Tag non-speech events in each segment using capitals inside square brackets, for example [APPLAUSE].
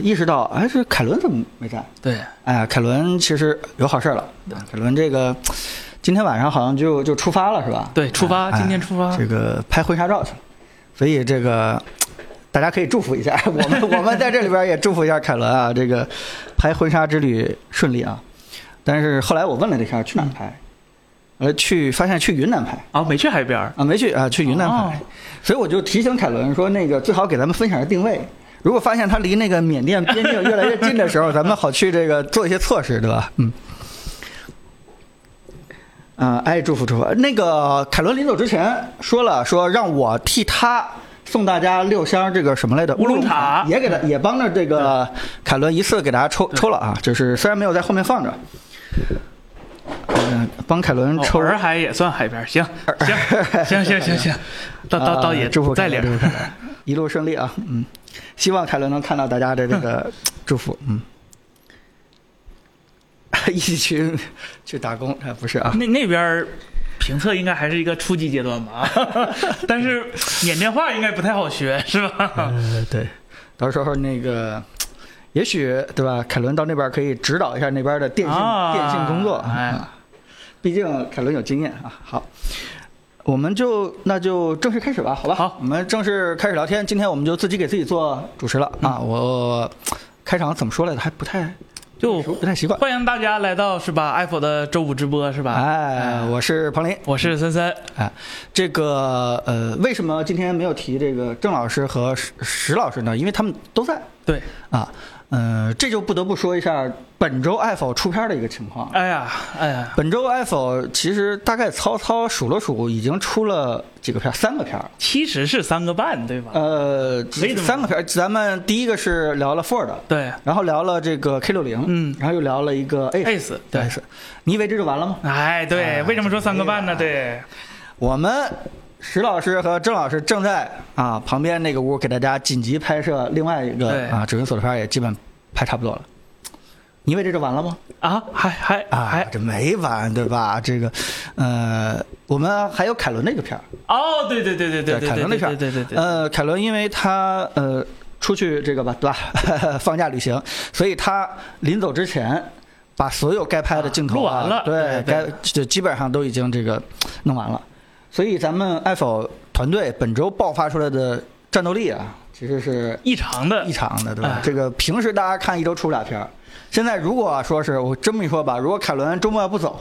呃意识到，哎，这凯伦怎么没在？对，哎，凯伦其实有好事儿了。凯伦这个今天晚上好像就就出发了，是吧？对，出发，哎今天出发。这个拍婚纱照去了，所以这个大家可以祝福一下，[LAUGHS] 我们我们在这里边也祝福一下凯伦啊，这个拍婚纱之旅顺利啊。但是后来我问了一下去哪儿拍，呃，去发现去云南拍啊，没去海边儿。啊，没去啊，去云南拍，哦所以我就提醒凯伦说，那个最好给咱们分享下定位。如果发现他离那个缅甸边境越来越近的时候，咱们好去这个做一些措施，对吧？嗯。啊、哎，祝福祝福。那个凯伦临走之前说了，说让我替他送大家六箱这个什么来的乌龙茶也给他也帮着这个凯伦一次给大家抽抽了啊，就是虽然没有在后面放着，嗯、帮凯伦哦抽。洱海也算海边儿，行 [LAUGHS] 行行行行行，倒倒倒也啊祝福在领凯伦，祝福凯伦一路顺利啊！嗯，希望凯伦能看到大家的这个 [LAUGHS] 祝福。嗯，[LAUGHS] 一起去去打工，啊，不是啊？那那边评测应该还是一个初级阶段吧，[LAUGHS] 但是缅甸话应该不太好学，是吧？呃，对，到时候那个。也许对吧？凯伦到那边可以指导一下那边的电信、啊电信工作，哎啊，毕竟凯伦有经验啊。好，我们就那就正式开始吧，好吧？好我们正式开始聊天。今天我们就自己给自己做主持了啊。我开场怎么说来着？还不太就不太习惯。欢迎大家来到是吧？爱否的周五直播是吧？哎，我是彭林。我是森森，哎，这个呃，为什么今天没有提这个郑老师和石石老师呢？因为他们都在对，啊。呃，这就不得不说一下本周爱否出片的一个情况。哎呀，哎呀，本周爱否其实大概曹操数了数，已经出了几个片儿，三个片儿。其实是三个半对吧？呃，三个片儿，咱们第一个是聊了 Ford，对然后聊了这个 K 六零，嗯然后又聊了一个 A，ace 对你以为这就完了吗？哎对，哎为什么说三个半呢？对，我们石老师和郑老师正在啊旁边那个屋给大家紧急拍摄另外一个啊指纹锁的片也基本拍差不多了。你以为这就完了吗？啊，还还啊还这没完对吧？这个呃，我们还有凯伦那个片哦，对对对对对，凯伦那片对对对。呃，凯伦因为他呃出去这个吧对吧，[LAUGHS] 放假旅行，所以他临走之前。把所有该拍的镜头、啊、录完了，对该就基本上都已经这个弄完了。所以咱们爱否团队本周爆发出来的战斗力啊，其实是异常的异常的，对吧哎？这个平时大家看一周出俩片儿，现在如果说是我这么一说吧，如果凯伦周末要不走，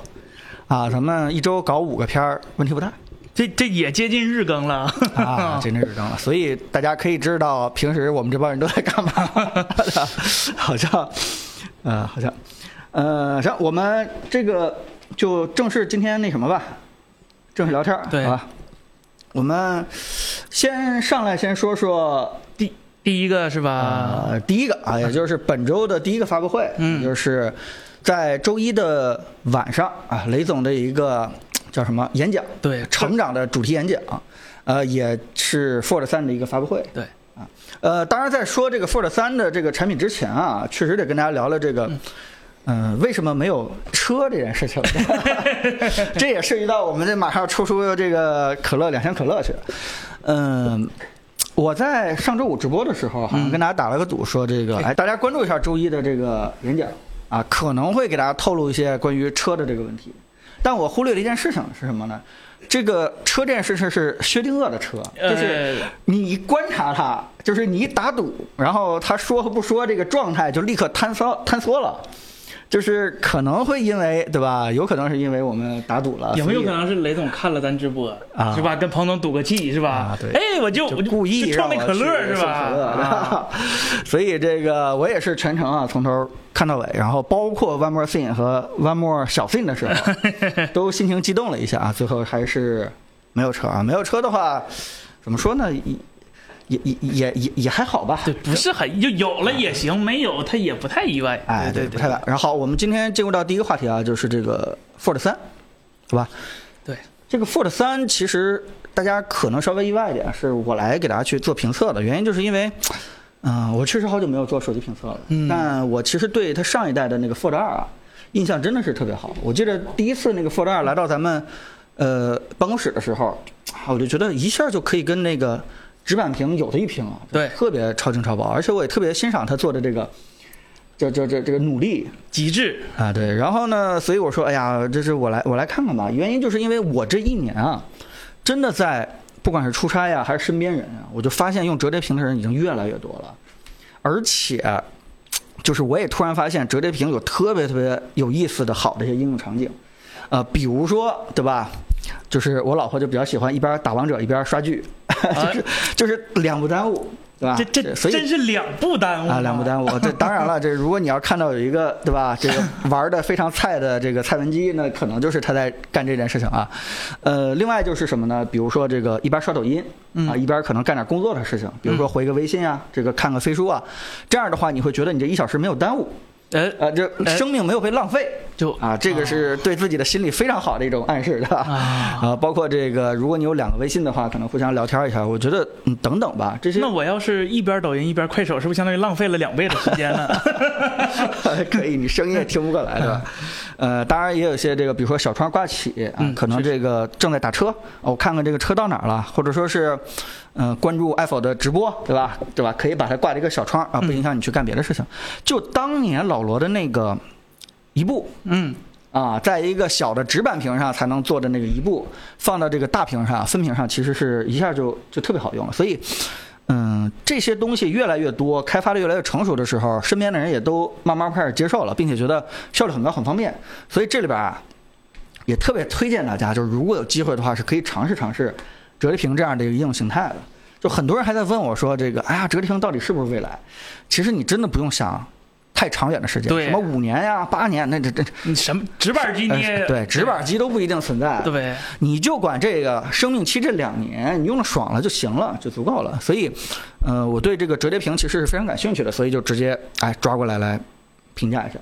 啊，咱们一周搞五个片儿，问题不大。这这也接近日更了啊，[LAUGHS] 接近日更了。所以大家可以知道，平时我们这帮人都在干嘛，[LAUGHS] 好像，呃，好像，呃，行，我们这个就正式今天那什么吧，正式聊天儿，对好吧？我们先上来先说说第第一个是吧？呃，第一个啊，也就是本周的第一个发布会，嗯就是在周一的晚上啊，雷总的一个 [TSK] 叫什么演讲，对，成长的主题演讲，呃，也是 Ford 三的一个发布会。对啊，呃，当然在说这个 Ford 三的这个产品之前啊，确实得跟大家聊聊这个。嗯、为什么没有车这件事情？[LAUGHS] 这也涉及到我们这马上要抽出这个可乐两箱可乐去。嗯，我在上周五直播的时候，好像跟大家打了个赌，说这个，哎，大家关注一下周一的这个演讲啊，可能会给大家透露一些关于车的这个问题。但我忽略了一件事情是什么呢？这个车这件事情是薛定谔的车，就是呃你一观察它，就是你一打赌，然后他说和不说这个状态就立刻坍缩坍缩了。就是可能会因为对吧？有可能是因为我们打赌了，有没有可能是雷总看了咱直播啊是吧？跟彭总赌个气是吧啊？对哎，我就我就故意就让我创那可乐是吧？[LAUGHS] 所以这个我也是全程啊从头看到尾，然后包括 One More Thing 和 One More 小 Thing 的时候，[LAUGHS] 都心情激动了一下啊。最后还是没有车啊，没有车的话，怎么说呢？也也也也也也还好吧。对，不是很就有了也行，没有他也不太意外。哎，对不太晚。然后，我们今天进入到第一个话题啊，就是这个 Ford 三，好吧？对，这个 Ford 三其实大家可能稍微意外一点，是我来给大家去做评测的原因，就是因为，嗯、我确实好久没有做手机评测了，嗯但我其实对它上一代的那个 Ford 二啊，印象真的是特别好。我记得第一次那个 Ford 二来到咱们呃办公室的时候，啊我就觉得一下就可以跟那个直板屏有的一屏啊，对特别超轻超薄，而且我也特别欣赏他做的这个，这这这这个努力极致，啊，对。然后呢，所以我说，哎呀，这是我来我来看看吧。原因就是因为我这一年啊，真的在不管是出差呀，还是身边人啊，我就发现用折叠屏的人已经越来越多了，而且。就是我也突然发现折叠屏有特别特别有意思的好的一些应用场景，呃，比如说对吧？就是我老婆就比较喜欢一边打王者一边刷剧，[LAUGHS] 就是就是两不耽误，对吧？这这所以真是两不耽误啊，两不耽误。这当然了，这如果你要看到有一个对吧，这个 [LAUGHS] 玩的非常菜的这个蔡文姬，那可能就是他在干这件事情啊。呃，另外就是什么呢？比如说这个一边刷抖音啊，一边可能干点工作的事情，比如说回个微信啊，这个看个飞书啊，这样的话你会觉得你这一小时没有耽误。呃呃，这生命没有被浪费，就啊，这个是对自己的心理非常好的一种暗示，是吧？啊，啊，包括这个，如果你有两个微信的话，可能互相聊天一下，我觉得嗯，等等吧，这些那我要是一边抖音一边快手，是不是相当于浪费了两倍的时间呢？[LAUGHS] 可以，你声音也听不过来，对吧？呃，当然也有些这个，比如说小窗挂起啊，嗯可能这个正在打车，哦我看看这个车到哪儿了，或者说是，嗯、关注爱否的直播，对吧？对吧？可以把它挂一个小窗啊，不影响你去干别的事情。就当年老罗的那个一步，嗯，啊，在一个小的直板屏上才能做的那个一步，放到这个大屏上、分屏上，其实是一下就就特别好用了。所以，嗯，这些东西越来越多，开发的越来越成熟的时候，身边的人也都慢慢开始接受了，并且觉得效率很高、很方便。所以这里边啊，也特别推荐大家，就是如果有机会的话，是可以尝试尝试折叠屏这样的一个应用形态的。就很多人还在问我说：“这个，哎呀，折叠屏到底是不是未来？”其实你真的不用想太长远的时间，什么五年呀、八年，那这这你什么直板机你对，直板机都不一定存在。对，你就管这个生命期这两年，你用了爽了就行了，就足够了。所以，呃，我对这个折叠屏其实是非常感兴趣的，所以就直接哎抓过来来评价一下。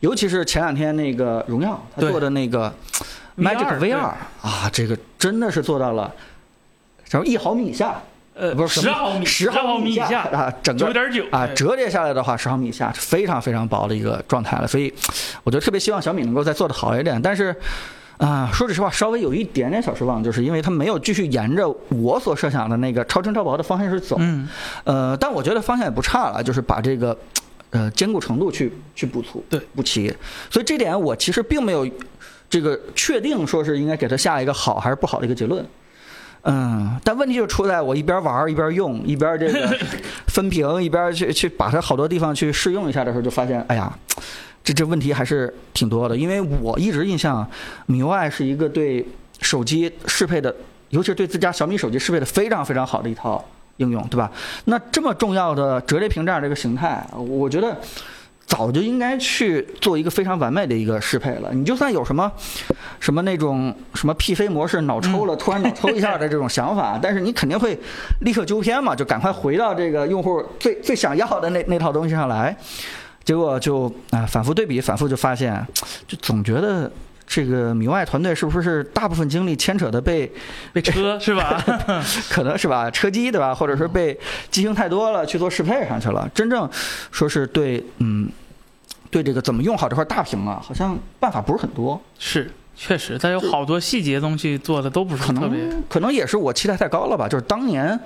尤其是前两天那个荣耀他做的那个 Magic VR 啊，这个真的是做到了什么一毫米以下，呃，不是十毫米，十毫米以下啊，整个九点九啊，折叠下来的话，十毫米以下是非常非常薄的一个状态了，所以我就特别希望小米能够再做得好一点。但是啊、说句实话，稍微有一点点小失望，就是因为它没有继续沿着我所设想的那个超轻超薄的方向去走。嗯，呃，但我觉得方向也不差了，就是把这个呃坚固程度去去补足，对补齐。所以这点我其实并没有这个确定说是应该给它下一个好还是不好的一个结论。嗯，但问题就出在我一边玩儿一边用，一边这个 [LAUGHS] 分屏，一边去去把它好多地方去试用一下的时候，就发现，哎呀，这这问题还是挺多的。因为我一直印象，米 UI 是一个对手机适配的，尤其是对自家小米手机适配的非常非常好的一套应用，对吧？那这么重要的折叠屏这样的一个形态，我觉得早就应该去做一个非常完美的一个适配了。你就算有什么什么那种什么 PC 模式脑抽了，突然脑抽一下的这种想法，[LAUGHS] 但是你肯定会立刻纠偏嘛，就赶快回到这个用户最最想要的那那套东西上来。结果就啊、反复对比，反复就发现，就总觉得这个米外团队是不是大部分精力牵扯的被被车 [LAUGHS] 是吧？[LAUGHS] 可能是吧，车机对吧，或者说被机型太多了去做适配上去了。真正说是对，嗯，对这个怎么用好这块大屏啊，好像办法不是很多。是，确实，它有好多细节东西做的都不是可特别。能可能也是我期待太高了吧？就是当年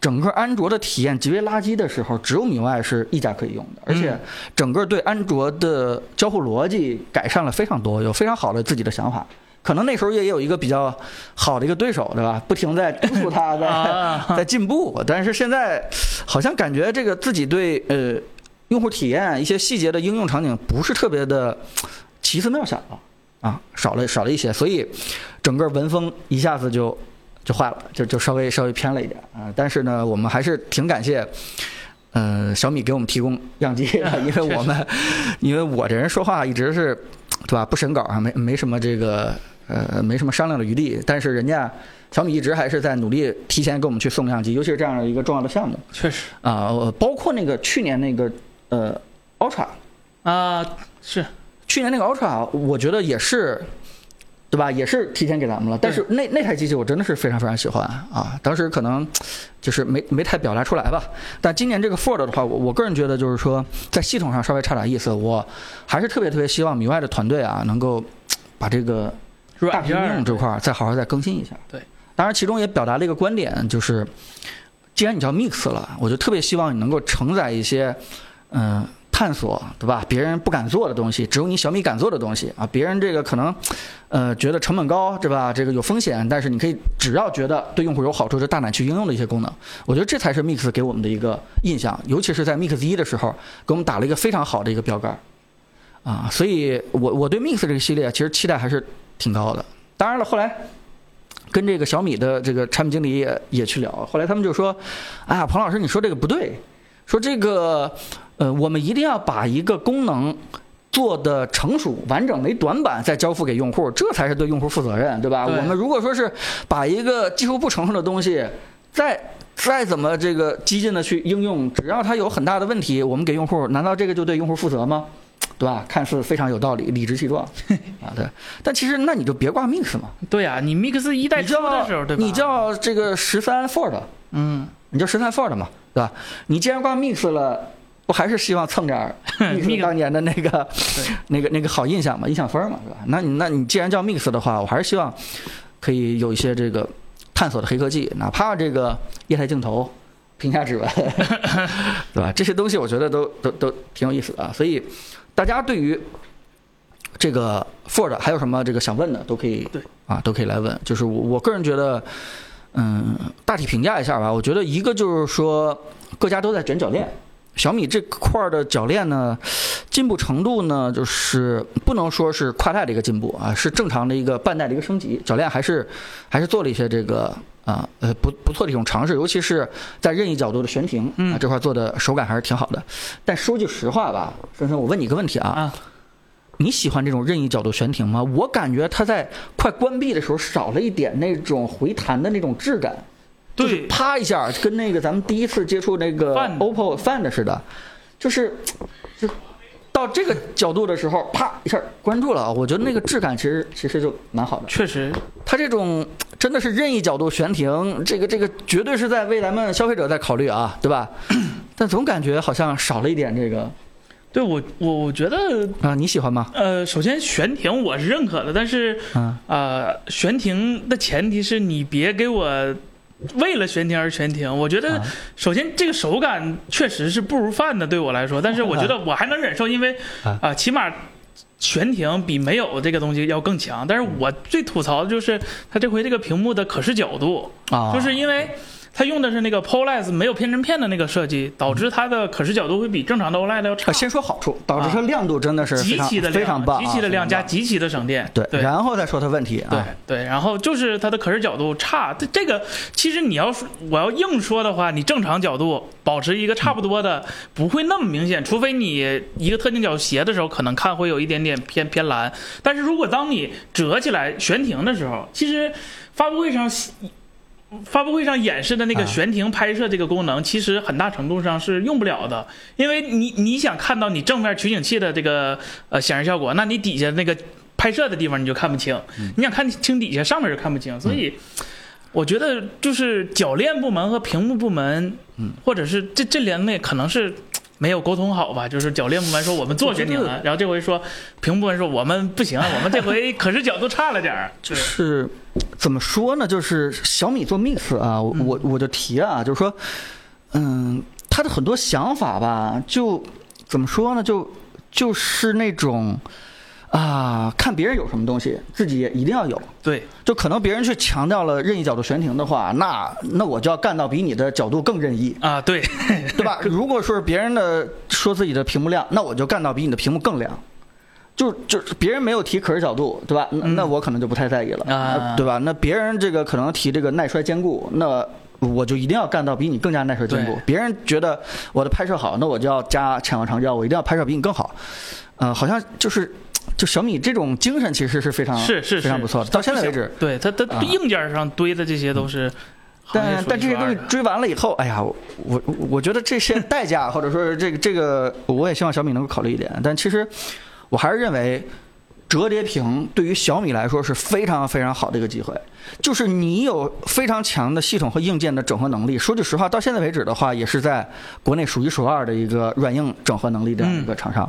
整个安卓的体验极为垃圾的时候，只有米 UI 是一家可以用的，而且整个对安卓的交互逻辑改善了非常多，有非常好的自己的想法。可能那时候也有一个比较好的一个对手，对吧？不停在督促他在啊 [LAUGHS] 在进步，但是现在好像感觉这个自己对呃用户体验一些细节的应用场景不是特别的奇思妙想了啊，少了少了一些，所以整个文风一下子就就坏了，就就稍微稍微偏了一点啊。但是呢，我们还是挺感谢。呃，小米给我们提供样机的，[LAUGHS] 因为我们，[LAUGHS] 因为我这人说话一直是，对吧？不审稿啊，没没什么这个呃，没什么商量的余地。但是人家小米一直还是在努力提前给我们去送样机，尤其是这样的一个重要的项目确实啊、呃包括那个去年那个呃 Ultra，啊，是去年那个 Ultra，我觉得也是，对吧？也是提前给咱们了。但是那那台机器我真的是非常非常喜欢啊！当时可能就是没没太表达出来吧。但今年这个 Ford 的话，我我个人觉得就是说，在系统上稍微差点意思。我还是特别特别希望米外的团队啊，能够把这个大屏应用这块儿再好好再更新一下。对，当然其中也表达了一个观点，就是既然你叫 Mix 了，我就特别希望你能够承载一些，嗯、探索，对吧？别人不敢做的东西，只有你小米敢做的东西啊！别人这个可能，呃，觉得成本高，对吧？这个有风险，但是你可以只要觉得对用户有好处，就大胆去应用的一些功能。我觉得这才是 Mix 给我们的一个印象，尤其是在 Mix 一的时候，给我们打了一个非常好的一个标杆啊！所以我我对 Mix 这个系列其实期待还是挺高的。当然了，后来跟这个小米的这个产品经理也也去聊，后来他们就说：“啊，彭老师，你说这个不对，说这个呃，我们一定要把一个功能。”做的成熟、完整、没短板，再交付给用户，这才是对用户负责任，对吧？对我们如果说是把一个技术不成熟的东西，再再怎么这个激进的去应用，只要它有很大的问题，我们给用户，难道这个就对用户负责吗？[TSK] 对吧？看似非常有道理，理直气壮 [LAUGHS] 啊，对。但其实那你就别挂 Mix 嘛，对呀、你 Mix 一代的叫时候，对吧？你叫这个十三 Ford，嗯，你叫十三 Ford 嘛，对吧？你既然挂 Mix 了，不还是希望蹭点儿 Mix 当年的那个 [LAUGHS] 那个那个好印象嘛，印象分儿嘛，是吧？那你那你既然叫 Mix 的话，我还是希望可以有一些这个探索的黑科技，哪怕这个液态镜头、屏下指纹，[LAUGHS] 对吧？这些东西我觉得都都都挺有意思的啊。所以大家对于这个 Ford 还有什么这个想问的，都可以对啊，都可以来问。就是我我个人觉得，嗯，大体评价一下吧。我觉得一个就是说，各家都在卷铰链。小米这块儿的铰链呢，进步程度呢，就是不能说是跨代的一个进步啊，是正常的一个半代的一个升级。铰链还是还是做了一些这个啊呃不不错的一种尝试，尤其是在任意角度的悬停啊嗯这块做的手感还是挺好的。但说句实话吧，深深，我问你一个问题啊，啊，你喜欢这种任意角度悬停吗？我感觉它在快关闭的时候少了一点那种回弹的那种质感。就是对，啪一下，跟那个咱们第一次接触那个 OPPO Find 似的，就是就到这个角度的时候，啪一下关注了啊！我觉得那个质感其实其实就蛮好的。确实，它这种真的是任意角度悬停，这个这个绝对是在为咱们消费者在考虑啊，对吧？但总感觉好像少了一点这个对我我我觉得，啊，你喜欢吗？呃，首先悬停我是认可的，但是啊。呃，悬停的前提是你别给我为了悬停而悬停。我觉得啊。首先这个手感确实是不如范的，对我来说，但是我觉得我还能忍受，因为啊。啊、起码。悬停比没有这个东西要更强，但是我最吐槽的就是它这回这个屏幕的可视角度，啊，就是因为它用的是那个 POLES 没有偏振片的那个设计，导致它的可视角度会比正常的 OLED 要差啊，先说好处，导致它亮度真的是极其的亮，非常棒啊，极其的亮加极其的省电。对，对然后再说它问题啊，对对，然后就是它的可视角度差，这这个其实你要说我要硬说的话，你正常角度保持一个差不多的，不会那么明显，除非你一个特定角度斜的时候，可能看会有一点点偏偏蓝。但是如果当你折起来悬停的时候，其实发布会上。发布会上演示的那个啊。悬停拍摄这个功能，其实很大程度上是用不了的，因为你你想看到你正面取景器的这个呃显示效果，那你底下那个拍摄的地方你就看不清，你想看清底下上面就看不清，所以我觉得就是铰链部门和屏幕部门，嗯，或者是这这两类可能是。没有沟通好吧？就是铰链部门说我们做决定了，然后这回说屏幕部门说我们不行，[LAUGHS] 我们这回可是角度差了点儿。就是怎么说呢？就是小米做 Mix 啊，我我我就提啊，就是说，嗯，他的很多想法吧，就怎么说呢？就就是那种啊，看别人有什么东西，自己也一定要有。对就可能别人去强调了任意角度悬停的话，那那我就要干到比你的角度更任意，啊，对对吧？[LAUGHS] 如果说是别人的说自己的屏幕亮，那我就干到比你的屏幕更亮。就就别人没有提可视角度，对吧？那嗯那我可能就不太在意了，对吧？那别人这个可能提这个耐摔坚固，那我就一定要干到比你更加耐摔坚固。别人觉得我的拍摄好，那我就要加潜望长焦，我一定要拍摄比你更好。呃，好像就是就小米这种精神其实是非常是是是非常不错的。到现在为止，对它它啊硬件上堆的这些都是但但这些东西追完了以后，哎呀，我我我觉得这些代价或者说是这个这个，我也希望小米能够考虑一点。但其实我还是认为。折叠屏对于小米来说是非常非常好的一个机会，就是你有非常强的系统和硬件的整合能力。说句实话，到现在为止的话，也是在国内数一数二的一个软硬整合能力这样一个厂商。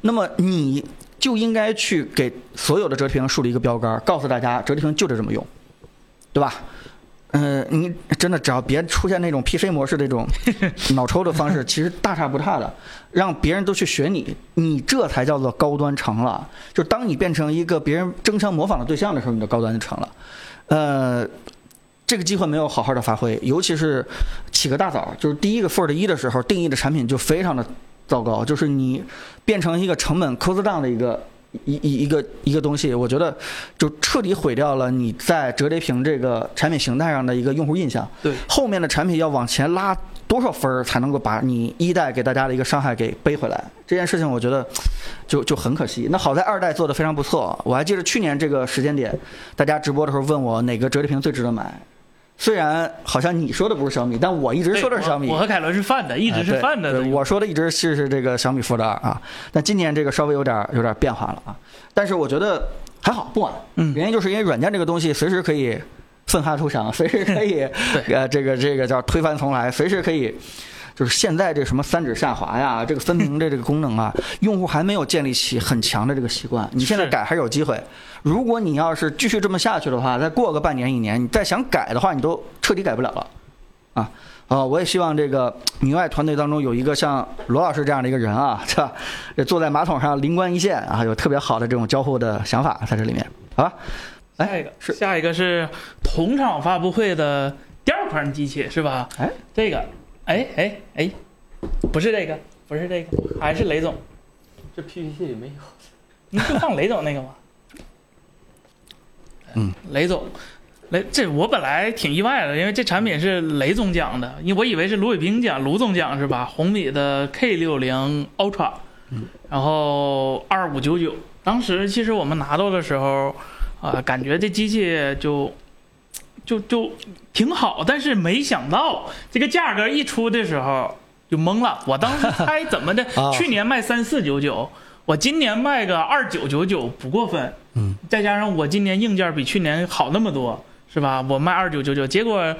那么你就应该去给所有的折叠屏树立一个标杆，告诉大家折叠屏就得这么用，对吧？呃，你真的只要别出现那种 PC 模式这种 [LAUGHS] 脑抽的方式，[LAUGHS] 其实大差不差的，让别人都去学你，你这才叫做高端成了。就当你变成一个别人争相模仿的对象的时候，你的高端就成了。呃，这个机会没有好好的发挥，尤其是起个大早，就是第一个 Fold 一的时候定义的产品就非常的糟糕，就是你变成一个成本 cost down 的一个。一一一个一个东西，我觉得就彻底毁掉了你在折叠屏这个产品形态上的一个用户印象。对，后面的产品要往前拉多少分儿才能够把你一代给大家的一个伤害给背回来？这件事情我觉得就就很可惜。那好在二代做的非常不错，我还记得去年这个时间点，大家直播的时候问我哪个折叠屏最值得买。虽然好像你说的不是小米，但我一直说的是小米。我和凯伦是犯的，一直是犯的。我说的一直是是这个小米 Fold 二啊，但今年这个稍微有点有点变化了啊。但是我觉得还好，不晚。嗯，原因就是因为软件这个东西随时可以奋发图强，随时可以 [LAUGHS] 呃这个这个叫推翻重来，随时可以。就是现在这什么三指下滑呀，这个分屏的这个功能啊，用户还没有建立起很强的这个习惯。你现在改还是有机会。如果你要是继续这么下去的话，再过个半年一年，你再想改的话，你都彻底改不了了。啊，啊，我也希望这个米外团队当中有一个像罗老师这样的一个人啊，是吧？坐在马桶上灵光一现啊，有特别好的这种交互的想法在这里面，好吧？下一个是下一个是同场发布会的第二款机器是吧？哎，这个。哎哎哎，不是这个，不是这个，还是雷总。这 PPT 里没有，[LAUGHS] 你就放雷总那个吗？[LAUGHS] 嗯，雷总，雷这我本来挺意外的，因为这产品是雷总讲的，因为我以为是卢伟冰讲，卢总讲是吧？红米的 K 六零 Ultra，嗯，然后二五九九，当时其实我们拿到的时候，啊，感觉这机器就。就就挺好，但是没想到这个价格一出的时候就懵了。我当时猜 [LAUGHS] 怎么的，去年卖三四九九，我今年卖个二九九九不过分。嗯，再加上我今年硬件比去年好那么多，是吧？我卖二九九九，结果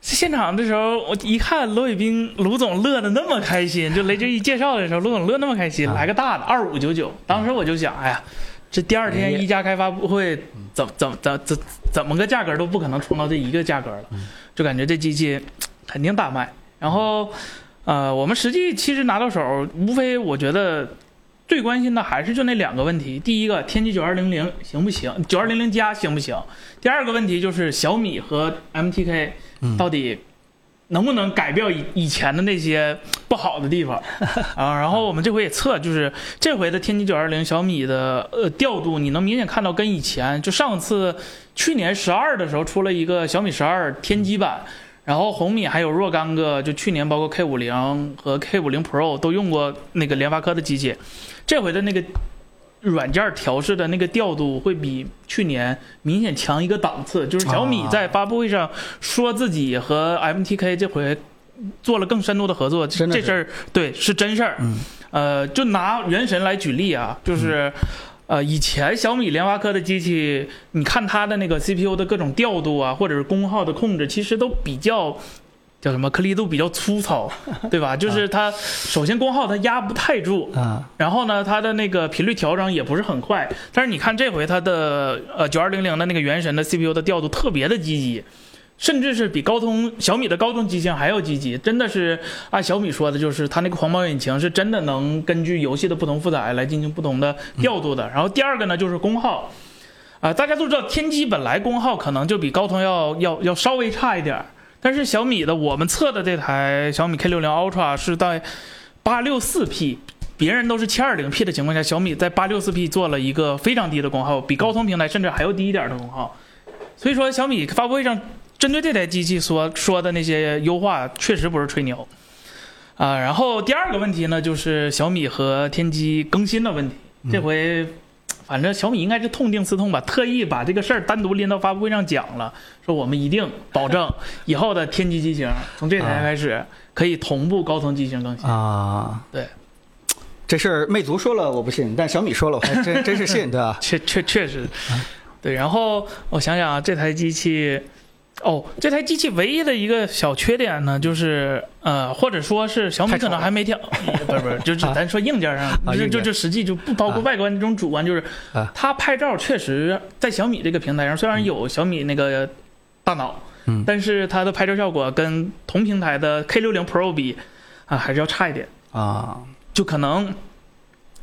现场的时候我一看罗伟斌卢总乐的那么开心，就雷军一介绍的时候，卢总乐那么开心，来个大的二五九九，当时我就想，哎呀。这第二天一加开发布会，怎怎怎怎怎么个价格都不可能冲到这一个价格了，就感觉这机器肯定大卖。然后，呃，我们实际其实拿到手，无非我觉得最关心的还是就那两个问题：第一个，天玑九二零零行不行？九二零零加行不行？第二个问题就是小米和 MTK 到底。能不能改掉以以前的那些不好的地方 [LAUGHS] 啊？然后我们这回也测，就是这回的天玑九二零小米的呃调度，你能明显看到跟以前就上次去年十二的时候出了一个小米十二天玑版，然后红米还有若干个，就去年包括 K 五零和 K 五零 Pro 都用过那个联发科的机器，这回的那个。软件调试的那个调度会比去年明显强一个档次，就是小米在发布会上说自己和 MTK 这回做了更深度的合作，这事儿对是真事儿。呃，就拿原神来举例啊，就是呃以前小米、联发科的机器，你看它的那个 CPU 的各种调度啊，或者是功耗的控制，其实都比较。叫什么颗粒度比较粗糙，[LAUGHS] 对吧？就是它首先功耗它压不太住啊，然后呢，它的那个频率调整也不是很快。但是你看这回它的呃九二零零的那个原神的 CPU 的调度特别的积极，甚至是比高通小米的高通机型还要积极。真的是按小米说的，就是它那个黄毛引擎是真的能根据游戏的不同负载来进行不同的调度的。然后第二个呢就是功耗，啊，大家都知道天玑本来功耗可能就比高通要要要稍微差一点。但是小米的我们测的这台小米 K 六零 Ultra 是在八六四 P，别人都是七二零 P 的情况下，小米在八六四 P 做了一个非常低的功耗，比高通平台甚至还要低一点的功耗。所以说小米发布会上针对这台机器所说的那些优化，确实不是吹牛啊。然后第二个问题呢，就是小米和天玑更新的问题，这回。反正小米应该是痛定思痛吧，特意把这个事儿单独拎到发布会上讲了，说我们一定保证以后的天玑机型从这台开始可以同步高通机型更新啊。对，这事儿魅族说了我不信，但小米说了我还真真是信，对吧？确确确实，对。然后我想想啊，这台机器。哦，这台机器唯一的一个小缺点呢，就是呃，或者说是小米可能还没调，[LAUGHS] 不是不是，就是咱说硬件上，就就就实际就不包括外观这种主观，就是它拍照确实在小米这个平台上，虽然有小米那个大脑，嗯。但是它的拍照效果跟同平台的 K 六零 Pro 比啊，还是要差一点。啊，就可能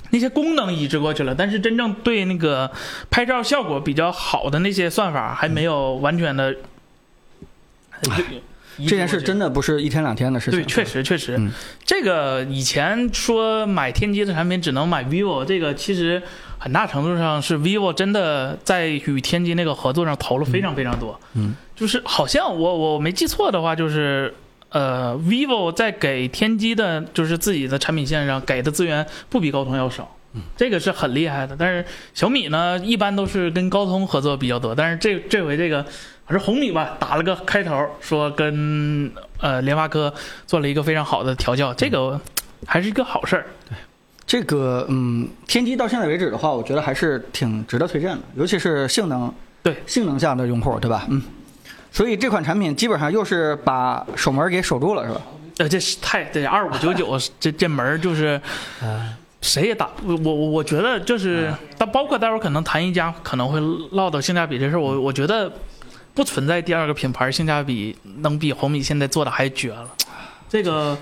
那些功能移植过去了，但是真正对那个拍照效果比较好的那些算法还没有完全的。这件事真的的不是一天两天的事情。对，确实确实，嗯这个以前说买天玑的产品只能买 vivo，这个其实很大程度上是 vivo 真的在与天玑那个合作上投了非常非常多。嗯，就是好像我我没记错的话，就是呃，vivo 在给天玑的，就是自己的产品线上给的资源不比高通要少。这个是很厉害的，但是小米呢，一般都是跟高通合作比较多，但是这这回这个还是红米吧，打了个开头，说跟呃联发科做了一个非常好的调教，这个还是一个好事儿。对这个嗯，天玑到现在为止的话，我觉得还是挺值得推荐的，尤其是性能，对性能下的用户，对吧？嗯，所以这款产品基本上又是把守门给守住了，是吧？呃，这是太对二五九九 [LAUGHS] 这这门就是，谁也打我我我觉得就是，但包括待会儿可能谈一家可能会唠到性价比这事儿，我我觉得不存在第二个品牌性价比能比红米现在做的还绝了。这个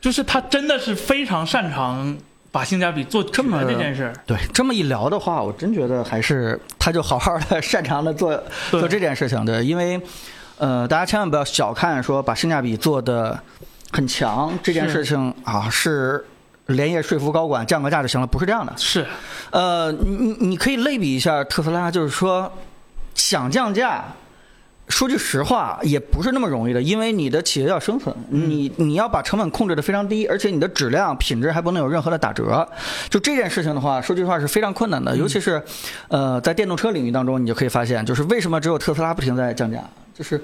就是他真的是非常擅长把性价比做这么绝这件事。对，这么一聊的话，我真觉得还是他就好好的擅长的做做这件事情对，因为呃，大家千万不要小看说把性价比做的很强这件事情啊，是连夜说服高管降个价就行了，不是这样的。是，呃，你你你可以类比一下特斯拉，就是说想降价。说句实话，也不是那么容易的，因为你的企业要生存，你你要把成本控制的非常低，而且你的质量品质还不能有任何的打折。就这件事情的话，说句实话是非常困难的，尤其是呃在电动车领域当中，你就可以发现，就是为什么只有特斯拉不停在降价，就是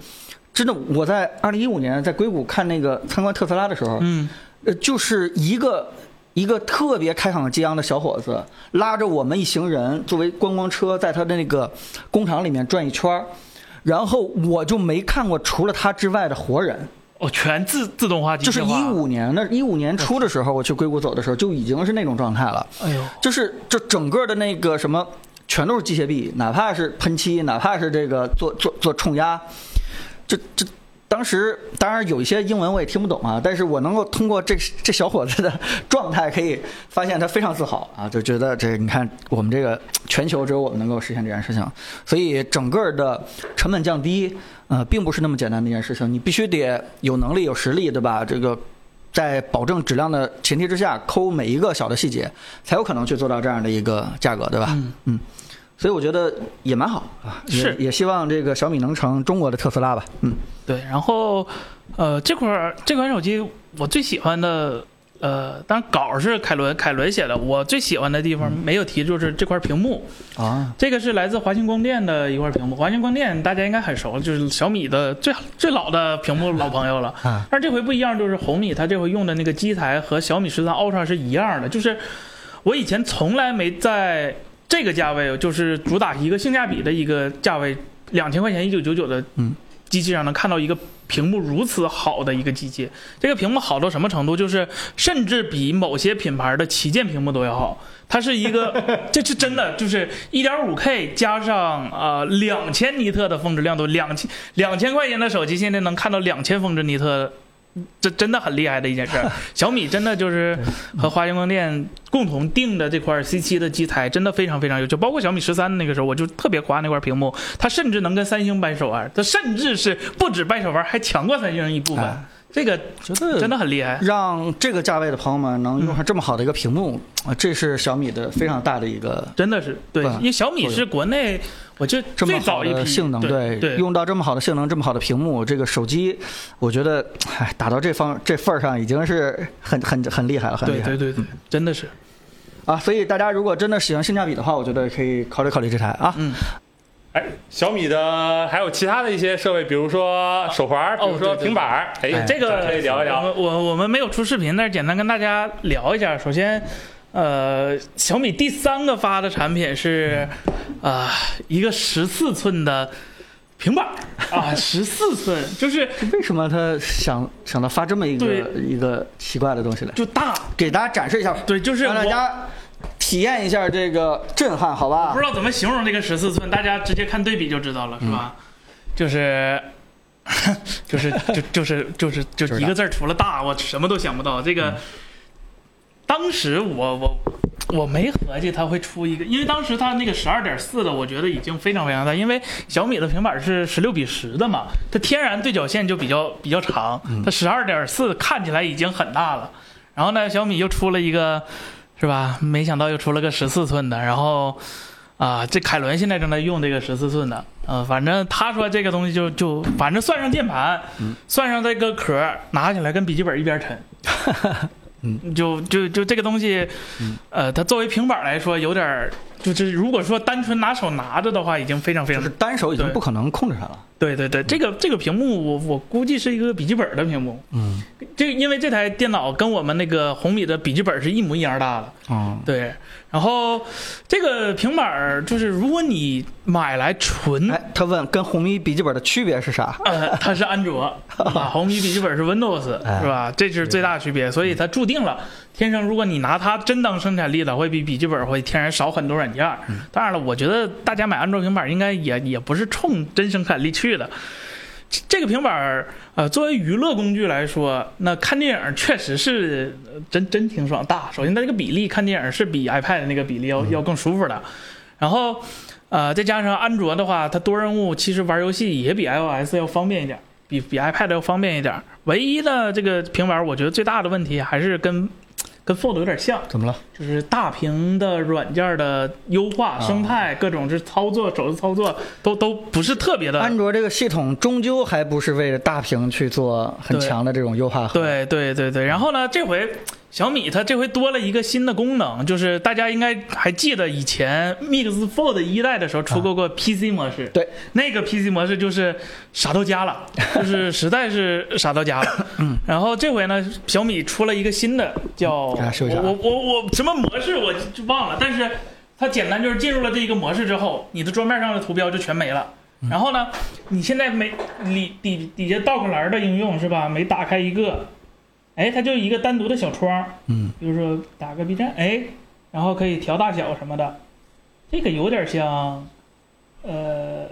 真的我在二零一五年在硅谷看那个参观特斯拉的时候，嗯，呃，就是一个一个特别开朗激昂的小伙子，拉着我们一行人作为观光车，在他的那个工厂里面转一圈儿然后我就没看过除了他之外的活人，哦，全自自动化机就是。一五年的，一五年初的时候，我去硅谷走的时候，就已经是那种状态了。哎呦，就是就整个的那个什么，全都是机械臂，哪怕是喷漆，哪怕是这个做做做冲压，这这。当时当然有一些英文我也听不懂啊，但是我能够通过这这小伙子的状态，可以发现他非常自豪啊，就觉得这你看我们这个全球只有我们能够实现这件事情，所以整个的成本降低，呃，并不是那么简单的一件事情，你必须得有能力有实力，对吧？这个在保证质量的前提之下，抠每一个小的细节，才有可能去做到这样的一个价格，对吧？嗯所以我觉得也蛮好啊，是也希望这个小米能成中国的特斯拉吧。嗯，对，然后呃，这款儿这款手机我最喜欢的，呃，当然稿是凯伦凯伦写的，我最喜欢的地方没有提，就是这块屏幕，啊，这个是来自华星光电的一块屏幕。华星光电大家应该很熟，就是小米的最最老的屏幕老朋友了。啊但是这回不一样，就是红米它这回用的那个机台和小米十三 Ultra 是一样的，就是我以前从来没在这个价位，就是主打一个性价比的一个价位，两千块钱一九九九的嗯机器上能看到一个屏幕如此好的一个机器。这个屏幕好到什么程度？就是甚至比某些品牌的旗舰屏幕都要好。它是一个，[LAUGHS] 这是真的，就是一点五 K 加上呃两千尼特的峰值亮度，两千两千块钱的手机现在能看到两千峰值尼特。这真的很厉害的一件事儿，[LAUGHS] 小米真的就是和华星光电共同定的这块 C 七的机台，真的非常非常优秀。包括小米十三那个时候，我就特别夸那块屏幕，它甚至能跟三星掰手腕，它甚至是不止掰手腕，还强过三星一部分。哎这个觉得真的很厉害。让这个价位的朋友们能用上这么好的一个屏幕，啊，这是小米的非常大的一个真的是，对因为小米是国内，我觉得这么最早一批好的性能，对对，用到这么好的性能，这么好的屏幕，这个手机，我觉得，哎，打到这方这份儿上，已经是很很很厉害了，很厉害对对对对，真的是，啊！所以大家如果真的喜欢性价比的话，我觉得可以考虑考虑这台啊。嗯，哎，小米的还有其他的一些设备，比如说手环，比如说哦对对平板，哎，这个可以聊一聊。我们我我们没有出视频，但是简单跟大家聊一下。首先，呃，小米第三个发的产品是，啊、一个十四寸的平板儿 [LAUGHS] 啊，十四寸就是为什么他想想到发这么一个对一个奇怪的东西来？就大，给大家展示一下，对，就是让大家体验一下这个震撼，好吧不知？道怎么形容这个十四寸，大家直接看对比就知道了，是吧？就是 [LAUGHS] 就是就就是就是就就是一个字儿，除了大，我什么都想不到。这嗯个、当时我我我没合计它会出一个，因为当时它那个十二点四的，我觉得已经非常非常大，因为小米的平板是十六比十的嘛，它天然对角线就比较比较长，它十二点四看起来已经很大了。然后呢，小米又出了一个，是吧？没想到又出了个十四寸的，然后。啊，这凯伦现在正在用这个十四寸的，呃，反正他说这个东西就就，[LAUGHS] 反正算上键盘，算上这个壳，拿起来跟笔记本一边沉。[LAUGHS] 嗯，就就就这个东西，呃，它作为平板来说，有点儿，就是如果说单纯拿手拿着的话，已经非常非常就是单手已经不可能控制它了。对对对，这个这个屏幕我我估计是一个笔记本的屏幕，嗯，这因为这台电脑跟我们那个红米的笔记本是一模一样大的，嗯，对，然后这个平板儿就是如果你买来纯哎，他问跟红米笔记本的区别是啥？呃，它是安卓 [LAUGHS] 啊，红米笔记本是 Windows 哎是吧？这是最大区别，所以它注定了天生，如果你拿它真当生产力了，会比笔记本会天然少很多软件儿。当然了，我觉得大家买安卓平板应该也也不是冲真生产力去的。这这个平板儿，呃，作为娱乐工具来说，那看电影确实是呃真真挺爽大。首先，它这个比例看电影是比 iPad 那个比例要要更舒服的。然后，呃，再加上安卓的话，它多任务其实玩游戏也比 iOS 要方便一点，比比 iPad 要方便一点。唯一的这个平板，我觉得最大的问题还是跟跟 Fold 有点像，怎么了？就是大屏的软件的优化、生态，各种是操作、手势操作都都不是特别的。安卓这个系统终究还不是为了大屏去做很强的这种优化。，对对对对，然后呢，这回小米它这回多了一个新的功能，就是大家应该还记得以前 Mix Fold 一代的时候出过过 PC 模式，对，那个 PC 模式就是傻到家了，[LAUGHS] 就是实在是傻到家了。嗯，然后这回呢，小米出了一个新的叫我我我我什么模式我就忘了，但是它简单就是进入了这一个模式之后，你的桌面上的图标就全没了。嗯然后呢，你现在没里底底下 dock 栏的应用是吧？每打开一个，哎，它就一个单独的小窗，嗯，比如说打个 B 站，哎，然后可以调大小什么的，这个有点像，呃，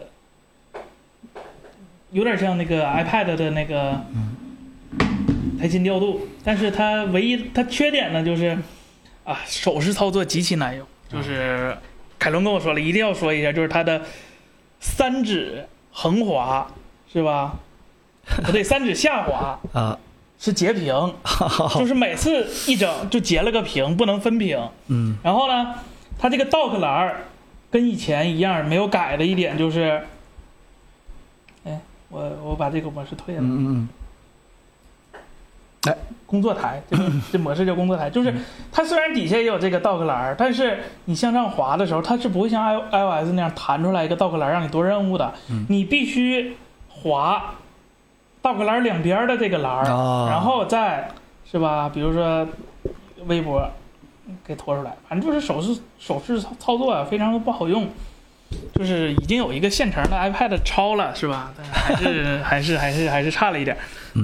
有点像那个 iPad 的那个台新调度，但是它唯一它缺点呢就是啊手势操作极其难用，就是凯伦跟我说了，一定要说一下，就是它的三指横滑是吧？不 [LAUGHS] 对，三指下滑啊，是截屏，[LAUGHS] 就是每次一整就截了个屏，不能分屏。嗯，然后呢，它这个 dock 栏儿跟以前一样，没有改的一点就是，哎，我我把这个模式退了。嗯嗯哎工作台，这个 [LAUGHS] 这模式叫工作台，就是它虽然底下也有这个 dock 栏儿，但是你向上滑的时候，它是不会像 i iOS 那样弹出来一个 dock 栏儿让你多任务的，你必须滑 dock 栏两边的这个栏儿，哦然后再是吧，比如说微博给拖出来，反正就是手势手势操操作啊，非常的不好用。就是已经有一个现成的 iPad 超了，是吧？但还是 [LAUGHS] 还是还是还是差了一点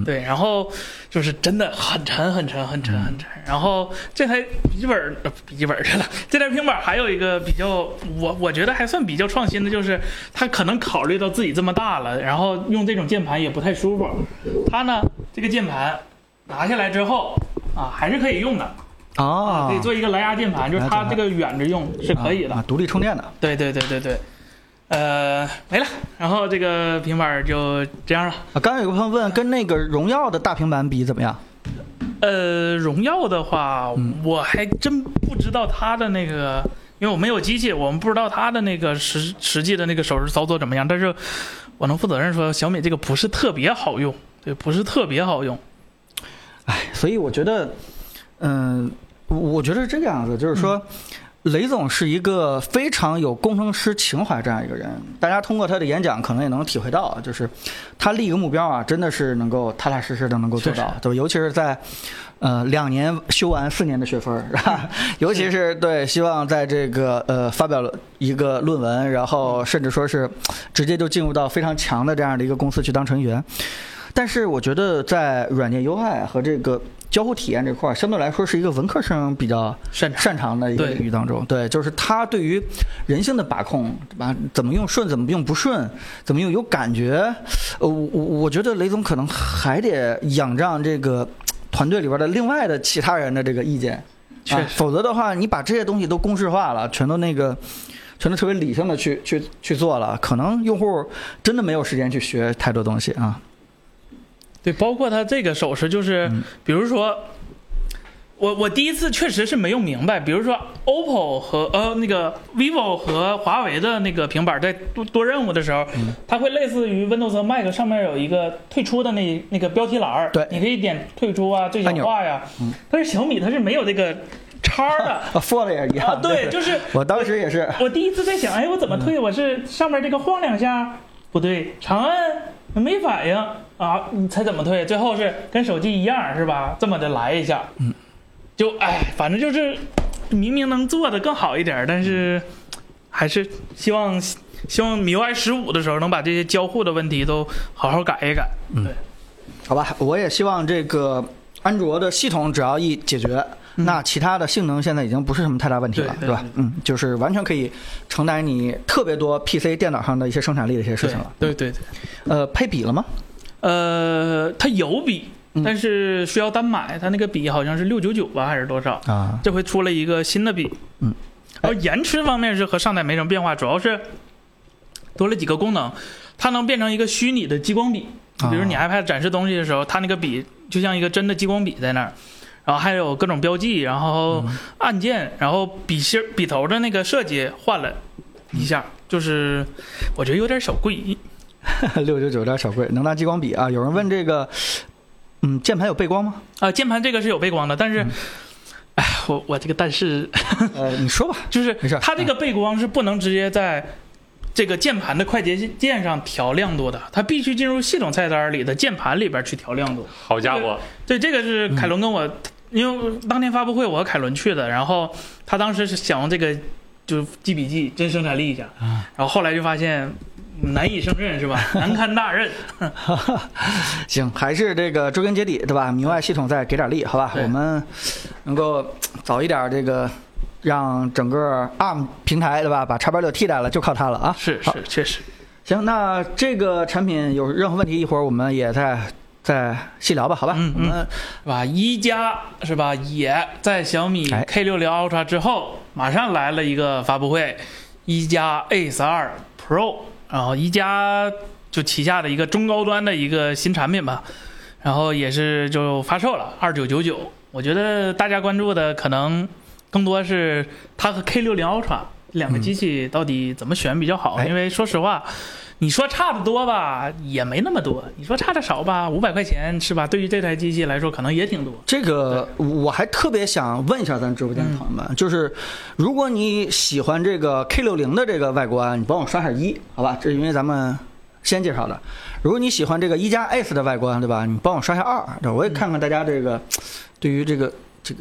对，然后就是真的很沉很沉很沉很沉。然后这台笔记本笔记本儿去了，[LAUGHS] 这台平板儿还有一个比较我我觉得还算比较创新的，就是它可能考虑到自己这么大了，然后用这种键盘也不太舒服。它呢这个键盘拿下来之后啊还是可以用的，啊，可以做一个蓝牙键盘，就是它这个远着用是可以的。啊，独立充电的。对对对对对，呃，没了。然后这个平板儿就这样了。啊，刚刚有个朋友问，跟那个荣耀的大平板比怎么样？呃，荣耀的话，我还真不知道它的那个，因为我没有机器，我们不知道它的那个实实际的那个手势操作怎么样。但是我能负责任说，小米这个不是特别好用，对，不是特别好用。哎，所以我觉得，嗯、我觉得是这个样子，就是说。雷总是一个非常有工程师情怀这样一个人，大家通过他的演讲可能也能体会到，就是他立一个目标啊，真的是能够踏踏实实的能够做到是，对吧？尤其是在呃两年修完四年的学分，是吧？尤其是对希望在这个呃发表了一个论文，然后甚至说是直接就进入到非常强的这样的一个公司去当成员。但是我觉得在软件 UI 和这个交互体验这块儿，相对来说是一个文科生比较擅长。擅长的一个领域当中，对，就是他对于人性的把控，对吧？怎么用顺，怎么用不顺，怎么用有感觉，呃，我我我觉得雷总可能还得仰仗这个团队里边的另外的其他人的这个意见，啊，否则的话，你把这些东西都公式化了，全都那个。全都特别理性的去去去做了，可能用户真的没有时间去学太多东西啊。对，包括它这个手势，就是嗯。比如说，我我第一次确实是没用明白，比如说 OPPO 和呃那个 vivo 和华为的那个平板在多多任务的时候，嗯它会类似于 Windows 和 Mac 上面有一个退出的那那个标题栏儿，对。你可以点退出啊、最小化呀嗯，但是小米它是没有这个叉儿的。[LAUGHS] 啊，Fold 也一样，啊，对，就是我当时也是，我第一次在想，哎，我怎么退？我是上面这个晃两下，不对，长按没反应啊，你猜怎么退？最后是跟手机一样，是吧？这么的来一下，嗯，就哎，反正就是明明能做的更好一点，但是还是希望希望 MIUI 十五的时候能把这些交互的问题都好好改一改。嗯好吧，我也希望这个安卓的系统只要一解决，那其他的性能现在已经不是什么太大问题了，对对吧？嗯，就是完全可以承担你特别多 PC 电脑上的一些生产力的一些事情了。对对对，呃，配比了吗？呃，它有笔嗯，但是需要单买，它那个笔好像是六九九吧，还是多少？啊，这回出了一个新的笔，嗯，然后延迟方面是和上代没什么变化，主要是多了几个功能，它能变成一个虚拟的激光笔，啊比如你 iPad 展示东西的时候，它那个笔就像一个真的激光笔在那儿，然后还有各种标记，然后按键，然后笔芯笔头的那个设计换了一下，就是我觉得有点小贵，[LAUGHS] 六九九有点小贵，能拿激光笔啊？有人问这个，嗯，键盘有背光吗？啊，键盘这个是有背光的，但是，哎，我我这个但是呃，你说吧。[LAUGHS] 就是没事它这个背光是不能直接在这个键盘的快捷键上调亮度的，它必须进入系统菜单里的键盘里边去调亮度。好家伙，对，这个是凯伦跟我，因为当天发布会我和凯伦去的，然后他当时是想用这个就记笔记真生产力一下，然后后来就发现难以胜任是吧？[LAUGHS] 难堪大任。[LAUGHS] 行，还是这个追根结底，对吧？明外系统再给点力，好吧？我们能够早一点这个让整个 ARM 平台，对吧？把叉八六替代了，就靠它了啊！是是，确实。行，那这个产品有任何问题，一会儿我们也再再细聊吧，好吧？嗯我们是吧？一加是吧？也在小米哎 K 六零 Ultra 之后，马上来了一个发布会，一加 Ace 二 Pro，然后一加就旗下的一个中高端的一个新产品吧，然后也是就发售了，二九九九。我觉得大家关注的可能更多是它和 K 六零 Ultra 两个机器到底怎么选比较好，哎因为说实话。你说差的多吧，也没那么多；你说差的少吧，五百块钱是吧？对于这台机器来说，可能也挺多。这个我还特别想问一下咱直播间的朋友们，就是如果你喜欢这个 K 六零的这个外观，你帮我刷下一，好吧？这是因为咱们先介绍的。如果你喜欢这个一加 S 的外观，对吧？你帮我刷下二，对，我也看看大家这个对于这个这个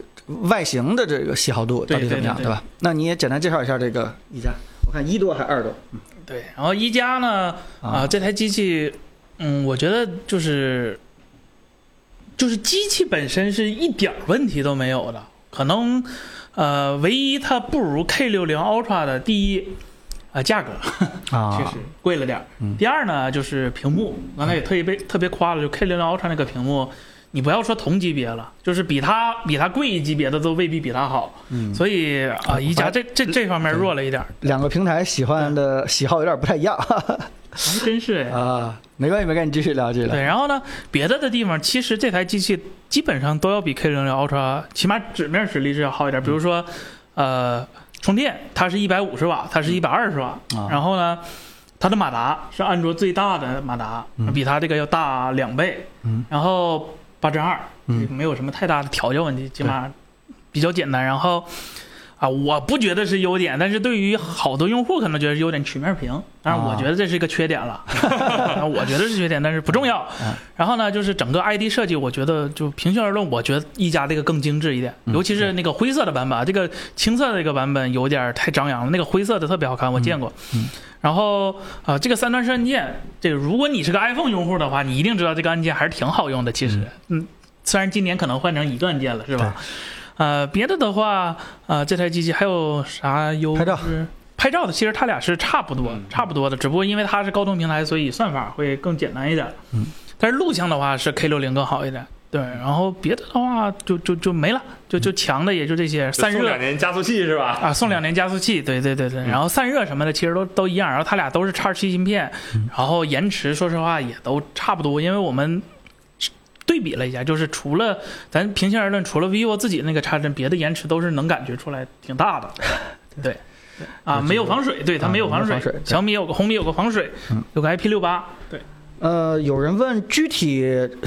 外形的这个喜好度到底怎么样，对吧？那你也简单介绍一下这个一加，我看一多还是二多？对，然后一加呢，啊、这台机器，嗯，我觉得就是，就是机器本身是一点儿问题都没有的，可能，呃，唯一它不如 K 六零 Ultra 的第一，啊、价格啊确实贵了点儿。嗯第二呢，就是屏幕，刚才也特意被特别夸了，就 K 六零 Ultra 那个屏幕。你不要说同级别了，就是比它比它贵一级别的都未必比它好，嗯，所以啊，一加这这这方面弱了一点儿，两个平台喜欢的喜好有点不太一样 [LAUGHS] 还真是哎。啊。没关系，没关系，你继续聊，继续聊。对，然后呢，别的的地方其实这台机器基本上都要比 K 零零 Ultra 起码纸面实力是要好一点。比如说，呃，充电它是一百五十瓦，它是一百二十瓦。啊然后呢，它的马达是安卓最大的马达，嗯比它这个要大两倍。嗯然后八针二，嗯没有什么太大的调教问题，起码比较简单。然后。啊，我不觉得是优点，但是对于好多用户可能觉得是优点，曲面屏，但是我啊觉得这是一个缺点了，[LAUGHS] 我觉得是缺点，但是不重要。然后呢，就是整个 ID 设计，我觉得就平心而论，我觉得一加这个更精致一点，尤其是那个灰色的版本，啊，这个青色的这个版本有点太张扬了，那个灰色的特别好看，我见过。然后啊、呃这个三段式按键，这个如果你是个 iPhone 用户的话，你一定知道这个按键还是挺好用的。其实，嗯，虽然今年可能换成一个按键了，是吧？呃，别的的话，呃，这台机器还有啥优势？拍照拍照的其实它俩是差不多，差不多的，只不过因为它是高通平台，所以算法会更简单一点。嗯，但是录像的话是 K 六零更好一点。对，然后别的的话就就就没了，就就强的也就这些，散热送两年加速器是吧？啊，送两年加速器，[LAUGHS] 对对对对，然后散热什么的其实都都一样，然后它俩都是叉七芯片，然后延迟说实话也都差不多，因为我们对比了一下，就是除了咱平心而论，除了 vivo 自己那个插针，别的延迟都是能感觉出来挺大的，[LAUGHS] 对。啊，没有防水，对它啊没有防水没有防水。小米有个红米有个防水，有个 IP 六八，对，呃，有人问具体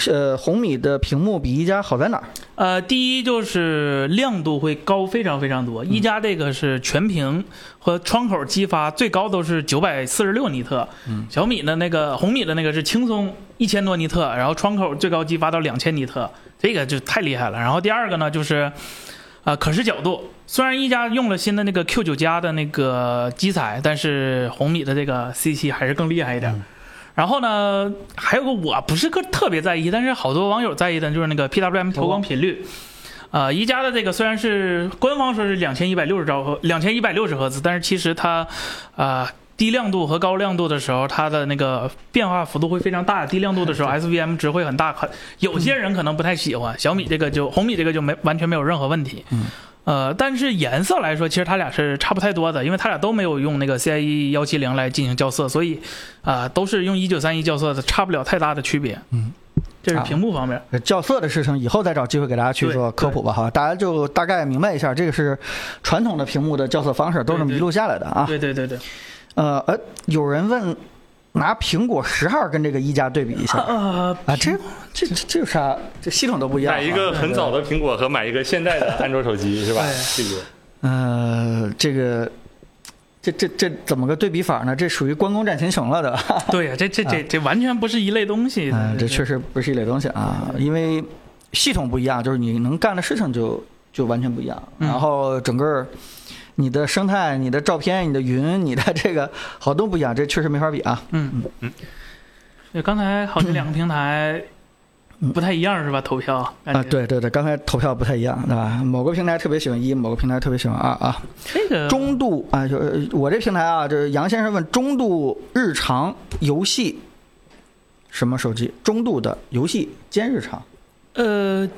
呃红米的屏幕比一加好在哪儿？呃，第一就是亮度会高非常非常多，一加这个是全屏和窗口激发最高都是九百四十六尼特，嗯。小米的那个红米的那个是轻松一千多尼特，然后窗口最高激发到两千尼特，这个就太厉害了。然后第二个呢就是，呃，可视角度，虽然一加用了新的那个 Q 九加的那个基材，但是红米的这个 C 七还是更厉害一点。然后呢，还有个我不是个特别在意，但是好多网友在意的就是那个 PWM 调光频率。呃，一加的这个虽然是官方说是两千一百六十兆赫，两千一百六十赫兹，但是其实它，呃，低亮度和高亮度的时候，它的那个变化幅度会非常大。低亮度的时候，[LAUGHS] SVM 值会很大，很有些人可能不太喜欢。小米这个就红米这个就没完全没有任何问题。嗯。呃，但是颜色来说，其实它俩是差不太多的，因为它俩都没有用那个 CIE 幺七零来进行校色，所以啊、都是用一九三一校色的，差不了太大的区别。嗯，这是屏幕方面。呃校色的事情以后再找机会给大家去做科普吧，哈，大家就大概明白一下，这个是传统的屏幕的校色方式，都是这么一路下来的啊。对对对对。呃呃，有人问拿苹果十号跟这个一加对比一下啊，啊，这这这这有啥？这系统都不一样啊。买一个很早的苹果和买一个现在的安卓手机是吧哎？这个呃，这个这这这怎么个对比法呢？这属于关公战秦琼了的。对呀、这这这这完全不是一类东西。嗯，这确实实不是一类东西啊，因为系统不一样，就是你能干的事情就就完全不一样。嗯然后整个你的生态、你的照片、你的云、你的这个好多不一样，这确实没法比啊。嗯。嗯。对，刚才好像两个平台不太一样是吧？投票啊，对对对，刚才投票不太一样，对吧？某个平台特别喜欢一，某个平台特别喜欢二啊。这个中度啊，就呃我这平台啊，这杨先生问中度日常游戏什么手机？中度的游戏兼日常。呃，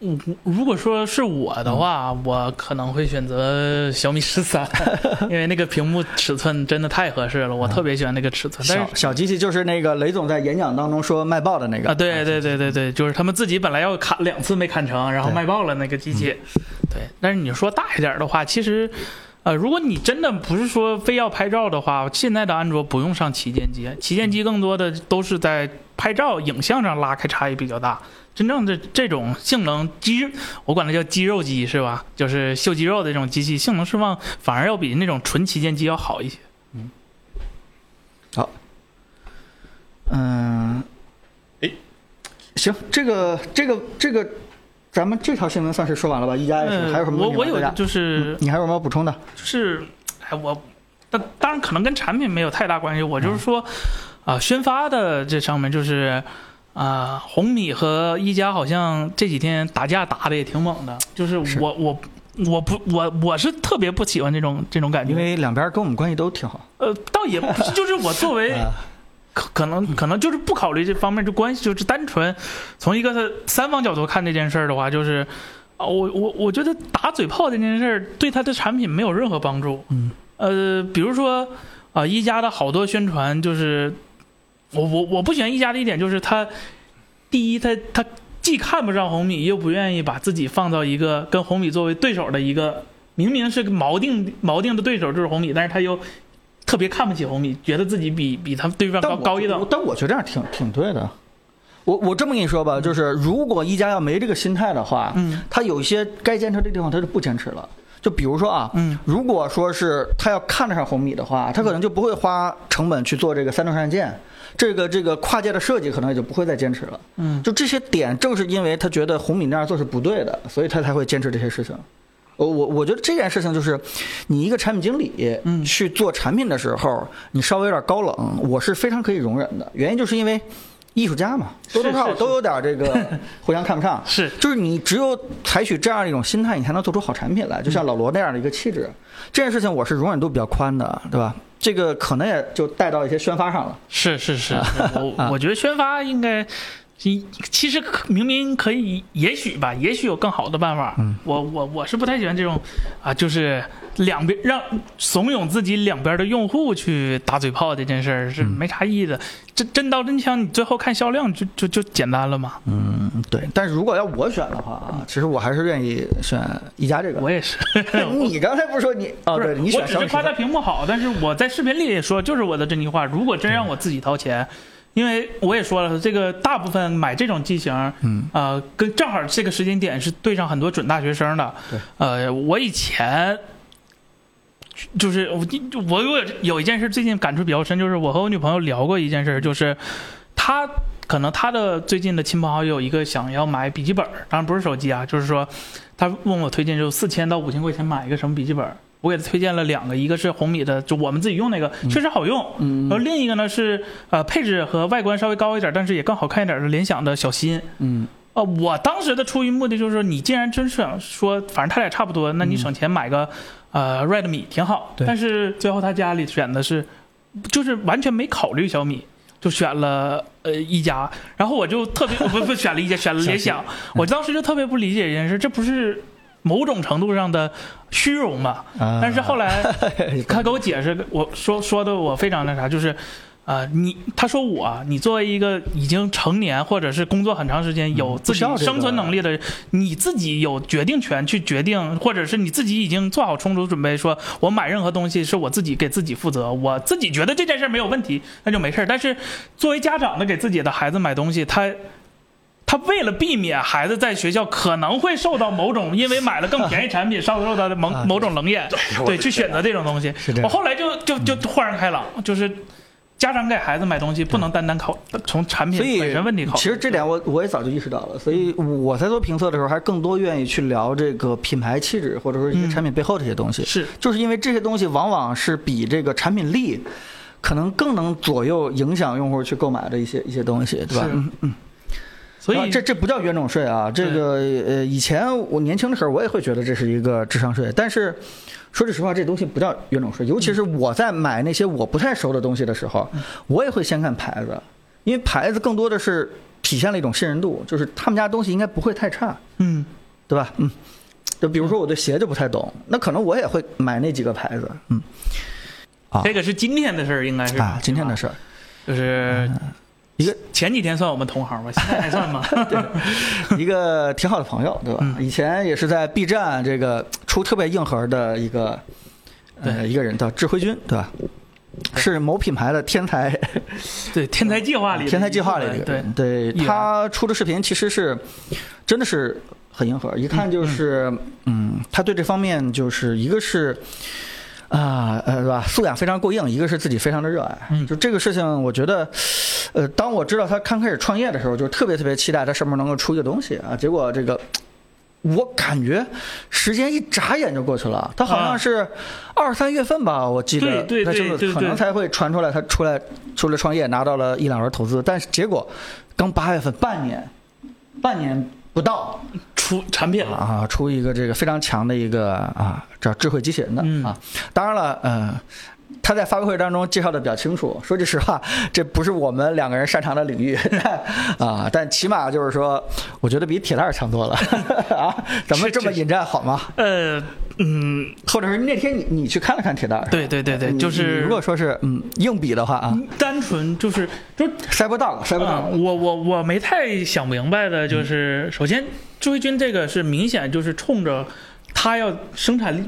嗯如果说是我的话，我可能会选择小米十三，[LAUGHS] 因为那个屏幕尺寸真的太合适了，我特别喜欢那个尺寸。但小是小机器就是那个雷总在演讲当中说卖爆的那个啊，对对对对对，就是他们自己本来要砍两次没砍成，然后卖爆了那个机器。对，但是你说大一点的话，其实。呃，如果你真的不是说非要拍照的话，现在的安卓不用上旗舰机，旗舰机更多的都是在拍照、影像上拉开差异比较大。真正的这种性能肌，我管它叫肌肉机是吧？就是秀肌肉的这种机器，性能释放反而要比那种纯旗舰机要好一些。嗯，诶，行，这个这个这个，咱们这条新闻算是说完了吧？一加还有什么我我有就是嗯你还有什么要补充的？就是，哎，我，当当然可能跟产品没有太大关系，我就是说，啊、宣发的这上面就是，啊、红米和一加好像这几天打架打的也挺猛的，就是是我我我不我我是特别不喜欢这种这种感觉，因为两边跟我们关系都挺好。呃，倒也不是，就是我作为 [LAUGHS] 啊可可能可能就是不考虑这方面的关系，就是单纯从一个三方角度看这件事儿的话，就是啊，我我我觉得打嘴炮这件事儿对他的产品没有任何帮助。嗯，呃，比如说啊，一加的好多宣传就是，我我我不喜欢一加的一点就是他，第一他他既看不上红米，又不愿意把自己放到一个跟红米作为对手的一个，明明是个锚定锚定的对手就是红米，但是他又特别看不起红米，觉得自己比比他对方高高一等。但我觉得这样挺挺对的。我我这么跟你说吧，就是如果一加要没这个心态的话，嗯，他有一些该坚持的地方他就不坚持了。就比如说啊，嗯，如果说是他要看得上红米的话，他可能就不会花成本去做这个三轴闪件，这个这个跨界的设计可能也就不会再坚持了。嗯，就这些点，正是因为他觉得红米那样做是不对的，所以他才会坚持这些事情。我我我觉得这件事情就是，你一个产品经理，嗯去做产品的时候，你稍微有点高冷，我是非常可以容忍的。原因就是因为艺术家嘛，多多少少都有点这个 [LAUGHS] 互相看不上。是就是你只有采取这样一种心态，你才能做出好产品来。就像老罗那样的一个气质，这件事情我是容忍度比较宽的，对吧？这个可能也就带到一些宣发上了。是是是，我我觉得宣发应该。其其实可明明可以，也许吧，也许有更好的办法。嗯我我我是不太喜欢这种，啊，就是两边让怂恿自己两边的用户去打嘴炮这件事儿是嗯没啥意义的。真真刀真枪，你最后看销量就就就简单了嘛。嗯，对。但是如果要我选的话啊，其实我还是愿意选一加这个。我也是，[LAUGHS] 你刚才不是说你哦，对你选小米十三只是夸他屏幕好，但是我在视频里也说，就是我的真心话。如果真让我自己掏钱，因为我也说了，这个大部分买这种机型，嗯，呃，跟正好这个时间点是对上很多准大学生的。对，呃，我以前就是我我有有一件事最近感触比较深，就是我和我女朋友聊过一件事，就是她可能她的最近的亲朋好友一个想要买笔记本，当然不是手机啊，就是说她问我推荐就四千到五千块钱买一个什么笔记本。我给他推荐了两个，一个是红米的，就我们自己用那个，确实好用。嗯然后另一个呢是呃配置和外观稍微高一点，但是也更好看一点的联想的小新。嗯呃，我当时的出于目的就是说，你既然真是想说，反正他俩差不多，那你省钱买个、呃 Redmi 挺好。对但是最后他家里选的是，就是完全没考虑小米，就选了呃一加。然后我就特别不不选了一加，选了联想。[LAUGHS] 我当时就特别不理解一件事，这不是某种程度上的虚荣吗？啊但是后来 [LAUGHS] 他给我解释，我说说的我非常那啥，就是，呃，你他说我，你作为一个已经成年或者是工作很长时间有自己生存能力的人，你自己有决定权去决定，或者是你自己已经做好充足准备，说我买任何东西是我自己给自己负责，我自己觉得这件事没有问题，那就没事儿。但是作为家长的给自己的孩子买东西，他。他为了避免孩子在学校可能会受到某种因为买了更便宜产品受受到的某啊某种冷眼，[LAUGHS] 对，去选择这种东西我后来就就就豁然开朗，就是家长给孩子买东西不能单单考从产品本身问题考虑。其实这点我我也早就意识到了，所以我在做评测的时候，还更多愿意去聊这个品牌气质，或者说一些嗯产品背后这些东西。是就是因为这些东西往往是比这个产品力，可能更能左右影响用户去购买的一些一些东西，对吧是？嗯嗯。所以啊这这不叫冤种税啊！这个呃，以前我年轻的时候，我也会觉得这是一个智商税，但是说句实话，这东西不叫冤种税。尤其是我在买那些我不太熟的东西的时候，我也会先看牌子，因为牌子更多的是体现了一种信任度，就是他们家东西应该不会太差，嗯，对吧？嗯，就比如说我对鞋就不太懂，那可能我也会买那几个牌子，嗯啊这个是今天的事儿，应该是啊，今天的事儿，就是一个前几天算我们同行吧，现在还算吗？[LAUGHS] 对一个挺好的朋友，对吧？嗯以前也是在 B 站这个出特别硬核的一个呃对一个人叫智慧君，对吧？是某品牌的天才，[LAUGHS] 对，天才计划里的天才计划里的对人。对他出的视频其实是真的是很硬核，一看就是嗯，他对这方面就是一个是。啊，呃，是吧？素养非常过硬，一个是自己非常的热爱。嗯就这个事情，我觉得，呃，当我知道他刚开始创业的时候，就特别特别期待他什么时候能够出一个东西啊。结果这个，[TSK] 我感觉时间一眨眼就过去了。他好像是二三月份吧，我记得，啊对对他这个对对对可能才会传出来，他出来出来创业，拿到了一两轮投资。但是结果刚八月份，半年，半年不到出产品了，啊，出一个这个非常强的一个啊，叫智慧机器人的嗯啊。当然了，呃。他在发布会当中介绍的比较清楚。说句实话，[LAUGHS] 这不是我们两个人擅长的领域 [LAUGHS] 啊，但起码就是说，我觉得比铁蛋儿强多了 [LAUGHS] 啊。咱们这么引战好吗？呃，嗯，或者是那天你你去看了看铁蛋儿？对对对对，就是如果说是嗯硬比的话啊单纯就是就摔不到，摔不到。嗯，我我我没太想明白的就是，首先朱一军这个是明显就是冲着他要生产力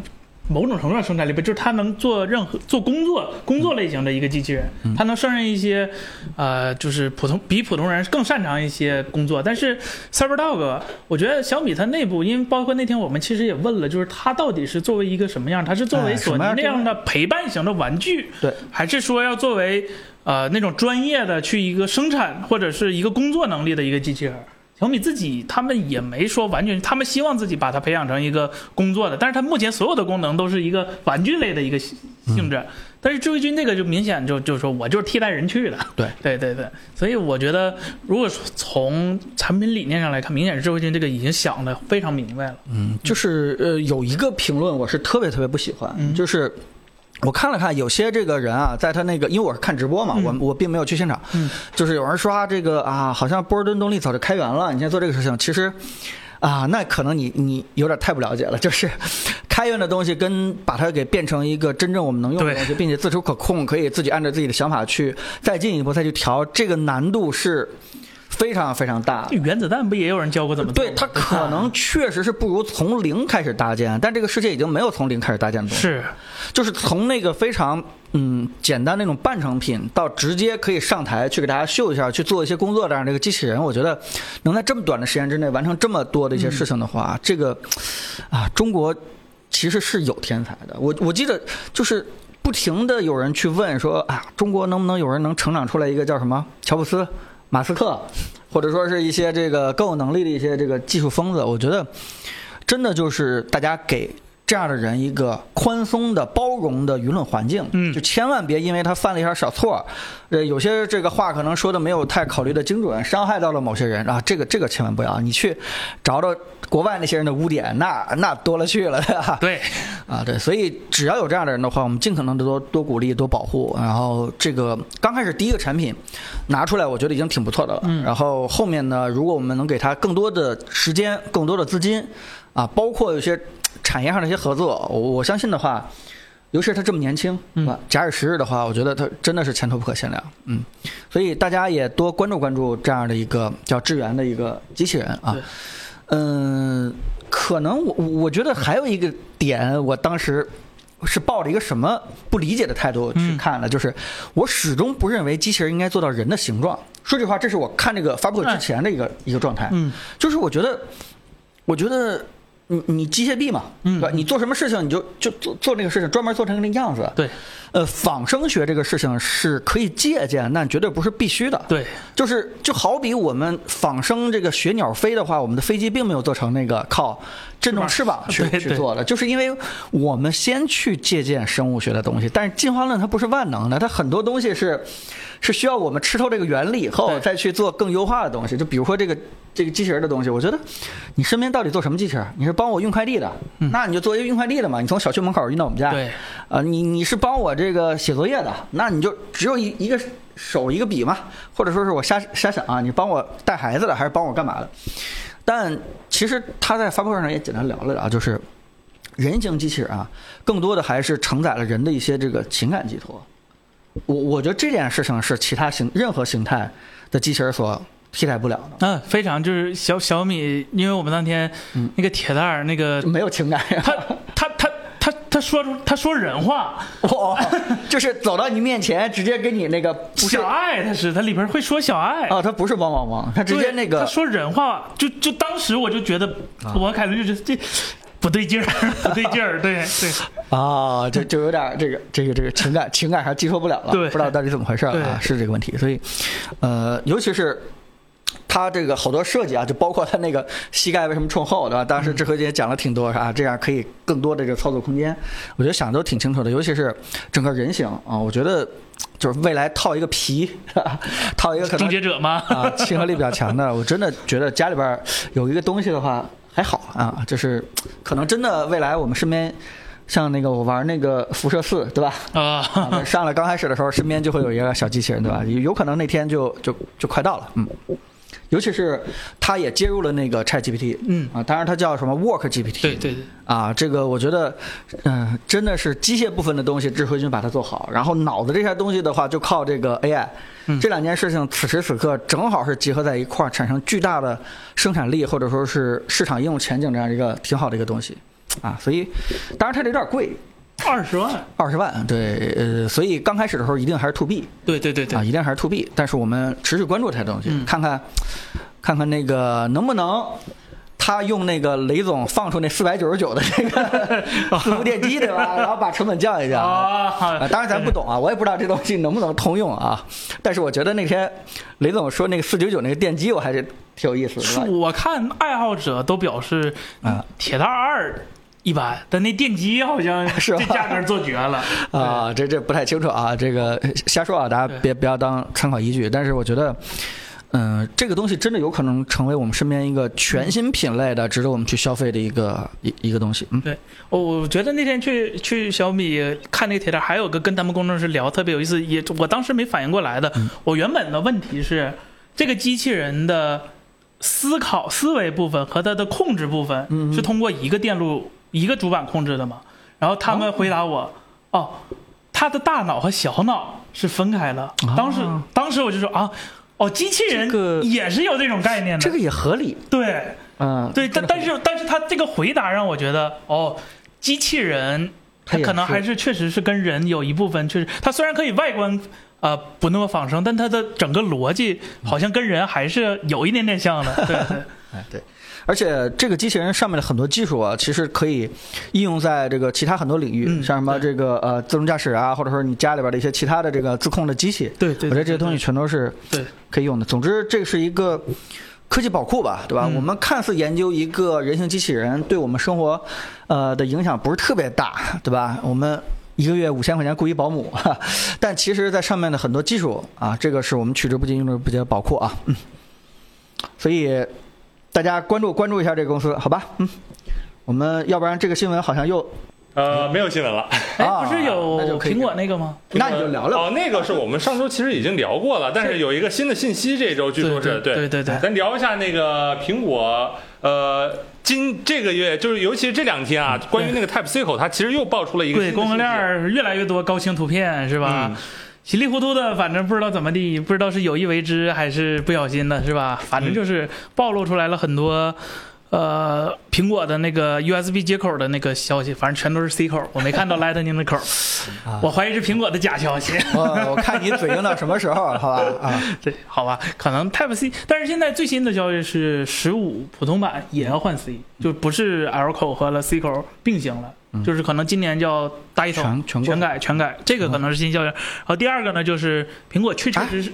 某种程度上生产力吧，就是它能做任何做工作工作类型的一个机器人，它能胜任一些呃，就是普通比普通人更擅长一些工作。但是 CyberDog，我觉得小米它内部，因为包括那天我们其实也问了，就是它到底是作为一个什么样？它是作为哎索尼那样的陪伴型的玩具，对，还是说要作为呃那种专业的去一个生产或者是一个工作能力的一个机器人？小米自己他们也没说完全，他们希望自己把它培养成一个工作的，但是它目前所有的功能都是一个玩具类的一个性性质。但是智慧君这个就明显就就是说我就是替代人去的，对。对对对，所以我觉得如果说从产品理念上来看，明显是智慧君这个已经想的非常明白了。嗯，就是呃，有一个评论我是特别特别不喜欢，嗯。就是我看了看，有些这个人啊，在他那个，因为我是看直播嘛，我我并没有去现场，嗯就是有人刷这个啊，好像波士顿动力早就开源了，你现在做这个事情，其实。啊，那可能你你有点太不了解了，[LAUGHS] 就是开源的东西跟把它给变成一个真正我们能用的东西，并且自主可控，可以自己按照自己的想法去再进一步再去调，这个难度是非常非常大。原子弹不也有人教过怎么做？对它可能确实是不如从零开始搭建，但这个世界已经没有从零开始搭建的东西，是就是从那个非常嗯简单那种半成品到直接可以上台去给大家秀一下，去做一些工作这样的一个机器人，我觉得能在这么短的时间之内完成这么多的一些事情的话，这个啊中国其实是有天才的。我我记得就是。不停的有人去问说啊，中国能不能有人能成长出来一个叫什么乔布斯、马斯克，或者说是一些这个更有能力的一些这个技术疯子？我觉得真的就是大家给这样的人一个宽松的、包容的舆论环境，嗯就千万别因为他犯了一点小错，呃，有些这个话可能说的没有太考虑的精准，伤害到了某些人啊，这个这个千万不要，你去找找国外那些人的污点，那那多了去了，对吧？对，啊，对，所以只要有这样的人的话，我们尽可能的多多鼓励、多保护。然后这个刚开始第一个产品拿出来，我觉得已经挺不错的了。嗯然后后面呢，如果我们能给他更多的时间、更多的资金，啊，包括有些产业上的一些合作，我我相信的话。尤其是他这么年轻，嗯。啊，假以时日的话，我觉得他真的是前途不可限量，嗯，所以大家也多关注关注这样的一个叫智源的一个机器人啊，嗯，可能我我觉得还有一个点，我当时是抱着一个什么不理解的态度去嗯看的，就是我始终不认为机器人应该做到人的形状。说句话，这是我看这个发布会之前的一个、一个状态，嗯。就是我觉得，我觉得你你机械臂嘛，嗯对吧？你做什么事情你就就做做那个事情，专门做成那个样子。对呃，仿生学这个事情是可以借鉴，但绝对不是必须的。对，就是就好比我们仿生这个学鸟飞的话，我们的飞机并没有做成那个靠震动翅膀去 [LAUGHS] 去做的，就是因为我们先去借鉴生物学的东西，但是进化论它不是万能的，它很多东西是是需要我们吃透这个原理以后再去做更优化的东西。就比如说这个这个机器人的东西，我觉得你身边到底做什么机器人？你是帮我运快递的，那你就做一个运快递的嘛，你从小区门口运到我们家。对，啊，你你是帮我这个写作业的，那你就只有一一个手一个笔嘛，或者说是我瞎瞎想啊，你帮我带孩子的还是帮我干嘛的？但其实他在发布会上也简单聊了聊，就是人形机器人啊，更多的还是承载了人的一些这个情感寄托。我我觉得这件事情是其他形任何形态的机器人所替代不了的，嗯，非常就是小小米，因为我们当天嗯那个铁蛋儿那个没有情感呀。他他他说出他说人话，哇，[LAUGHS] 就是走到你面前，直接给你那个不是小爱他是他里边会说小爱。啊，他不是汪汪汪，他直接那个他说人话，就就当时我就觉得，啊我凯伦就觉得这不对劲儿，[LAUGHS] 不对劲儿，对对，啊，就就有点这个这个这个情感情感上接受不了了，对不知道到底怎么回事啊，是这个问题。所以，呃，尤其是它这个好多设计啊，就包括它那个膝盖为什么冲后，对吧？当时志和姐讲了挺多，是啊，这样可以更多的这个操作空间，我觉得想的都挺清楚的。尤其是整个人形啊，我觉得就是未来套一个皮，套一个可能终结者吗？啊，亲和力比较强的，[LAUGHS] 我真的觉得家里边有一个东西的话还好啊，就是可能真的未来我们身边，像那个我玩那个辐射四，对吧？啊，啊上来刚开始的时候，身边就会有一个小机器人，对吧？有有可能那天就就就快到了，嗯。尤其是它也接入了那个 Chat GPT，嗯啊，当然它叫什么 Work GPT，对对对，啊，这个我觉得，嗯、真的是机械部分的东西，智慧君把它做好，然后脑子这些东西的话，就靠这个 AI。嗯这两件事情此时此刻正好是结合在一块儿，产生巨大的生产力，或者说是市场应用前景这样一个挺好的一个东西。啊，所以当然它这有点贵，二十万，二十万，对，呃，所以刚开始的时候一定还是 to B 对对对啊，对，一定还是 to B，但是我们持续关注这些东西，嗯看看看看那个能不能。他用那个雷总放出那四百九十九的这个 [LAUGHS] 自动电机，对吧？然后把成本降一降。啊，啊，当然咱不懂啊，我也不知道这东西能不能通用啊。但是我觉得那天雷总说那个四九九那个电机，我还是挺有意思的？我看爱好者都表示，啊铁蛋二一般，但那电机好像 [LAUGHS] 是吧这价格做绝了。[LAUGHS] 啊，这这不太清楚啊，这个瞎说啊，大家别不要当参考依据。但是我觉得，嗯、这个东西真的有可能成为我们身边一个全新品类的、值得我们去消费的一个一一个东西。嗯，我我觉得那天去去小米看那个铁蛋，还有个跟他们工程师聊特别有意思，也我当时没反应过来的。嗯我原本的问题是，这个机器人的思考思维部分和它的控制部分嗯是通过一个电路一个主板控制的嘛？然后他们回答我，哦，他的大脑和小脑是分开的。当时啊当时我就说啊。哦，机器人也是有这种概念的，这个也合理。对，嗯，对，但但是但是他这个回答让我觉得，哦，机器人它它也是可能还是确实是跟人有一部分，确实它虽然可以外观呃不那么仿生，但它的整个逻辑好像跟人还是有一点点像的。对对，[LAUGHS] 哎，对，而且这个机器人上面的很多技术啊，其实可以应用在这个其他很多领域，嗯像什么这个呃自动驾驶啊，或者说你家里边的一些其他的这个自控的机器，对对，我觉得这些东西全都是对可以用的。总之，这是一个科技宝库吧，对吧？嗯我们看似研究一个人形机器人对我们生活呃的影响不是特别大，对吧？我们一个月五千块钱雇一保姆，哈，[LAUGHS] 但其实，在上面的很多技术啊，这个是我们取之不尽、用之不竭的宝库啊。嗯，所以大家关注关注一下这个公司，好吧？嗯，我们要不然这个新闻好像又呃，没有新闻了。哎，啊不是有苹果那个吗？那你就聊聊。哦，那个是我们上周其实已经聊过了，但是有一个新的信息，这周据说是对。对对对咱聊一下那个苹果，呃，今这个月就是尤其是这两天啊，关于那个 Type C 口，它其实又爆出了一个对，供应链儿越来越多高清图片是吧？嗯稀里糊涂的，反正不知道怎么地，不知道是有意为之还是不小心的，是吧？反正就是暴露出来了很多，呃，苹果的那个 USB 接口的那个消息，反正全都是 C 口，我没看到 Lightning 的口，啊我怀疑是苹果的假消息。我我看你嘴硬到什么时候，好吧？啊，[LAUGHS] 对，好吧，可能 Type C，但是现在最新的消息是十五普通版也要换 C，就不是 L 口和了 C 口并行了，就是可能今年就要搭一统全全全改全改，这个可能是新消息。然后第二个呢，就是苹果确确实实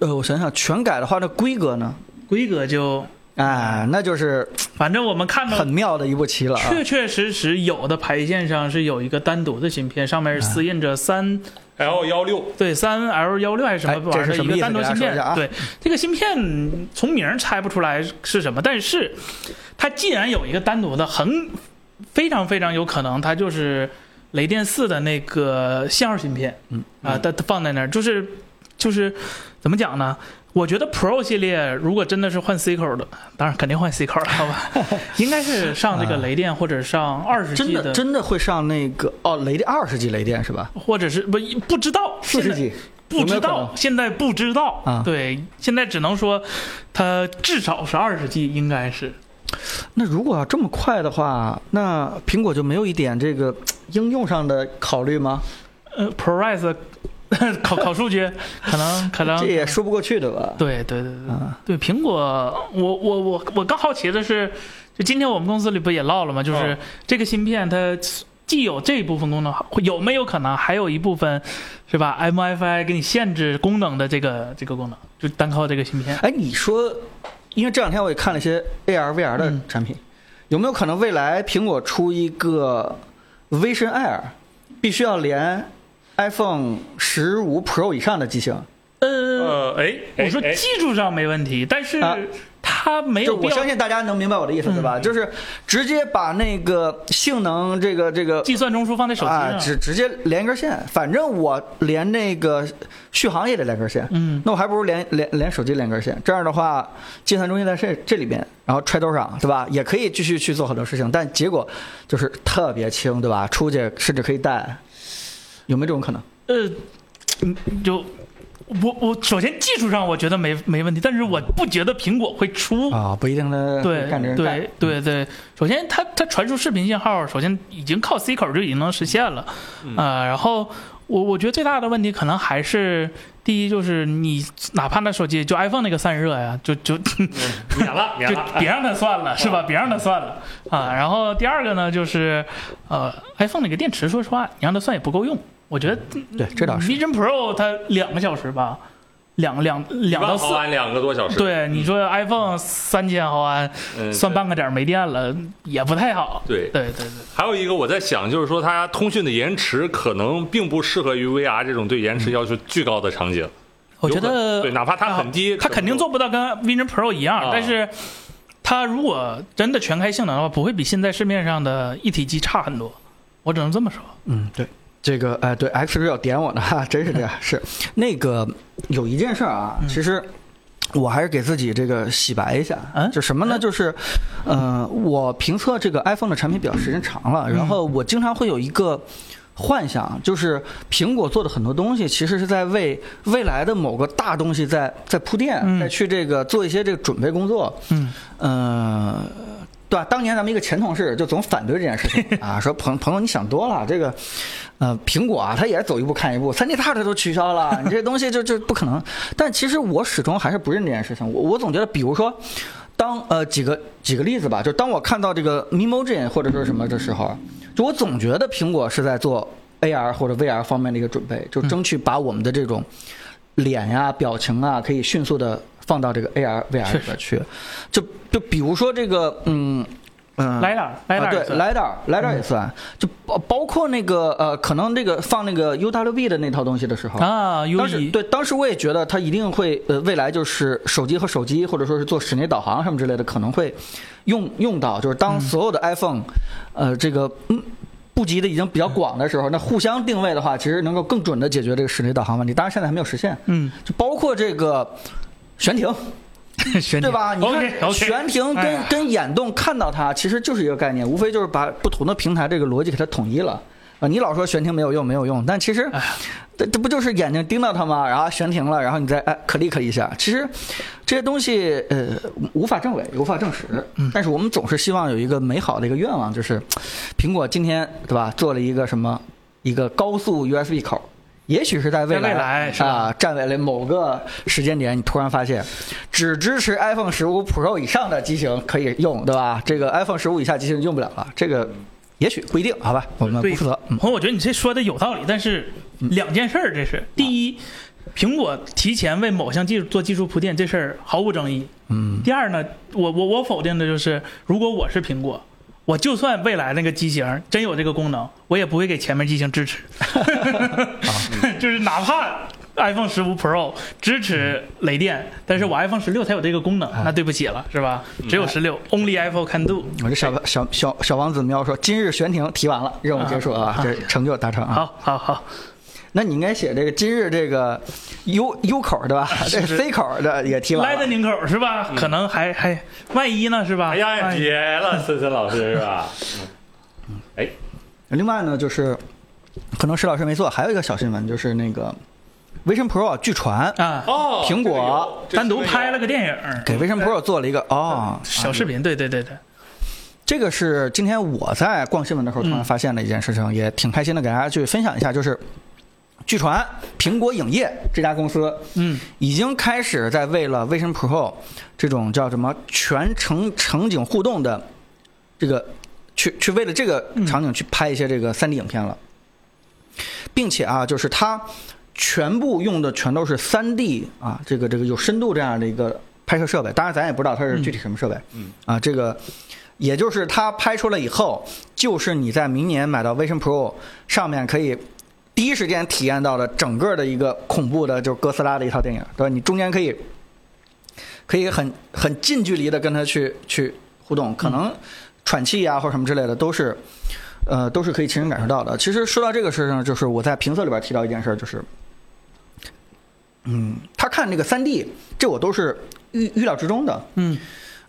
呃，我想想，全改的话，那规格呢？规格就，哎，那就是反正我们看到很妙的一步棋了啊！确确实实有的排线上是有一个单独的芯片，上面是私印着三 L 幺六，对三 L 幺六还是什么哎玩意儿的一个这是什么意思单独芯片？对，这个芯片从名儿猜不出来是什么，但是它既然有一个单独的，很非常非常有可能它就是雷电四的那个信号芯片，嗯啊，它它放在那儿，就是就是怎么讲呢？我觉得 Pro 系列如果真的是换 C 口的，当然肯定换 C 口了，[LAUGHS] 好吧？应该是上这个雷电或者上二十 G 的真的真的会上那个哦，雷电二十 G 雷电是吧？或者是不不知道四十 G 不知道，现在不知道啊对，现在只能说它至少是二十 G，应该是。那如果要这么快的话，那苹果就没有一点这个应用上的考虑吗？呃，ProRes [LAUGHS] 考考数据，可能可能这也说不过去的吧？对对对对苹果，我我我我更好奇的是，就今天我们公司里不也唠了吗？就是哦这个芯片它既有这一部分功能，有没有可能还有一部分是吧？MFI 给你限制功能的这个这个功能，就单靠这个芯片。哎，你说，因为这两天我也看了一些 AR、VR 的嗯产品，有没有可能未来苹果出一个 Vision Air，必须要连 iPhone 十五 Pro 以上的机型？呃，呃，哎，我说技术上没问题，但是啊它没有我相信大家能明白我的意思，对吧？嗯就是直接把那个性能这个这个计算中枢放在手机啊，上。直直接连一根线，反正我连那个续航也得连根线。嗯，那我还不如连连连手机连根线，这样的话，计算中心在这这里边，然后揣兜上，对吧？也可以继续去做很多事情，但结果就是特别轻，对吧？出去甚至可以带，有没有这种可能？呃，嗯就我我首先技术上我觉得没没问题，但是我不觉得苹果会出。啊，不一定的对对对对，首先它它传输视频信号，首先已经靠 C 口就已经能实现了，啊、然后我我觉得最大的问题可能还是第一就是你哪怕那手机就 iPhone 那个散热呀，就就免了 [LAUGHS] 免就了，别让它算了，是吧？别让它算了啊。然后第二个呢，就是呃，iPhone 那个电池，说实话，你让它算也不够用。我觉得对，这倒是。Vision Pro 它两个小时吧，两两两到四毫。安两个多小时，对，你说 iPhone 三千毫安，嗯，算半个点没电了，也不太好。对。对对对，还有一个我在想，就是说它通讯的延迟可能并不适合于 VR 这种对延迟要求巨高的场景。我觉得对，哪怕它很低，它肯定做不到跟 Vision Pro 一样，啊但是它如果真的全开性能的话，不会比现在市面上的一体机差很多。我只能这么说。嗯，对，这个哎，对，X 是要点我的哈，真是这样。是那个有一件事儿啊，其实我还是给自己这个洗白一下，嗯就什么呢？就是，呃，我评测这个 iPhone 的产品比较时间长了，然后我经常会有一个。幻想就是苹果做的很多东西，其实是在为未来的某个大东西在在铺垫，嗯在去这个做一些这个准备工作。嗯，呃，对吧？当年咱们一个前同事就总反对这件事情 [LAUGHS] 啊，说朋朋友你想多了，这个呃苹果啊，它也走一步看一步，三 D Touch 都取消了，你这东西就就不可能。[LAUGHS] 但其实我始终还是不认这件事情，我我总觉得，比如说。当呃几个几个例子吧，就当我看到这个 Memoji 或者说什么的时候，就我总觉得苹果是在做 AR 或者 VR 方面的一个准备，就争取把我们的这种脸呀、表情啊，可以迅速的放到这个 AR、VR 里边去。就就比如说这个，嗯嗯。，LiDAR 啊，LiDAR 对也算，LiDAR LiDAR 也算，就包包括那个呃，可能这个放那个 UWB 的那套东西的时候，啊当时对，当时我也觉得它一定会呃，未来就是手机和手机，或者说是做室内导航什么之类的，可能会用用到。就是当所有的 iPhone，、呃，这个嗯。布局的已经比较广的时候，那互相定位的话，其实能够更准的解决这个室内导航问题。当然，现在还没有实现。嗯，就包括这个悬停，悬 [LAUGHS] 对吧？你看悬停跟、哎跟眼动看到它，其实就是一个概念，无非就是把不同的平台这个逻辑给它统一了。啊，你老说悬停没有用，没有用，但其实这这不就是眼睛盯到它吗？然后悬停了，然后你再哎 click 一下，其实这些东西呃无法证伪，无法证实。嗯但是我们总是希望有一个美好的一个愿望，就是苹果今天对吧做了一个什么一个高速 USB 口。也许是在未来啊，站在了某个时间点，你突然发现，只支持 iPhone 十五 Pro 以上的机型可以用，对吧？这个 iPhone 十五以下机型用不了了，这个也许不一定，好吧？我们不负责。嗯，朋友，我觉得你这说的有道理，但是两件事儿，这是第一，苹果提前为某项技术做技术铺垫，这事儿毫无争议。嗯，第二呢，我我我否定的就是，如果我是苹果，我就算未来那个机型真有这个功能，我也不会给前面机型支持，[LAUGHS] [LAUGHS] 就是哪怕。iPhone 十五 Pro 支持雷电，但是我 iPhone 十六才有这个功能，那对不起了，是吧？只有十六，Only iPhone can do。我这小小小小王子喵说，今日悬停提完了，任务结束了，啊这成就达成啊。好，好，好，那你应该写这个今日这个 U U 口对吧？[LAUGHS] 这 C 口的也提完了。Lightning 口是吧？可能还还万一呢是吧？哎呀，别了，[LAUGHS] 森森老师是吧？哎，另外呢，就是可能石老师没错，还有一个小新闻，就是那个 Vision Pro 啊据传啊，哦，苹果单独拍了个电影，给 Vision Pro 做了一个哦小视频，对对对对，这个是今天我在逛新闻的时候突然发现的一件事情，也挺开心的，给大家去分享一下。就是据传，苹果影业这家公司嗯已经开始在为了 Vision Pro 这种叫什么全程场景互动的这个，去去为了这个场景去拍一些这个 3D 影片了，并且啊，就是它全部用的全都是 3D 啊，这个这个有深度这样的一个拍摄设备。当然，咱也不知道它是具体什么设备，嗯啊，这个。也就是它拍出来以后，就是你在明年买到 Vision Pro 上面可以第一时间体验到的整个的一个恐怖的，就是哥斯拉的一套电影，对吧？你中间可以可以很很近距离的跟他去去互动，可能喘气啊或者什么之类的都是呃都是可以亲身感受到的。其实说到这个事情，就是我在评测里边提到一件事，就是嗯，他看这个三 D，这我都是预预料之中的。嗯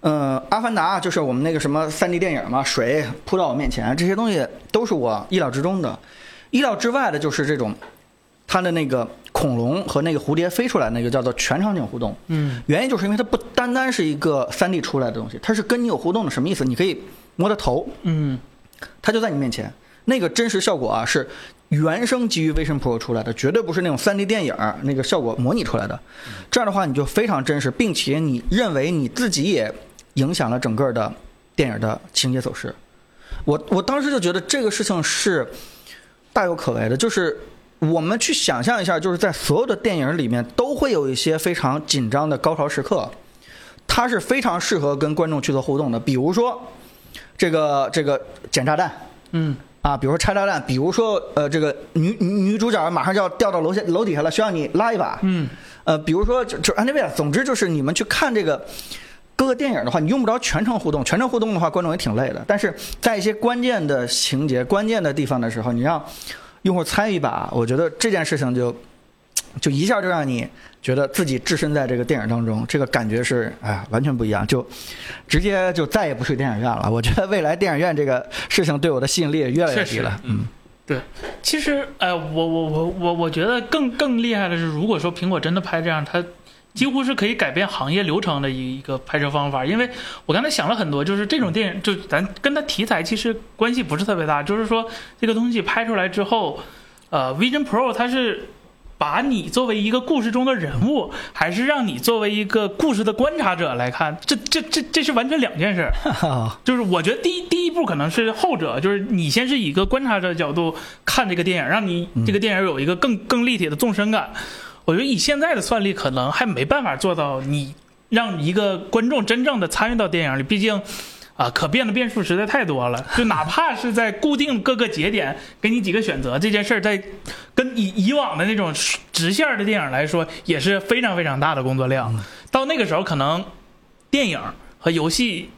呃，阿凡达就是我们那个什么三 D 电影嘛，水扑到我面前，这些东西都是我意料之中的。意料之外的就是这种它的那个恐龙和那个蝴蝶飞出来那个叫做全场景互动。嗯，原因就是因为它不单单是一个3 D 出来的东西，它是跟你有互动的。什么意思？你可以摸它头，嗯，它就在你面前。那个真实效果啊，是原生基于 Vision Pro 出来的，绝对不是那种 3D 电影那个效果模拟出来的。这样的话，你就非常真实，并且你认为你自己也影响了整个的电影的情节走势。我我当时就觉得这个事情是大有可为的，就是我们去想象一下，就是在所有的电影里面都会有一些非常紧张的高潮时刻，它是非常适合跟观众去做互动的。比如说这个这个捡炸弹，嗯，啊，比如说拆炸弹，比如说呃这个女女女主角马上就要掉到楼下楼底下了，需要你拉一把，嗯，呃，比如说就就 anyway，总之就是你们去看这个。各个电影的话，你用不着全程互动，全程互动的话，观众也挺累的。但是在一些关键的情节、关键的地方的时候，你让用户参与一把，我觉得这件事情就就一下就让你觉得自己置身在这个电影当中，这个感觉是哎呀完全不一样，就直接就再也不去电影院了。我觉得未来电影院这个事情对我的吸引力也越来越低了。嗯，对，其实，呃，我我我我我觉得更更厉害的是，如果说苹果真的拍这样，它几乎是可以改变行业流程的一一个拍摄方法。因为我刚才想了很多，就是这种电影，就咱跟它题材其实关系不是特别大，就是说这个东西拍出来之后，呃，Vision Pro 它是。把你作为一个故事中的人物，还是让你作为一个故事的观察者来看，这这这这是完全两件事儿。[LAUGHS] 就是我觉得第一第一步可能是后者，就是你先是以一个观察者的角度看这个电影，让你这个电影有一个更更立体的纵深感。我觉得以现在的算力，可能还没办法做到你让一个观众真正的参与到电影里，毕竟。啊，可变的变数实在太多了，就哪 [LAUGHS] 怕是在固定各个节点给你几个选择这件事儿，在跟以以往的那种直线的电影来说，也是非常非常大的工作量。到那个时候，可能电影和游戏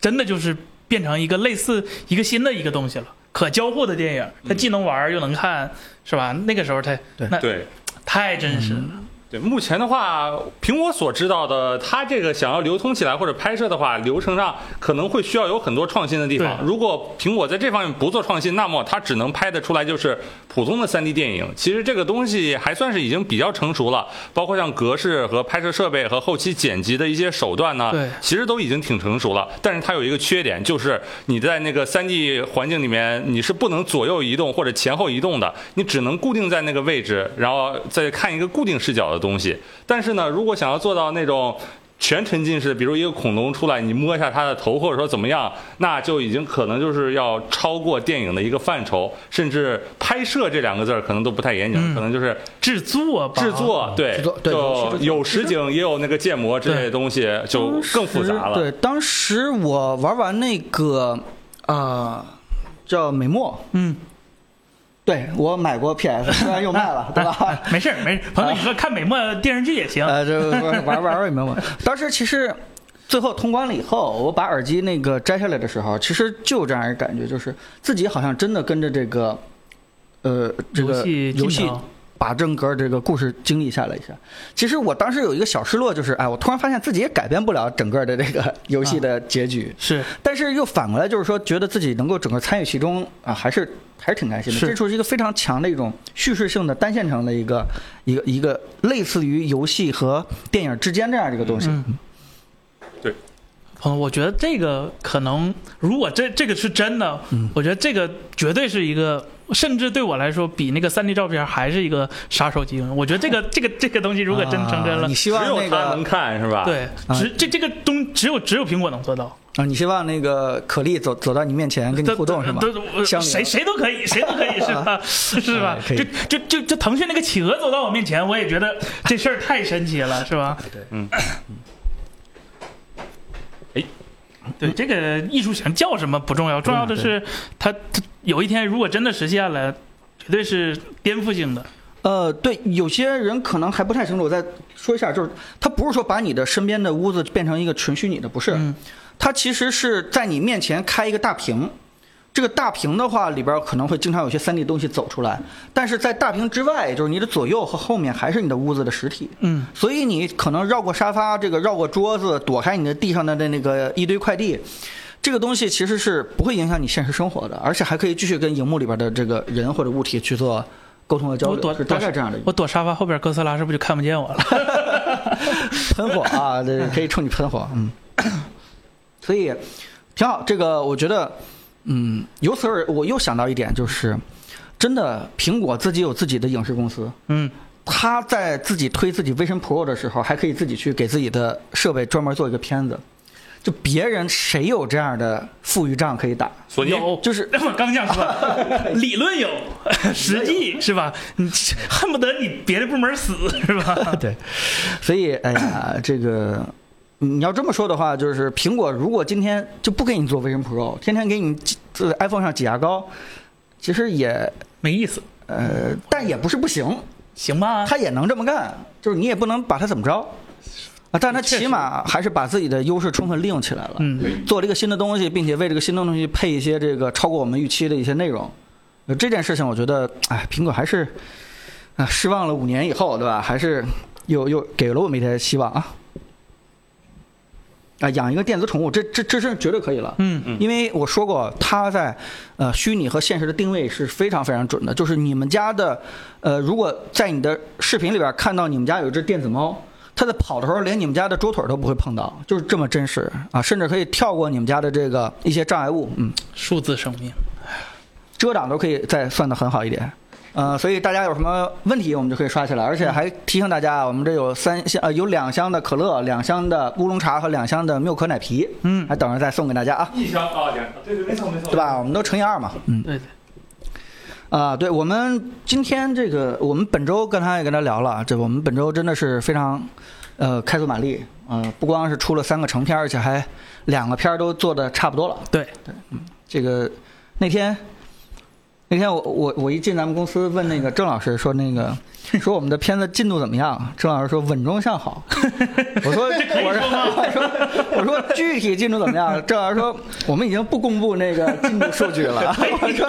真的就是变成一个类似一个新的一个东西了，可交互的电影，它既能玩又能看，是吧？那个时候它那对太真实了。对，目前的话，凭我所知道的，它这个想要流通起来或者拍摄的话，流程上可能会需要有很多创新的地方。如果苹果在这方面不做创新，那么它只能拍得出来就是普通的 3D 电影。其实这个东西还算是已经比较成熟了，包括像格式和拍摄设备和后期剪辑的一些手段呢，对其实都已经挺成熟了。但是它有一个缺点，就是你在那个 3D 环境里面，你是不能左右移动或者前后移动的，你只能固定在那个位置，然后再看一个固定视角的东西。但是呢，如果想要做到那种全沉浸式，比如一个恐龙出来，你摸一下它的头，或者说怎么样，那就已经可能就是要超过电影的一个范畴，甚至拍摄这两个字儿可能都不太严谨，嗯可能就是制作吧制作，对就有实景也有那个建模之类的东西，就更复杂了。对，当时我玩完那个啊、叫美墨，嗯，对我买过 PS，[LAUGHS] 虽然又卖了，对吧？没事儿没事，[LAUGHS] 朋友你说看美墨电视剧也行。呃，这玩玩玩玩美墨，当时其实。最后通关了以后，我把耳机那个摘下来的时候，其实就有这样一个感觉，就是自己好像真的跟着这个，呃，这个游戏游戏把整个这个故事经历下来一下。其实我当时有一个小失落，就是哎，我突然发现自己也改变不了整个的这个游戏的结局。是但是又反过来，就是说，觉得自己能够整个参与其中啊，还是还是挺开心的。是这处是一个非常强的一种叙事性的单线程的一个一个一个类似于游戏和电影之间这样一个东西。嗯朋友，我觉得这个可能，如果这这个是真的，嗯我觉得这个绝对是一个，甚至对我来说，比那个三 D 照片还是一个杀手级。我觉得这个这个这个东西，如果真成真了啊你，希望只有那它能看是吧？，对，只这这个东只有只有苹果能做到。啊，你希望那个可丽走走到你面前跟你互动是吗？对？对我相谁谁都可以，谁都可以是吧？是吧？[LAUGHS] 就就就就腾讯那个企鹅走到我面前，我也觉得这事儿太神奇了，是吧？对，这个艺术型叫什么不重要，重要的是它它有一天如果真的实现了，绝对是颠覆性的。呃，对，有些人可能还不太清楚，我再说一下，就是它不是说把你的身边的屋子变成一个纯虚拟的，不是，嗯它其实是在你面前开一个大屏。这个大屏的话，里边可能会经常有些 3D 东西走出来，但是在大屏之外，就是你的左右和后面还是你的屋子的实体。嗯，所以你可能绕过沙发，这个绕过桌子，躲开你的地上的那那个一堆快递，这个东西其实是不会影响你现实生活的，而且还可以继续跟荧幕里边的这个人或者物体去做沟通和交流我躲大概这样的我躲沙发后边，哥斯拉是不是就看不见我了？[LAUGHS] 喷火啊，对，可以冲你喷火，嗯，[LAUGHS] 所以挺好。这个我觉得，嗯，由此而我又想到一点，就是真的苹果自己有自己的影视公司，嗯，他在自己推自己 Vision Pro 的时候，还可以自己去给自己的设备专门做一个片子。就别人谁有这样的富裕账可以打？索尼有，就是我 [LAUGHS] 刚想说，理论有，实际是吧？你恨不得你别的部门死是吧？[LAUGHS] 对，所以哎呀，这个你要这么说的话，就是苹果如果今天就不给你做 Vision Pro，天天给你挤在 iPhone 上挤牙膏，其实也没意思，呃，但也不是不行，行吧？他也能这么干，就是你也不能把他怎么着啊，但他起码还是把自己的优势充分利用起来了。嗯，做了一个新的东西，并且为这个新的东西配一些这个超过我们预期的一些内容。呃，这件事情我觉得，哎，苹果还是啊失望了五年以后，对吧？还是又又给了我们一些希望啊。啊，养一个电子宠物，这这这是绝对可以了。嗯嗯因为我说过，它在呃虚拟和现实的定位是非常非常准的。就是你们家的呃，如果在你的视频里边看到你们家有一只电子猫，它在跑的时候连你们家的桌腿都不会碰到，就是这么真实啊！甚至可以跳过你们家的这个一些障碍物，嗯，数字生命，遮挡都可以再算的很好一点。呃，所以大家有什么问题，我们就可以刷起来。而且还提醒大家啊，我们这有三箱呃有两箱的可乐，两箱的乌龙茶和两箱的妙可奶啤，嗯还等着再送给大家啊，一箱啊，对对，没错没错，对？吧？我们都乘以二嘛，嗯。对对，啊，对，我们今天这个，我们本周刚才也跟他聊了，这我们本周真的是非常，呃，开足马力，呃，不光是出了三个成片，而且还两个片儿都做的差不多了。对对，嗯，这个那天，那天我我我一进咱们公司问那个郑老师说那个说我们的片子进度怎么样？郑老师说稳中向好。[LAUGHS] 我说可以我说吗我说我说具体进度怎么样？郑老师说我们已经不公布那个进度数据了。[LAUGHS] 我说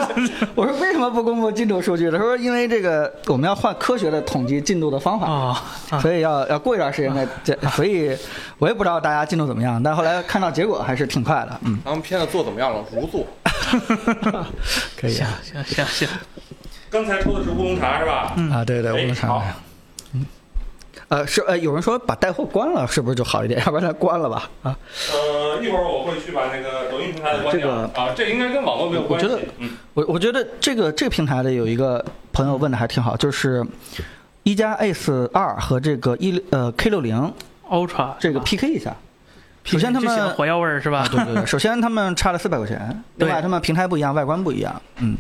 我说为什么不公布进度数据？他说因为这个我们要换科学的统计进度的方法。所以要要过一段时间再再，所以我也不知道大家进度怎么样，但后来看到结果还是挺快的，嗯，咱们片子做怎么样了？如做。[LAUGHS] 可以行行行行，刚才抽的是乌龙茶是吧？啊，对对，哎我们尝好。嗯，呃，是呃，有人说把带货关了，是不是就好一点？[LAUGHS] 要不然咱关了吧？啊，呃，一会儿我会去把那个抖音平台的关这掉个啊，这应该跟网络没有关系。我觉得嗯，我我觉得这个这个平台的有一个朋友问的还挺好，就是一加 S 二和这个一呃 K 六零 Ultra 这个 PK 一下。首先他们火药味儿是吧？啊，？对对对，[LAUGHS] 首先他们差了四百块钱，另外他们平台不一样，外观不一样，嗯，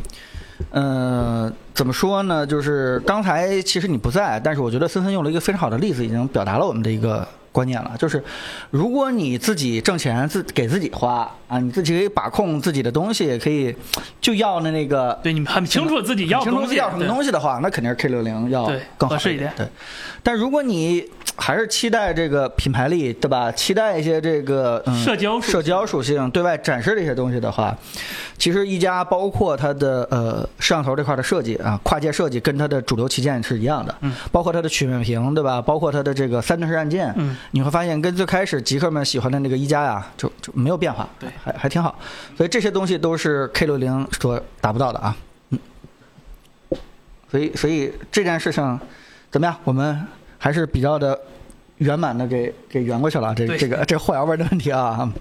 呃，怎么说呢？就是刚才其实你不在，但是我觉得森森用了一个非常好的例子，已经表达了我们的一个观念了，就是如果你自己挣钱自给自己花啊，你自己可以把控自己的东西，可以就要的那个对你们很清楚自己要的清楚东西，自己要什么东西的话，那肯定是 K 六零要对更好合适一点。对，但如果你还是期待这个品牌力，对吧？期待一些这个、嗯、社交属性社交属性对外展示的一些东西的话，其实一加包括它的呃摄像头这块的设计啊，跨界设计跟它的主流旗舰是一样的，嗯，包括它的曲面屏，对吧？包括它的这个三段式按键，嗯，你会发现跟最开始极客们喜欢的那个一加呀，就就没有变化，对还还挺好。所以这些东西都是 K 六零所达不到的啊，嗯。所以所以这件事情怎么样？我们还是比较的圆满的给给圆过去了，这对这个这后摇味的问题啊。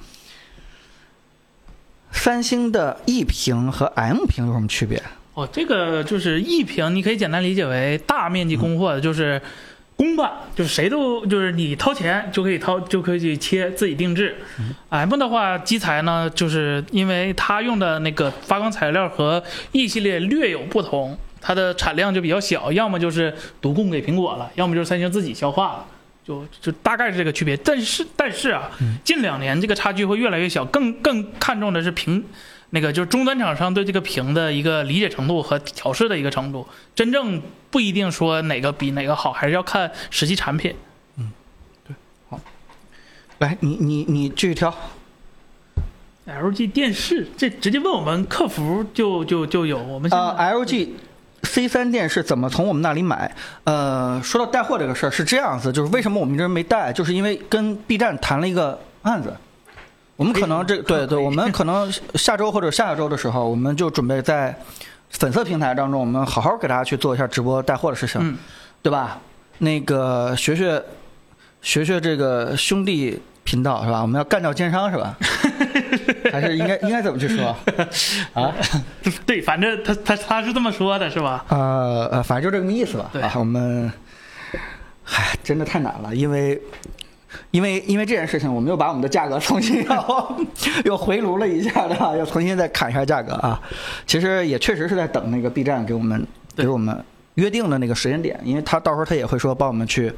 三星的 E 屏和 M 屏有什么区别？哦，这个就是 E 屏，你可以简单理解为大面积供货的，就是公版，就是谁都就是你掏钱就可以掏，就可以去切自己定制。M 的话，基材呢，就是因为它用的那个发光材料和 E 系列略有不同，它的产量就比较小，要么就是独供给苹果了，要么就是三星自己消化了。就就大概是这个区别，但是但是啊，近两年这个差距会越来越小，更更看重的是屏那个就是终端厂商对这个屏的一个理解程度和调试的一个程度，真正不一定说哪个比哪个好，还是要看实际产品。嗯，对，好来，你你你继续挑。LG 电视这直接问我们客服就就就有，我们现在呃，LG C 三店是怎么从我们那里买？呃，说到带货这个事儿是这样子，就是为什么我们一直没带，就是因为跟 B 站谈了一个案子。我们可能这对对，我们可能下周或者下下周的时候，我们就准备在粉色平台当中，我们好好给大家去做一下直播带货的事情，嗯对吧？那个学学学学这个兄弟频道是吧？我们要干掉奸商是吧？[LAUGHS] 还是应该应该怎么去说 [LAUGHS] 啊？[LAUGHS] 对，反正他他他是这么说的，是吧？呃呃，反正就这个意思吧。对啊，我们，唉，真的太难了，因为。因为因为这件事情，我们又把我们的价格重新又又回炉了一下，对吧？又重新再砍一下价格啊。其实也确实是在等那个 B 站给我们给我们约定的那个时间点，因为他到时候他也会说帮我们去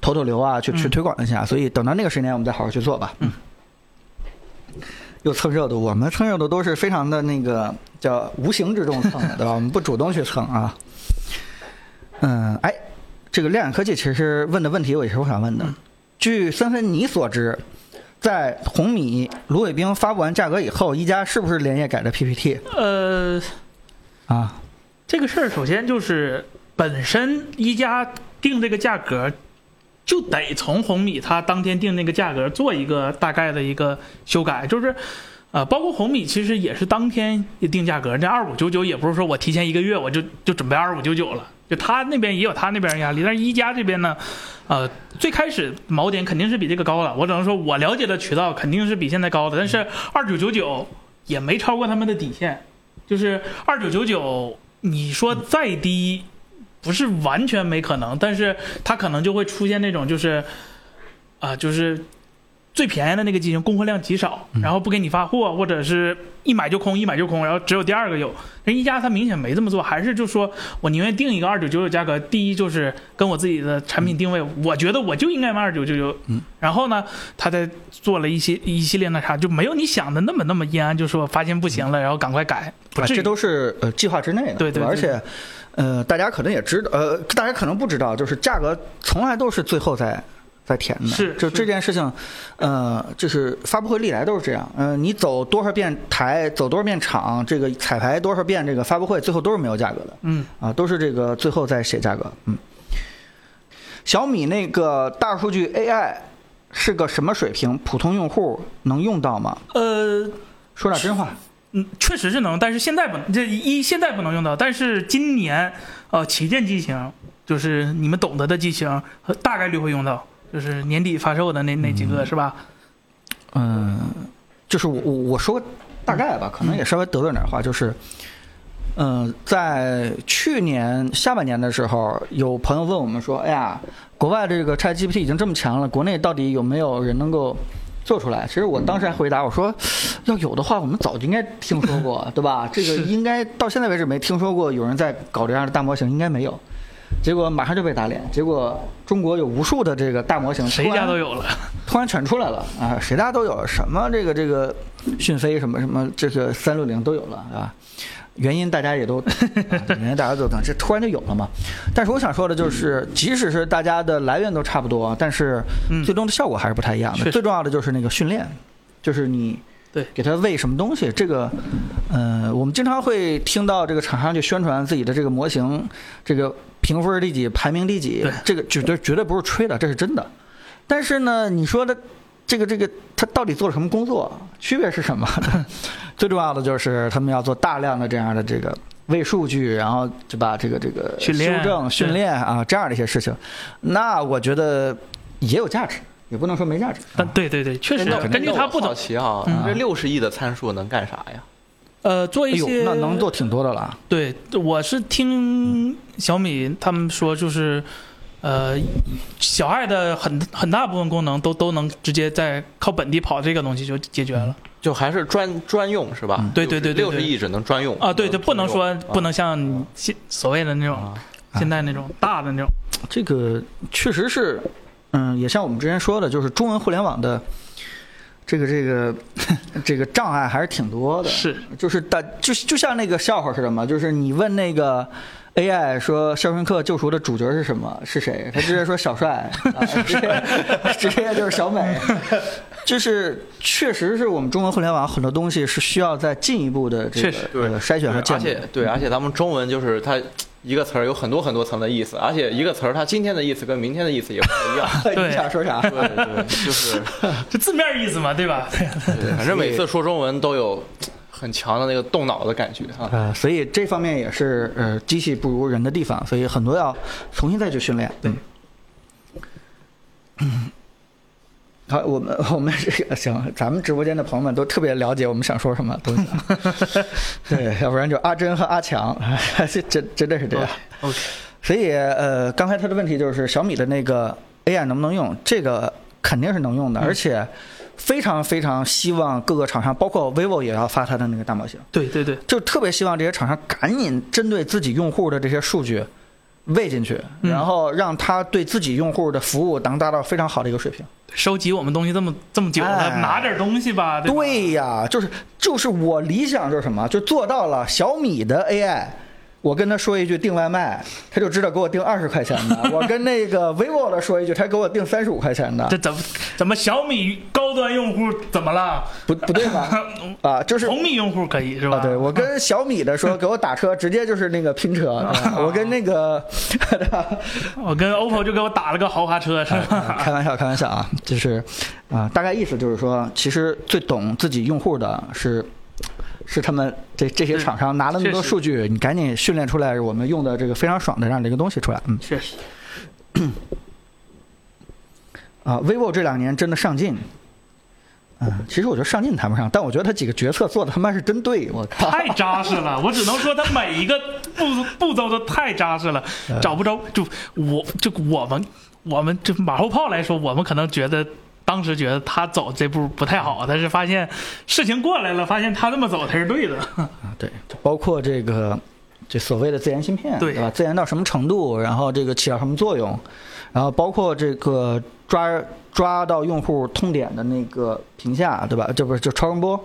投投流啊，去去嗯推广一下，所以等到那个时间点，我们再好好去做吧。嗯。又蹭热度，我们蹭热度都是非常的那个叫无形之中蹭的，[LAUGHS] 对吧？我们不主动去蹭啊。嗯，哎，这个亮眼科技其实问的问题，我也是我想问的。嗯据森森你所知，在红米、芦苇冰发布完价格以后，一加是不是连夜改的 PPT 呃，啊？这个事儿首先就是本身一加定这个价格，就得从红米它当天定那个价格做一个大概的一个修改，就是。呃，包括红米其实也是当天定价格，这二五九九也不是说我提前一个月我就就准备二五九九了，就他那边也有他那边压力，但是一加这边呢，呃，最开始锚点肯定是比这个高了，我只能说我了解的渠道肯定是比现在高的，但是二九九九也没超过他们的底线，就是二九九九，你说再低，不是完全没可能，但是它可能就会出现那种就是，啊、就是最便宜的那个机型供货量极少，然后不给你发货，或者是一买就空，一买就空，然后只有第二个有。人一加它明显没这么做，还是就说我宁愿定一个二九九九价格，第一就是跟我自己的产品定位，我觉得我就应该卖二九九九。嗯，然后呢，他再做了一些一系列那啥，就没有你想的那么那么阴暗，就说发现不行了，然后赶快改，这都是呃计划之内的，对对。而且，呃，大家可能也知道，呃，大家可能不知道，就是价格从来都是最后再再填的。是就这件事情，呃，就是发布会历来都是这样。呃，你走多少遍台，走多少遍场，这个彩排多少遍，这个发布会最后都是没有价格的。嗯啊，都是这个最后再写价格。嗯，小米那个大数据 AI 是个什么水平？普通用户能用到吗？呃。说点真话。嗯，确实是能，但是现在不，这一现在不能用到，但是今年呃旗舰机型，就是你们懂得的机型，呃大概率会用到，就是年底发售的那那几个、是吧？嗯，就是我我我说大概吧，可能也稍微得罪点话，就是，嗯、在去年下半年的时候，有朋友问我们说，哎呀，国外这个 ChatGPT 已经这么强了，国内到底有没有人能够做出来？其实我当时还回答我说，要有的话，我们早就应该听说过，[LAUGHS] 对吧？这个应该到现在为止没听说过有人在搞这样的大模型，应该没有。结果马上就被打脸，结果中国有无数的这个大模型，谁家都有了。突然全出来了啊！谁家都有什么这个这个讯飞什么什么这个三六零都有了啊。原因大家也都，[LAUGHS] 啊原因大家都等，这突然就有了嘛。但是我想说的就是，即使是大家的来源都差不多，但是嗯最终的效果还是不太一样的。最重要的就是那个训练，就是你对给他喂什么东西。这个，呃，我们经常会听到这个厂商去宣传自己的这个模型，这个评分第几，排名第几，这个绝对绝对不是吹的，这是真的。但是呢，你说的这个这个，他到底做了什么工作？区别是什么？[LAUGHS] 最重要的就是他们要做大量的这样的这个喂数据，然后就把这个这个训练修正、训练啊这样的一些事情，那我觉得也有价值，也不能说没价值。但对对对，确实根据他不好同，奇哈嗯，这六十亿的参数能干啥呀？呃，做一些，那能做挺多的了。对，我是听小米他们说，就是呃，小爱的很很大部分功能都都能直接在靠本地跑这个东西就解决了。就还是专专用是吧？嗯。对对对对对。六十亿只能专用啊，对对，不能说不能像像现所谓的那种啊。现在那种大的那种，这个确实是，嗯，也像我们之前说的，就是中文互联网的这个这个 [LAUGHS] 这个障碍还是挺多的。是。就是大就就像那个笑话似的嘛，就是你问那个 AI 说《肖申克救赎》的主角是什么是谁，他直接说小帅，[LAUGHS] 啊、直接直接就是小美。就是确实是我们中文互联网很多东西是需要再进一步的这个确实呃筛选和而建立且。对，而且咱们中文就是它一个词儿有很多很多层的意思，而且一个词儿它今天的意思跟明天的意思也不太一样。[LAUGHS] 对你想说啥？对对，就是 [LAUGHS] 这字面意思嘛，对吧？对，反正每次说中文都有很强的那个动脑的感觉啊。呃，所以这方面也是呃机器不如人的地方，所以很多要重新再去训练。对。嗯。好，我们 [LAUGHS] 我们这个行，咱们直播间的朋友们都特别了解我们想说什么东西。[LAUGHS] 对，要不然就阿珍和阿强，[LAUGHS] 这真真的是这样。OK，所以呃，刚才他的问题就是小米的那个 AI 能不能用？这个肯定是能用的，而且非常非常希望各个厂商，包括 vivo 也要发它的那个大模型。对对对，就特别希望这些厂商赶紧针对自己用户的这些数据喂进去，嗯然后让他对自己用户的服务能达到非常好的一个水平。收集我们东西这么这么久了，哎拿点东西吧对呀，就是就是我理想就是什么，就做到了小米的 AI。我跟他说一句订外卖，他就知道给我订二十块钱的。[LAUGHS] 我跟那个 vivo 的说一句，他给我订三十五块钱的这，怎么怎么小米高端用户怎么了？不不对吧？[LAUGHS] 啊，就是红米用户可以是吧？啊，对我跟小米的说 [LAUGHS] 给我打车，直接就是那个拼车。啊我跟那个，我跟 OPPO 就给我打了个豪华车是吧？开玩笑，开玩笑啊，就是啊，大概意思就是说，其实最懂自己用户的是是他们这这些厂商拿了那么多数据，你赶紧训练出来我们用的这个非常爽的这样的一个东西出来。嗯确实，啊，vivo 这两年真的上进。嗯，其实我觉得上进谈不上，但我觉得他几个决策做的他妈是真对，我靠！太扎实了。[LAUGHS] 我只能说他每一个步步骤都太扎实了，[LAUGHS] 嗯找不着就我就我们我们这马后炮来说，我们可能觉得。当时觉得他走这步不太好，但是发现事情过来了，发现他这么走才是对的。啊，[LAUGHS] 对，包括这个这所谓的自研芯片，对吧？自研到什么程度，然后这个起到什么作用，然后包括这个抓抓到用户痛点的那个屏下，对吧？这不是就超声波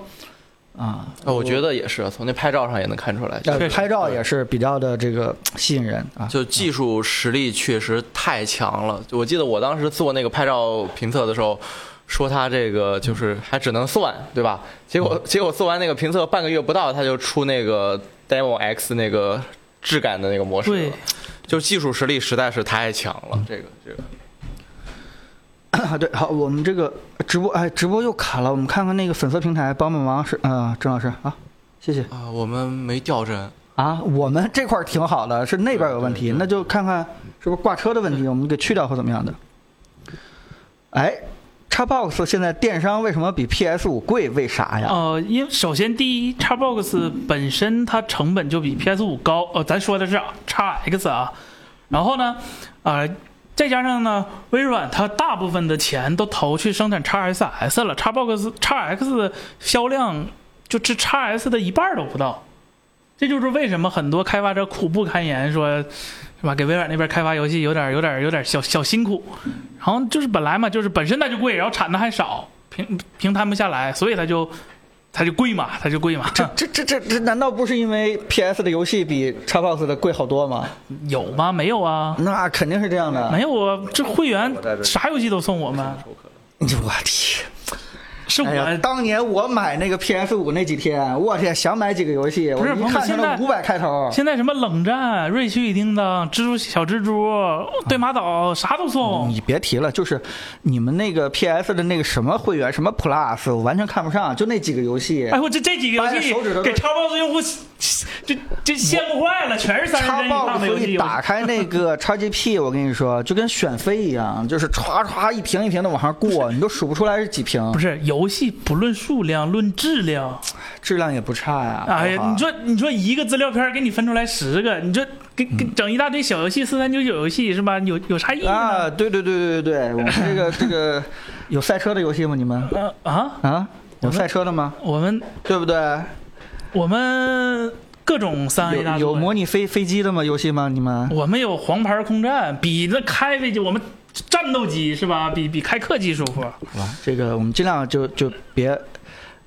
啊？呃我觉得也是，从那拍照上也能看出来。呃确实拍照也是比较的这个吸引人啊。就技术实力确实太强了。就我记得我当时做那个拍照评测的时候，说他这个就是还只能算，对吧？结果结果做完那个评测半个月不到，他就出那个 Demo X 那个质感的那个模式对了。就技术实力实在是太强了，这个这个。啊，[CLEARS THROAT] 对，好，我们这个直播，哎，直播又卡了，我们看看那个粉丝平台帮帮忙，是啊，郑老师啊，谢谢啊，我们没掉帧，啊，我们这块儿挺好的，是那边有问题，那就看看是不是挂车的问题，我们给去掉或怎么样的。哎，Xbox 现在电商为什么比 PS 五贵？为啥呀？呃，因为首先第一，Xbox 本身它成本就比 PS 五高，呃，咱说的是 X 啊，然后呢，呃，再加上呢，微软它大部分的钱都投去生产 XSS 了，Xbox XX 销量就这 XS 的一半都不到，这就是为什么很多开发者苦不堪言，说是吧？给微软那边开发游戏有点有点有点小小辛苦，然后就是本来嘛，就是本身它就贵，然后产的还少，平平摊不下来，所以它就它就贵嘛，[LAUGHS] 它就贵嘛。这这这这这难道不是因为 PS 的游戏比 Xbox 的贵好多吗？有吗？没有啊，那肯定是这样的。没有啊，这会员啥游戏都送我们，我天！是我、哎呀，当年我买那个 PS 五那几天，我天，想买几个游戏，不是我一看现在五百开头。现在什么冷战、瑞奇与叮当、蜘蛛小蜘蛛、对马岛啥都送。你别提了，就是你们那个 PS 的那个什么会员，什么 Plus，我完全看不上，就那几个游戏。哎，我这这几个游戏手指头给 Xbox 用户就就羡慕坏了，全是三十帧以上的游戏。打开那个 [LAUGHS] XGP，我跟你说，就跟选妃一样，就是歘歘一瓶一瓶的往上过，你都数不出来是几瓶不，是游戏不论数量，论质量。质量也不差呀。哎呀，你说你说一个资料片给你分出来十个，你说给给整一大堆小游戏，四三九九游戏是吧？有有啥意义呢？啊，对对对对对对，[LAUGHS] 我们这个这个有赛车的游戏吗？你们呃啊，啊，有赛车的吗？我们对不对？我们各种三 A 大作有有模拟飞飞机的吗？游戏吗？你们？我们有黄牌空战，比那开飞机，我们战斗机是吧？比比开客机舒服。好吧，这个我们尽量就就别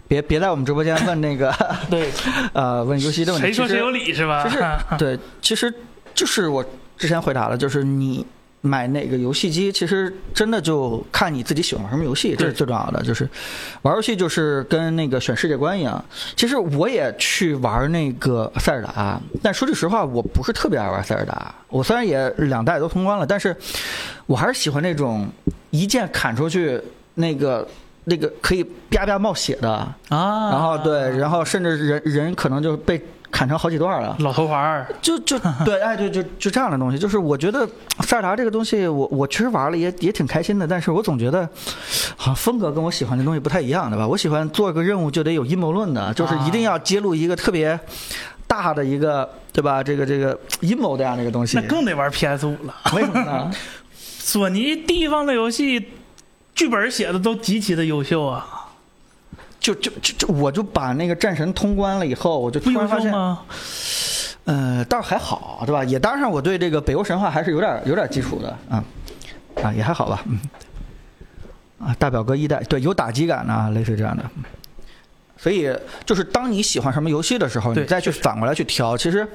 别别在我们直播间问那个 [LAUGHS] 对，[LAUGHS] 呃问游戏的问题。谁说谁有理是吧？就是 [LAUGHS] 对，其实就是我之前回答了，就是你买哪个游戏机，其实真的就看你自己喜欢玩什么游戏，这是最重要的。就是玩游戏就是跟那个选世界观一样。其实我也去玩那个塞尔达，但说句实话，我不是特别爱玩塞尔达。我虽然也两代都通关了，但是我还是喜欢那种一剑砍出去那个。那个可以啪啪冒血的，啊，然后对，然后甚至人人可能就被砍成好几段了。老头环儿，就就对，哎，对就就这样的东西，就是我觉得塞尔达这个东西我，我其实玩了也也挺开心的，但是我总觉得好像风格跟我喜欢的东西不太一样，对吧？我喜欢做个任务就得有阴谋论的，就是一定要揭露一个特别大的一个，对吧？这个这个阴谋这样的一个东西那，更得玩 PS 五了。为什么呢？[LAUGHS] 索尼地方的游戏剧本写的都极其的优秀啊，就就就就我就把那个战神通关了以后，我就突然发现？呃，倒是还好，对吧？也当然我对这个北欧神话还是有点有点基础的啊，啊也还好吧，嗯，啊大表哥一代对有打击感啊，类似这样的。所以就是当你喜欢什么游戏的时候，你再去反过来去调，其实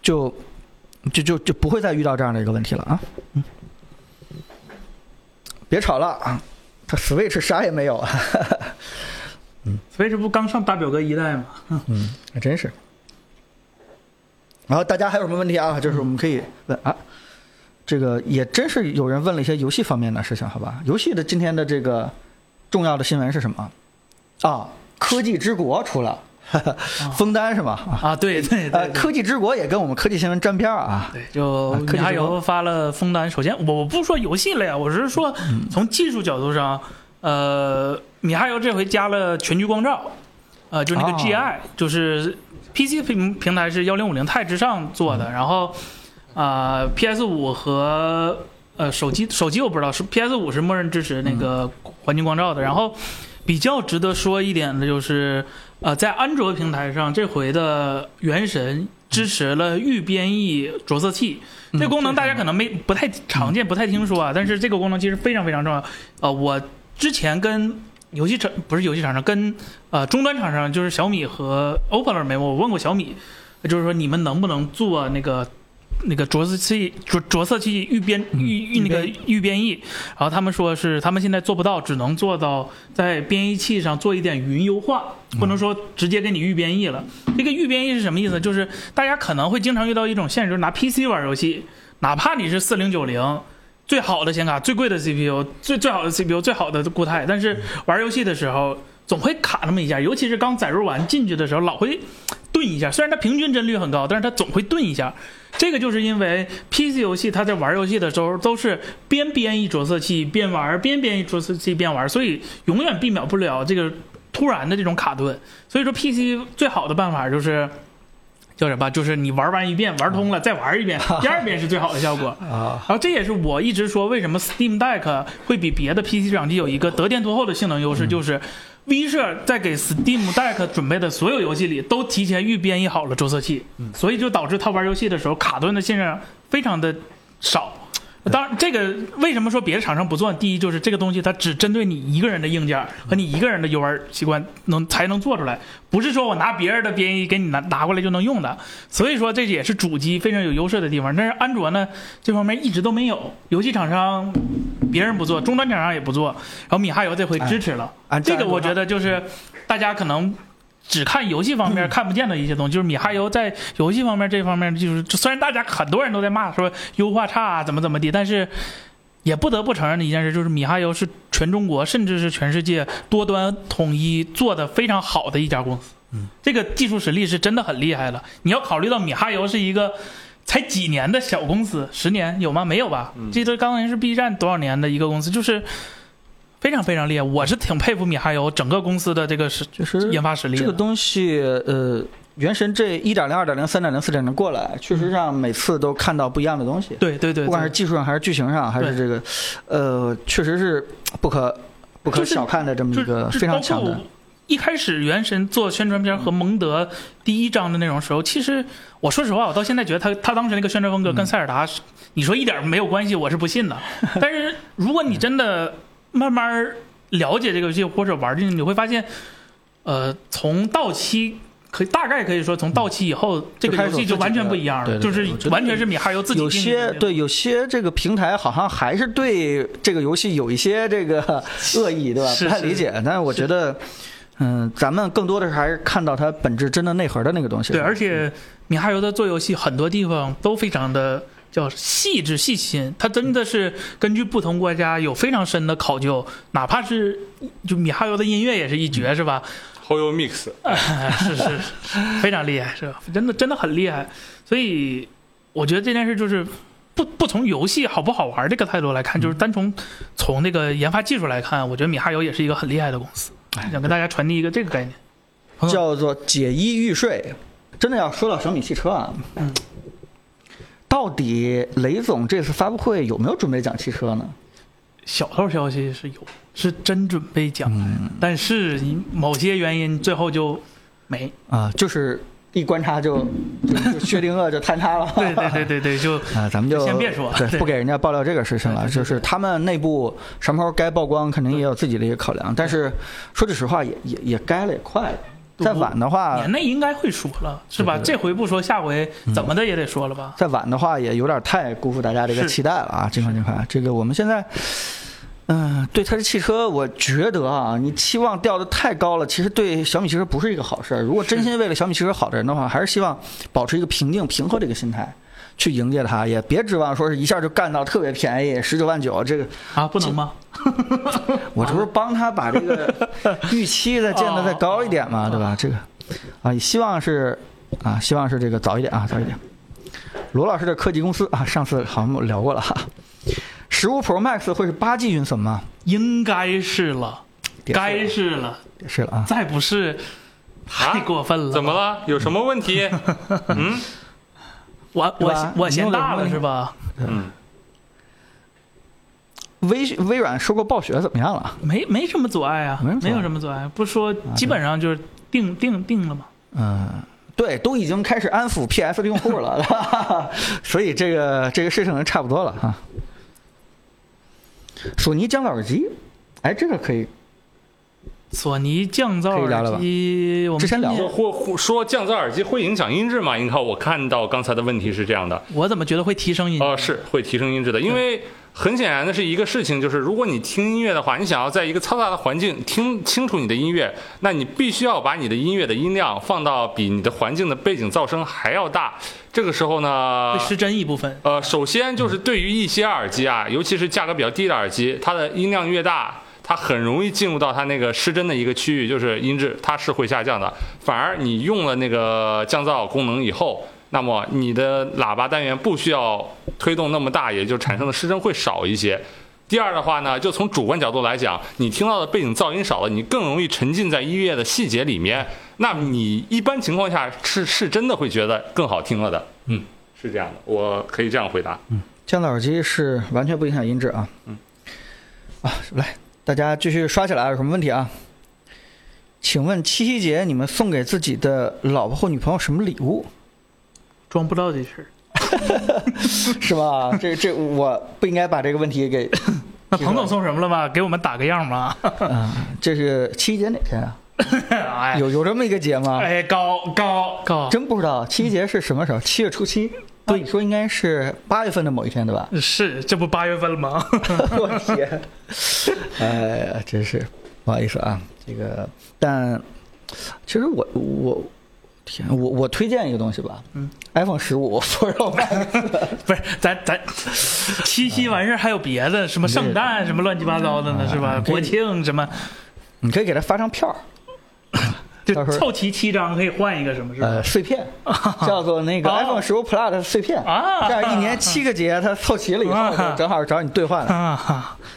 就就就就不会再遇到这样的一个问题了啊。嗯，别吵了啊，他 Switch 啥也没有啊。所以这不刚上大表哥一代吗？嗯，还真是。然后大家还有什么问题啊？就是我们可以问啊，这个也真是有人问了一些游戏方面的事情，好吧？游戏的今天的这个重要的新闻是什么？啊，科技之国出了，封单是吧？啊，啊，对对呃，科技之国也跟我们科技新闻沾边儿啊。对，就啊科技之国游发了封单。首先，我我不说游戏了呀，我是说嗯从技术角度上，呃，米哈游这回加了全局光照，呃，就是那个哦 GI，、就是 PC 平平台是幺零五零钛之上做嗯的，然后啊、PS 五和呃手机手机我不知道是 PS 五是默认支持那个环境光照的，然后比较值得说一点的就是。呃，在安卓平台上，这回的《原神》支持了预编译着色器，这功能大家可能没不太常见，不太听说啊。但是这个功能其实非常非常重要。呃，我之前跟游戏厂不是游戏厂商，跟呃终端厂商，就是小米和 OPPO 那边，我问过小米，就是说你们能不能做那个。那个着色器着着色器预编预预那个预编译，然后他们说是他们现在做不到，只能做到在编译器上做一点云优化，不能说直接给你预编译了。这个预编译是什么意思？就是大家可能会经常遇到一种现实，就是拿 PC 玩游戏，哪怕你是四零九零。最好的显卡、最贵的 CPU、最最好的 CPU、最好的固态，但是玩游戏的时候总会卡那么一下，尤其是刚载入完进去的时候，老会顿一下。虽然它平均帧率很高，但是它总会顿一下。这个就是因为 PC 游戏它在玩游戏的时候都是边编译着色器边玩，边编译着色器边玩，所以永远避免不了这个突然的这种卡顿。所以说 PC 最好的办法就是。叫什么？就是你玩完一遍，玩通了再玩一遍，[LAUGHS] 第二遍是最好的效果。啊，然后这也是我一直说为什么 Steam Deck 会比别的 PC 掌机有一个得天独厚的性能优势，就是 V 社在给 Steam Deck 准备的所有游戏里都提前预编译好了着色器，所以就导致他玩游戏的时候卡顿的现象非常的少。当然，这个为什么说别的厂商不做？第一，就是这个东西它只针对你一个人的硬件和你一个人的游玩习惯能才能做出来，不是说我拿别人的编译给你拿拿过来就能用的。所以说这也是主机非常有优势的地方。但是安卓呢，这方面一直都没有，游戏厂商别人不做，终端厂商也不做，然后米哈游这回支持了。按这个我觉得就是大家可能只看游戏方面看不见的一些东西，就是米哈游在游戏方面这方面，就是虽然大家很多人都在骂说优化差啊，怎么怎么地，但是也不得不承认的一件事，就是米哈游是全中国甚至是全世界多端统一做的非常好的一家公司。嗯，这个技术实力是真的很厉害了。你要考虑到米哈游是一个。才几年的小公司，十年有吗？没有吧？这都刚才是 B 站多少年的一个公司，就是非常非常厉害。我是挺佩服米哈游整个公司的这个实就是研发实力。这个东西，呃，原神这一点零、二点零、三点零、四点零过来，确实让每次都看到不一样的东西。对对对，不管是技术上还是剧情上，还是这个，呃，确实是不可不可小看的这么一个非常强的。一开始原神做宣传片和蒙德第一章的内容时候，其实我说实话，我到现在觉得他他当时那个宣传风格跟塞尔达，你说一点没有关系，我是不信的。[LAUGHS] 但是如果你真的慢慢了解这个游戏或者玩进去，你会发现，呃，从到期。可以大概可以说，从到期以后，这个游戏就完全不一样了，就是完全是米哈游自己有些对有些这个平台好像还是对这个游戏有一些这个 [LAUGHS] 恶意，对吧？不太理解。但是我觉得，嗯，咱们更多的是还是看到它本质真的内核的那个东西。对，而且米哈游的做游戏很多地方都非常的叫细致细心，它真的是根据不同国家有非常深的考究，哪怕是就米哈游的音乐也是一绝，是吧？[LAUGHS] 后游 mix，是是是，非常厉害，是吧？真的真的很厉害，所以我觉得这件事就是不不从游戏好不好玩这个态度来看，就是单从从那个研发技术来看，我觉得米哈游也是一个很厉害的公司。想跟大家传递一个这个概念。嗯叫做解衣欲睡。真的要说到小米汽车啊，嗯到底雷总这次发布会有没有准备讲汽车呢？小道消息是有，是真准备讲，嗯但是某些原因最后就没。啊，就是一观察就薛定谔就坍塌了。[LAUGHS] 对对对对对，就 [LAUGHS] 啊，咱们就先别说对，对不给人家爆料这个事情了。就是他们内部什么时候该曝光，肯定也有自己的一个考量。但是说句实话，也也也该了，也快了。再晚的话年，内应该会说了，是吧？这回不说，下回怎么的也得说了吧？再晚的话也有点太辜负大家这个期待了啊！这块这块，这个我们现在，嗯、对它的汽车，我觉得啊，你期望调的太高了，其实对小米汽车不是一个好事儿。如果真心为了小米汽车好的人的话，还是希望保持一个平静、平和的一个心态。去迎接它，也别指望说是一下就干到特别便宜，十九万九。这个啊，不能吗？[LAUGHS] 我这不是帮他把这个预期再建的再高一点嘛，对吧？这个啊，也希望是啊，希望是这个早一点啊，早一点。罗老师的科技公司啊，上次好像我聊过了哈。十五 Pro Max 会是八 G 运存吗？应该是了，该是了，是了啊。再不是太过分了。怎么？了？有什么问题？嗯我我我嫌大了是吧？嗯，微微软收购暴雪怎么样了？没没什么阻碍啊没有什么阻碍。不说基本上就是定定定了嘛？嗯，对，都已经开始安抚 PS 的用户了，[LAUGHS] 所以这个这个事情差不多了哈。索尼降噪耳机，哎，这个可以索尼降噪耳机，我们之前聊过说降噪耳机会影响音质吗？你看，我看到刚才的问题是这样的，我怎么觉得会提升音？呃，是会提升音质的，因为很显然的是一个事情，就是如果你听音乐的话，你想要在一个嘈杂的环境听清楚你的音乐，那你必须要把你的音乐的音量放到比你的环境的背景噪声还要大。这个时候呢会，失真一部分。呃，首先就是对于一些耳机啊，尤其是价格比较低的耳机，它的音量越大，它很容易进入到它那个失真的一个区域，就是音质它是会下降的。反而你用了那个降噪功能以后，那么你的喇叭单元不需要推动那么大，也就产生的失真会少一些。第二的话呢，就从主观角度来讲，你听到的背景噪音少了，你更容易沉浸在音乐的细节里面。那你一般情况下是是真的会觉得更好听了的。嗯，是这样的，我可以这样回答。嗯降噪耳机是完全不影响音质啊。嗯。啊，来，大家继续刷起来，有什么问题啊？请问七夕节你们送给自己的老婆或女朋友什么礼物？装不到这事儿。[LAUGHS] 是吧？这这我不应该把这个问题给 [LAUGHS] 那彭总送什么了吗？给我们打个样吧。[LAUGHS] 啊、这是七夕节哪天啊？哎有有这么一个节吗？哎，高高高，真不知道七夕节是什么时候？七月初七。按理说应该是八月份的某一天，对吧？是这不八月份了吗？[LAUGHS] 我天！[LAUGHS] 哎呀，真是不好意思啊，这个，但其实我我天，我我推荐一个东西吧，嗯，iPhone 十五 [LAUGHS] Pro Max，不是，咱咱七夕完事儿还有别的，什么圣诞什么乱七八糟的呢，是吧？国庆什么，你可以给他发张票儿，就凑齐七张可以换一个什么，是吧？呃，碎片，[LAUGHS] 叫做那个哦。iPhone 十五 Plus 的碎片，啊。这样一年七个节，它凑齐了以后，正好找你兑换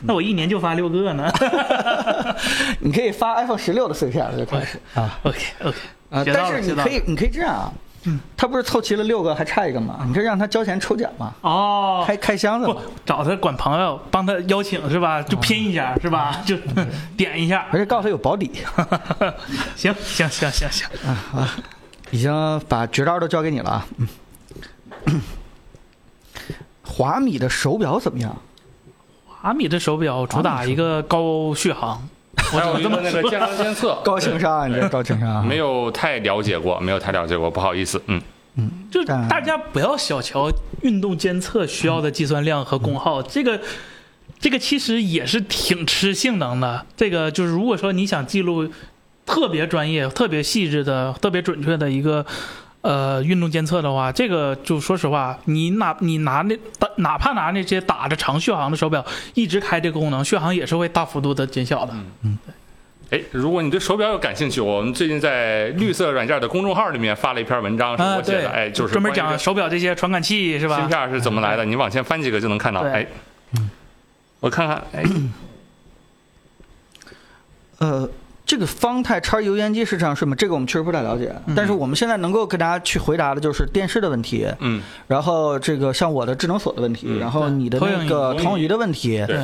那我一年就发六个呢。[LAUGHS] 你可以发 iPhone 十六的碎片就开始。[LAUGHS] 啊。OK OK，啊！但是你可以，你可以这样啊，嗯，他不是凑齐了六个，还差一个吗？你这让他交钱抽奖吗，哦，开开箱子。找他管朋友，帮他邀请是吧？就拼一下是吧？就点一下。而且告诉他有保底，[LAUGHS] 行行行行行啊，已经把绝招都交给你了啊。嗯，华米的手表怎么样？华米的手表主打一个高续航，我 [LAUGHS] 还有这么那个健康监测，高情商啊，你这高情商啊！没有太了解过，没有太了解过，不好意思，嗯，嗯就大家不要小瞧运动监测需要的计算量和功耗，这个这个其实也是挺吃性能的。这个就是如果说你想记录特别专业、特别细致的、特别准确的一个呃运动监测的话，这个就说实话，你哪你拿那打哪怕拿那些打着长续航的手表一直开这个功能，续航也是会大幅度的减小的。嗯。哎，如果你对手表有感兴趣，我们最近在绿色软件的公众号里面发了一篇文章，是我写的，哎，就是专门讲手表这些传感器是吧？芯片是怎么来的，你往前翻几个就能看到。对。哎，我看看，哎，呃，这个方太叉油烟机是这样顺吗？这个我们确实不太了解，但是我们现在能够给大家去回答的就是电视的问题，嗯，然后这个像我的智能锁的问题，嗯然后你的那个投影仪的问题，对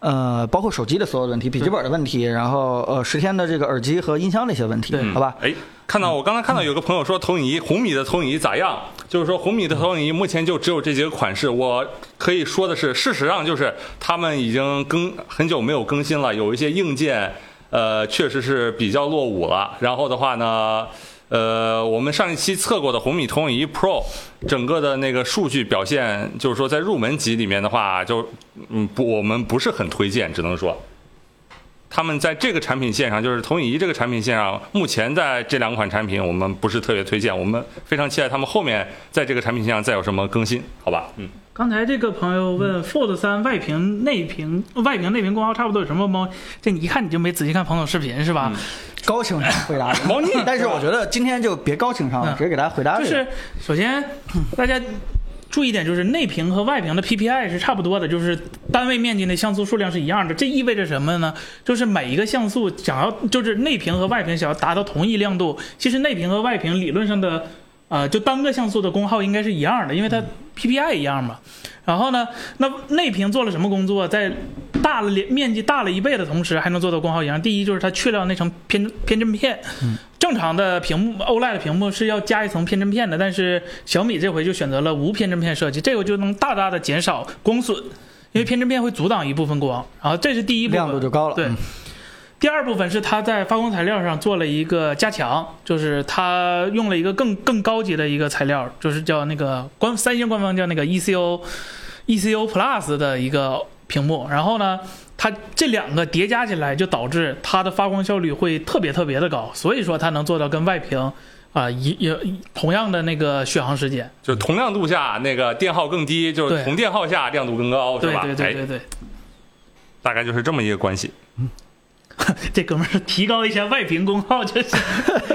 呃，包括手机的所有问题、笔记本的问题，然后呃十天的这个耳机和音箱的一些问题对，好吧？哎，看到我刚才看到有个朋友说投影仪红米的投影仪咋样？就是说红米的投影仪目前就只有这几个款式。我可以说的是，事实上就是他们已经更很久没有更新了，有一些硬件呃确实是比较落伍了。然后的话呢。呃，我们上一期测过的红米投影仪 Pro，整个的那个数据表现，就是说在入门级里面的话，就嗯不，我们不是很推荐，只能说。他们在这个产品线上，就是投影仪这个产品线上，目前在这两款产品我们不是特别推荐，我们非常期待他们后面在这个产品线上再有什么更新，好吧？嗯，刚才这个朋友问 Fold 三外屏内屏外屏内屏功耗差不多有什么猫？这你一看你就没仔细看彭总视频是吧？高情商回答的 [LAUGHS] 猫腻但是我觉得今天就别高情商了，嗯直接给大家回答。就是首先大家注意一点，就是内屏和外屏的 PPI 是差不多的，就是单位面积的像素数量是一样的。这意味着什么呢？就是每一个像素想要，就是内屏和外屏想要达到同一亮度，其实内屏和外屏理论上的。呃，就单个像素的功耗应该是一样的，因为它 PPI 一样嘛。然后呢，那内屏做了什么工作？在大了连面积大了一倍的同时，还能做到功耗一样。第一就是它去掉那层偏偏振片，正常的屏幕 OLED 的屏幕是要加一层偏振片的，但是小米这回就选择了无偏振片设计，这个就能大大的减少光损，因为偏振片会阻挡一部分光。然后这是第一部分，亮度就高了对嗯。第二部分是它在发光材料上做了一个加强，就是它用了一个更更高级的一个材料，就是叫那个官三星官方叫那个 E ECO ECO Plus 的一个屏幕。然后呢，它这两个叠加起来，就导致它的发光效率会特别特别的高，所以说它能做到跟外屏啊一也同样的那个续航时间。就同亮度下那个电耗更低，就是同电耗下亮度更高，是吧？对对对哎对对，大概就是这么一个关系。[LAUGHS] 这哥们儿提高一下外屏功耗就是，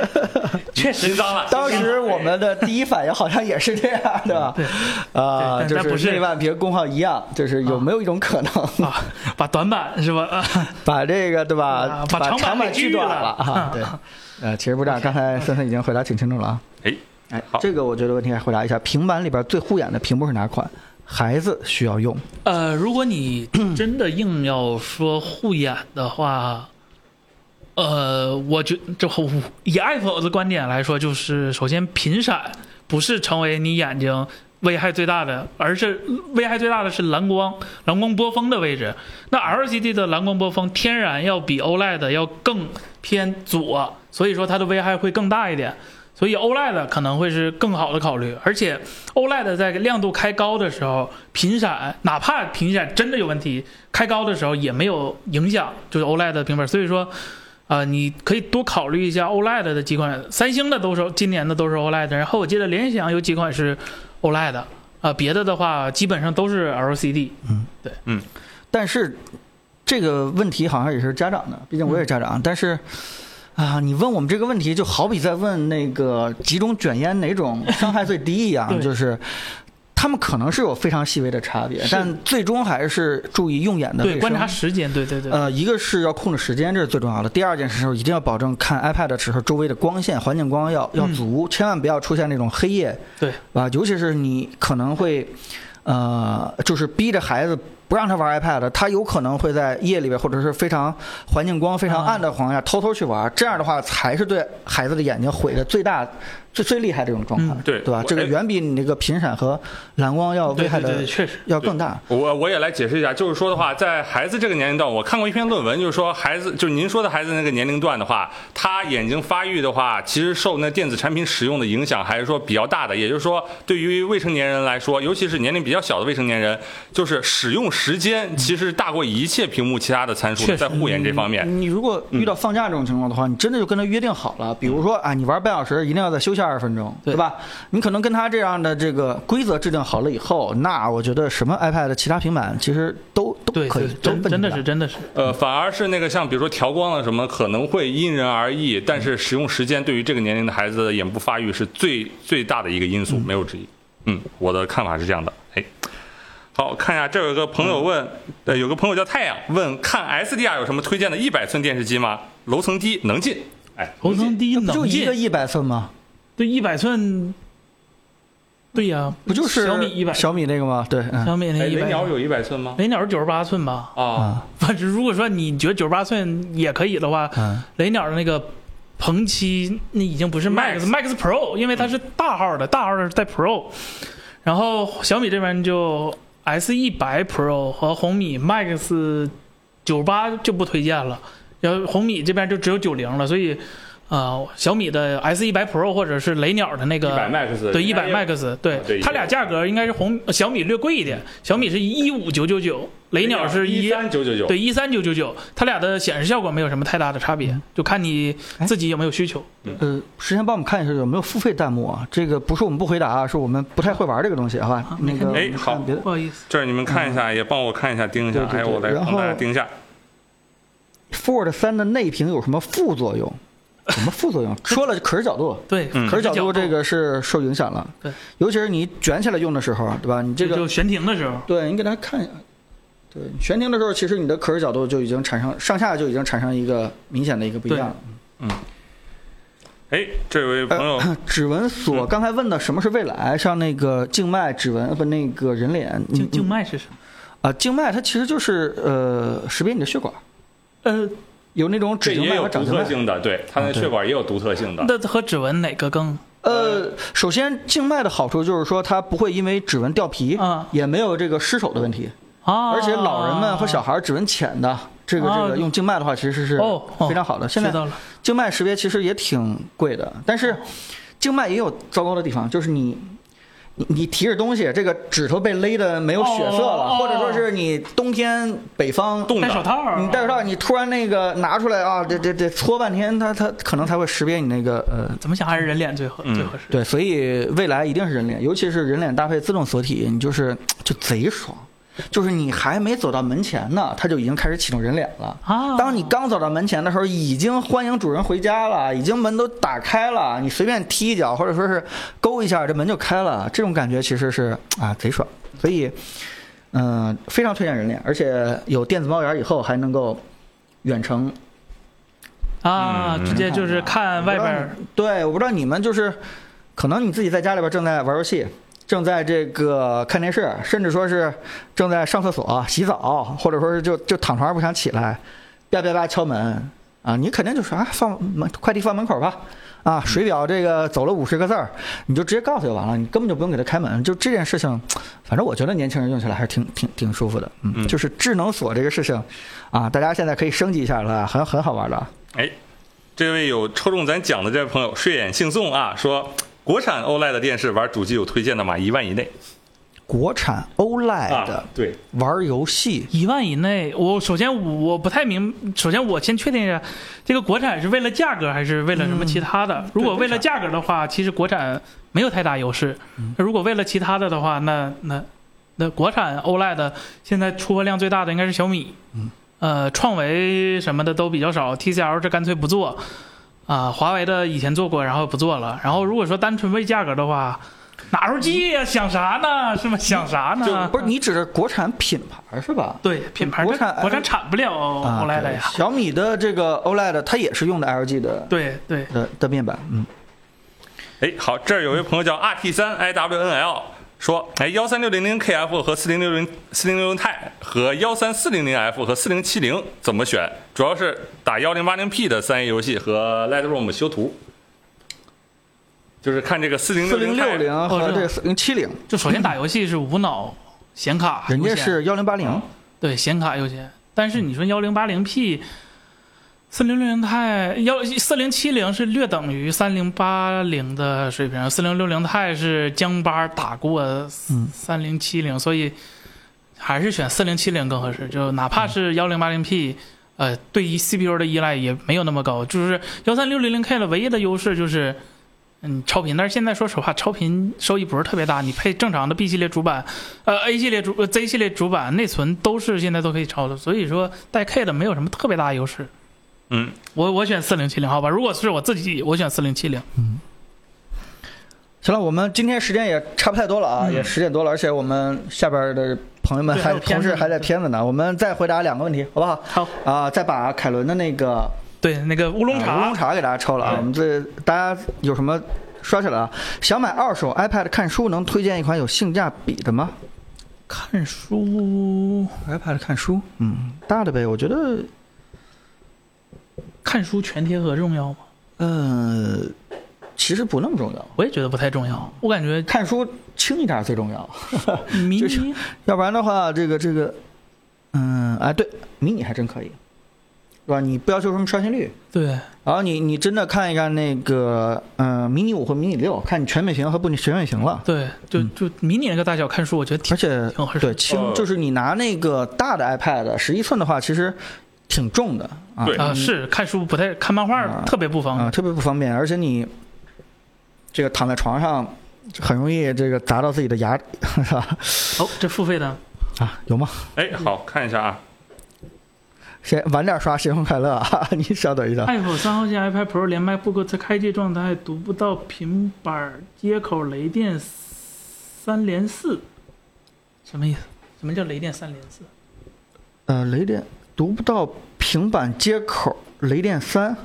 [LAUGHS] 确实紧张了，当时我们的第一反应好像也是这样，对吧？对啊，就是内外屏功耗一样，就是有没有一种可能啊，把短板是吧？啊 [LAUGHS] 把这个对吧啊？把长板锯了了啊？对，呃，其实不这样，刚才森森已经回答挺清楚了啊。哎，哎好，这个我觉得问题还回答一下，平板里边最护眼的屏幕是哪款？孩子需要用，呃，如果你 [CLEARS THROAT] 真的硬要说护眼的话，呃，我觉就以 Apple 的观点来说，就是首先频闪不是成为你眼睛危害最大的，而是危害最大的是蓝光、蓝光波峰的位置。那 LCD 的蓝光波峰天然要比 OLED 要更偏左，所以说它的危害会更大一点。所以 OLED 可能会是更好的考虑，而且 OLED 在亮度开高的时候，频闪哪怕频闪真的有问题，开高的时候也没有影响，就是 OLED 的平板。所以说，啊、你可以多考虑一下 OLED 的几款，三星的都是今年的都是 OLED，然后我记得联想有几款是 OLED，啊、别的的话基本上都是 LCD。嗯，对，嗯但是这个问题好像也是家长的，毕竟我也是家长，但是。啊，你问我们这个问题，就好比在问那个几种卷烟哪种伤害最低一样，[LAUGHS] 就是他们可能是有非常细微的差别，但最终还是注意用眼的对，观察时间，对对对，呃，一个是要控制时间，这是最重要的。第二件事是一定要保证看 iPad 的时候，周围的光线、环境光要要足，千万不要出现那种黑夜，对。吧？尤其是你可能会，呃，就是逼着孩子不让他玩 iPad，他有可能会在夜里边或者是非常环境光非常暗的情况下偷偷去玩，这样的话才是对孩子的眼睛毁的最大、最最厉害的这种状况，嗯对对吧？这个远比你那个频闪和蓝光要危害的确实。要更大。我我也来解释一下，就是说的话，在孩子这个年龄段，我看过一篇论文，就是说孩子，就是您说的孩子那个年龄段的话，他眼睛发育的话，其实受那电子产品使用的影响还是说比较大的。也就是说，对于未成年人来说，尤其是年龄比较小的未成年人，就是使用时间其实大过一切屏幕其他的参数在护眼这方面。你如果遇到放假这种情况的话，你真的就跟他约定好了，比如说啊，你玩半小时，一定要在休息下二十分钟，对对吧？你可能跟他这样的这个规则制定好了以后，那我觉得什么 iPad 其他平板其实都都，可以真真的是真的是，呃，反而是那个像比如说调光啊什么，可能会因人而异，但是使用时间对于这个年龄的孩子的眼部发育是最最大的一个因素，没有之一。嗯，我的看法是这样的。哎，好看一下，这有一个朋友问，呃，有个朋友叫太阳问，看 SDR 有什么推荐的一百寸电视机吗？楼层低，能进。哎，楼层低能进，就一个一百寸吗？对，一百寸，对呀，不就是小米一百，小米那个吗？对，嗯小米那哎，一百，雷鸟有一百寸吗？雷鸟是九十八寸吧？啊，啊反正如果说你觉得九十八寸也可以的话，嗯雷鸟的那个鹏七那已经不是 Max Max Pro，因为它是大号的，大号的是带 Pro。然后小米这边就 S 一百 Pro 和红米 Max 九八就不推荐了，然后红米这边就只有九零了，所以呃小米的 S 一百 Pro 或者是雷鸟的那个一百 Max 对，一百 Max，对啊对它俩价格应该是红小米略贵一点，小米是一五九九九，雷鸟是一一三九九九。对，一三九九九，它俩的显示效果没有什么太大的差别，就看你自己有没有需求。呃，时间帮我们看一下有没有付费弹幕啊？这个不是我们不回答啊，是我们不太会玩这个东西，好吧？那个，哎好别的。不好意思，这儿你们看一下，也帮我看一下，盯一下。对对对哎，我来帮大家盯一下。Ford 三的内屏有什么副作用？什么副作用？[LAUGHS] 说了可视角度，对，嗯可视角角度这个是受影响了。对，尤其是你卷起来用的时候，对吧？你这个就悬停的时候，对你给大家看一下，对悬停的时候，其实你的可视角度就已经产生上下就已经产生一个明显的一个不一样了。哎，这位朋友，[CLEARS THROAT] 指纹锁刚才问的什么是未来？像那个静脉指纹呃不那个人脸静静脉脉是什么？啊，静脉它其实就是呃识别你的血管，呃，有那种指静脉也有独和掌静脉。特性的，对，它的啊对血管也有独特性的。那和指纹哪个更？呃，首先静脉的好处就是说它不会因为指纹掉皮，啊也没有这个失手的问题。啊，而且老人们和小孩指纹浅的，这个这啊个用静脉的话，其实是非常好的。现在知道了，静脉识别其实也挺贵的，但是静脉也有糟糕的地方，就是你。你你提着东西，这个指头被勒的没有血色了，或者说是你冬天北方冻的，戴手套儿，你戴手套，你突然那个拿出来啊，这这这搓半天，它它可能才会识别你那个呃怎么想还是人脸最合嗯。最合适。对，所以未来一定是人脸，尤其是人脸搭配自动锁体，你就是就贼爽，就是你还没走到门前呢，它就已经开始启动人脸了。啊，当你刚走到门前的时候，已经欢迎主人回家了，已经门都打开了，你随便踢一脚或者说是勾一下，这门就开了，这种感觉其实是啊贼爽，所以嗯、非常推荐人脸，而且有电子猫眼以后还能够远程啊，嗯。直接就是看外边儿。对，我不知道你们就是，可能你自己在家里边正在玩游戏，正在这个看电视，甚至说是正在上厕所、洗澡，或者说是就就躺床上不想起来，吧吧吧敲门啊，你肯定就说啊放门快递放门口吧。啊，水表这个走了五十个字儿，你就直接告诉就完了，你根本就不用给他开门。就这件事情，反正我觉得年轻人用起来还是挺挺挺舒服的。嗯，嗯就是智能锁这个事情，啊，大家现在可以升级一下了，很很好玩的。哎，这位有抽中咱奖的这位朋友睡眼惺忪啊，说国产 OLED 的电视玩主机有推荐的吗？一万以内。国产 OLED 啊，对，玩游戏，一万以内，我首先我不太明，首先我先确定一下，这个国产是为了价格还是为了什么其他的？如果为了价格的话，其实国产没有太大优势。如果为了其他的的话，那那那国产 OLED 现在出货量最大的应该是小米，呃，创维什么的都比较少，TCL 这干脆不做，啊、华为的以前做过，然后不做了。然后如果说单纯为价格的话，哪出机呀？想啥呢？是吗？想啥呢？不是你指的国产品牌是吧？对品牌国产国产产不了啊 OLED 对呀。小米的这个 OLED 它也是用的 LG 的对对，的的面板，嗯，哎，好，这儿有位朋友叫 RT 三 IWNL 说，哎，幺三六零零 KF 和四零六零四零六零钛和幺三四零零 F 和四零七零怎么选？主要是打幺零八零 P 的三 A 游戏和 Lightroom 修图，就是看这个四零四零六零零和哦这个四零七零，就首先打游戏是无脑显卡，人家是幺零八零，对显卡优先，但是你说幺零八零 P。四零六零钛幺四零七零是略等于三零八零的水平，四零六零钛是江巴打过三零七零，所以还是选四零七零更合适。就哪怕是幺零八零 P，呃，对于 CPU 的依赖也没有那么高。就是幺三六零零 K 的唯一的优势就是，嗯，超频，但是现在说实话，超频收益不是特别大。你配正常的 B 系列主板，呃 A 系列主、呃 Z 系列主板内存都是现在都可以超的，所以说带 K 的没有什么特别大的优势。嗯，我我选四零七零，好吧？如果是我自己，我选四零七零。嗯行了，我们今天时间也差不太多了啊，嗯也十点多了，而且我们下边的朋友们还同事还在片子呢，我们再回答两个问题，好不好？好，啊，再把凯伦的那个对，那个乌龙啊乌龙，茶给大家抽了啊！我们这大家有什么刷起来啊？想买二手 iPad 看书，能推荐一款有性价比的吗看书，？iPad 看书，嗯，大的呗，我觉得，看书全贴合重要吗？呃，其实不那么重要，我也觉得不太重要。我感觉看书轻一点最重要，[LAUGHS] 迷就是你要不然的话，这个这个，嗯，哎，对，迷你还真可以，是吧？你不要求什么刷新率，对。然后你你真的看一看那个，嗯、迷你五和迷你六，看你全面屏和不全面屏了。对，就嗯。就迷你那个大小看书，我觉得挺而且挺合适对轻，哦。就是你拿那个大的 iPad 十一寸的话，其实挺重的啊，对啊，嗯是看书不太看漫画啊特别不方啊，便。特别不方便，而且你这个躺在床上很容易这个砸到自己的牙，[LAUGHS] 是吧？哦，这付费的啊，有吗？哎，好看一下啊，先晚点刷，新婚快乐啊！[LAUGHS] 你稍等一下。iPhone 三号线 iPad Pro 连 MacBook 在开机状态读不到平板接口雷电三连四，什么意思？什么叫雷电三连四？呃，雷电读不到平板接口，雷电三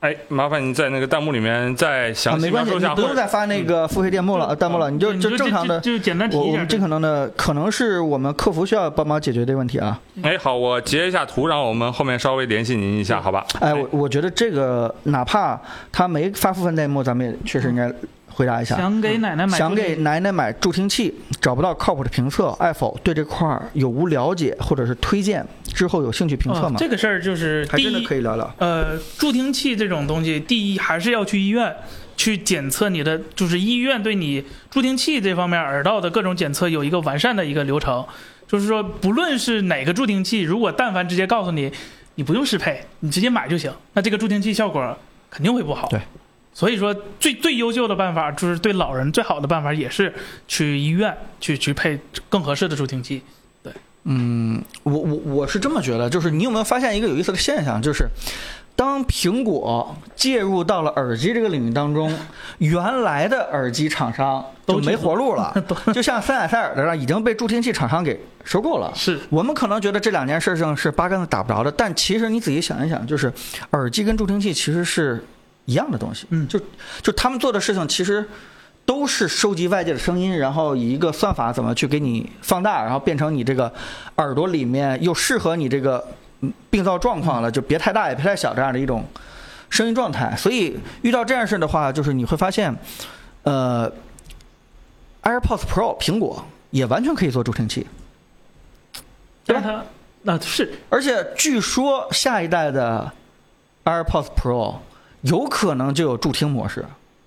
哎，麻烦你在那个弹幕里面再啊，详细没关系，描述一下，不用再发那个付费弹幕了，呃弹幕了，你就就正常的。就就简单提一下我我们。尽可能的，可能是我们客服需要帮忙解决这个问题啊。哎，好，我截一下图，然后我们后面稍微联系您一下，好吧？哎，我我觉得这个哪怕他没发付费弹幕，咱们也确实应该回答一下。想给奶奶买想给奶奶买助听器，找不到靠谱的评测，爱否对这块儿有无了解或者是推荐？之后有兴趣评测吗？哦这个事儿就是第还真的一，可以聊聊。呃，助听器这种东西，第一还是要去医院去检测你的，就是医院对你助听器这方面耳道的各种检测有一个完善的一个流程。就是说，不论是哪个助听器，如果但凡直接告诉你你不用适配，你直接买就行，那这个助听器效果肯定会不好。对。所以说，最最优秀的办法就是对老人最好的办法也是去医院去去配更合适的助听器。对嗯，我我我是这么觉得，就是你有没有发现一个有意思的现象，就是当苹果介入到了耳机这个领域当中，原来的耳机厂商都没活路了，[LAUGHS] 就像森海塞尔的上已经被助听器厂商给收购了。是我们可能觉得这两件事情是八竿子打不着的，但其实你仔细想一想，就是耳机跟助听器其实是一样的东西。嗯就就他们做的事情其实都是收集外界的声音，然后以一个算法怎么去给你放大，然后变成你这个耳朵里面又适合你这个嗯病灶状况了，就别太大也别太小这样的一种声音状态。所以遇到这样事的话，就是你会发现，呃，AirPods Pro 苹果也完全可以做助听器。对吧那、是而且据说下一代的 AirPods Pro 有可能就有助听模式，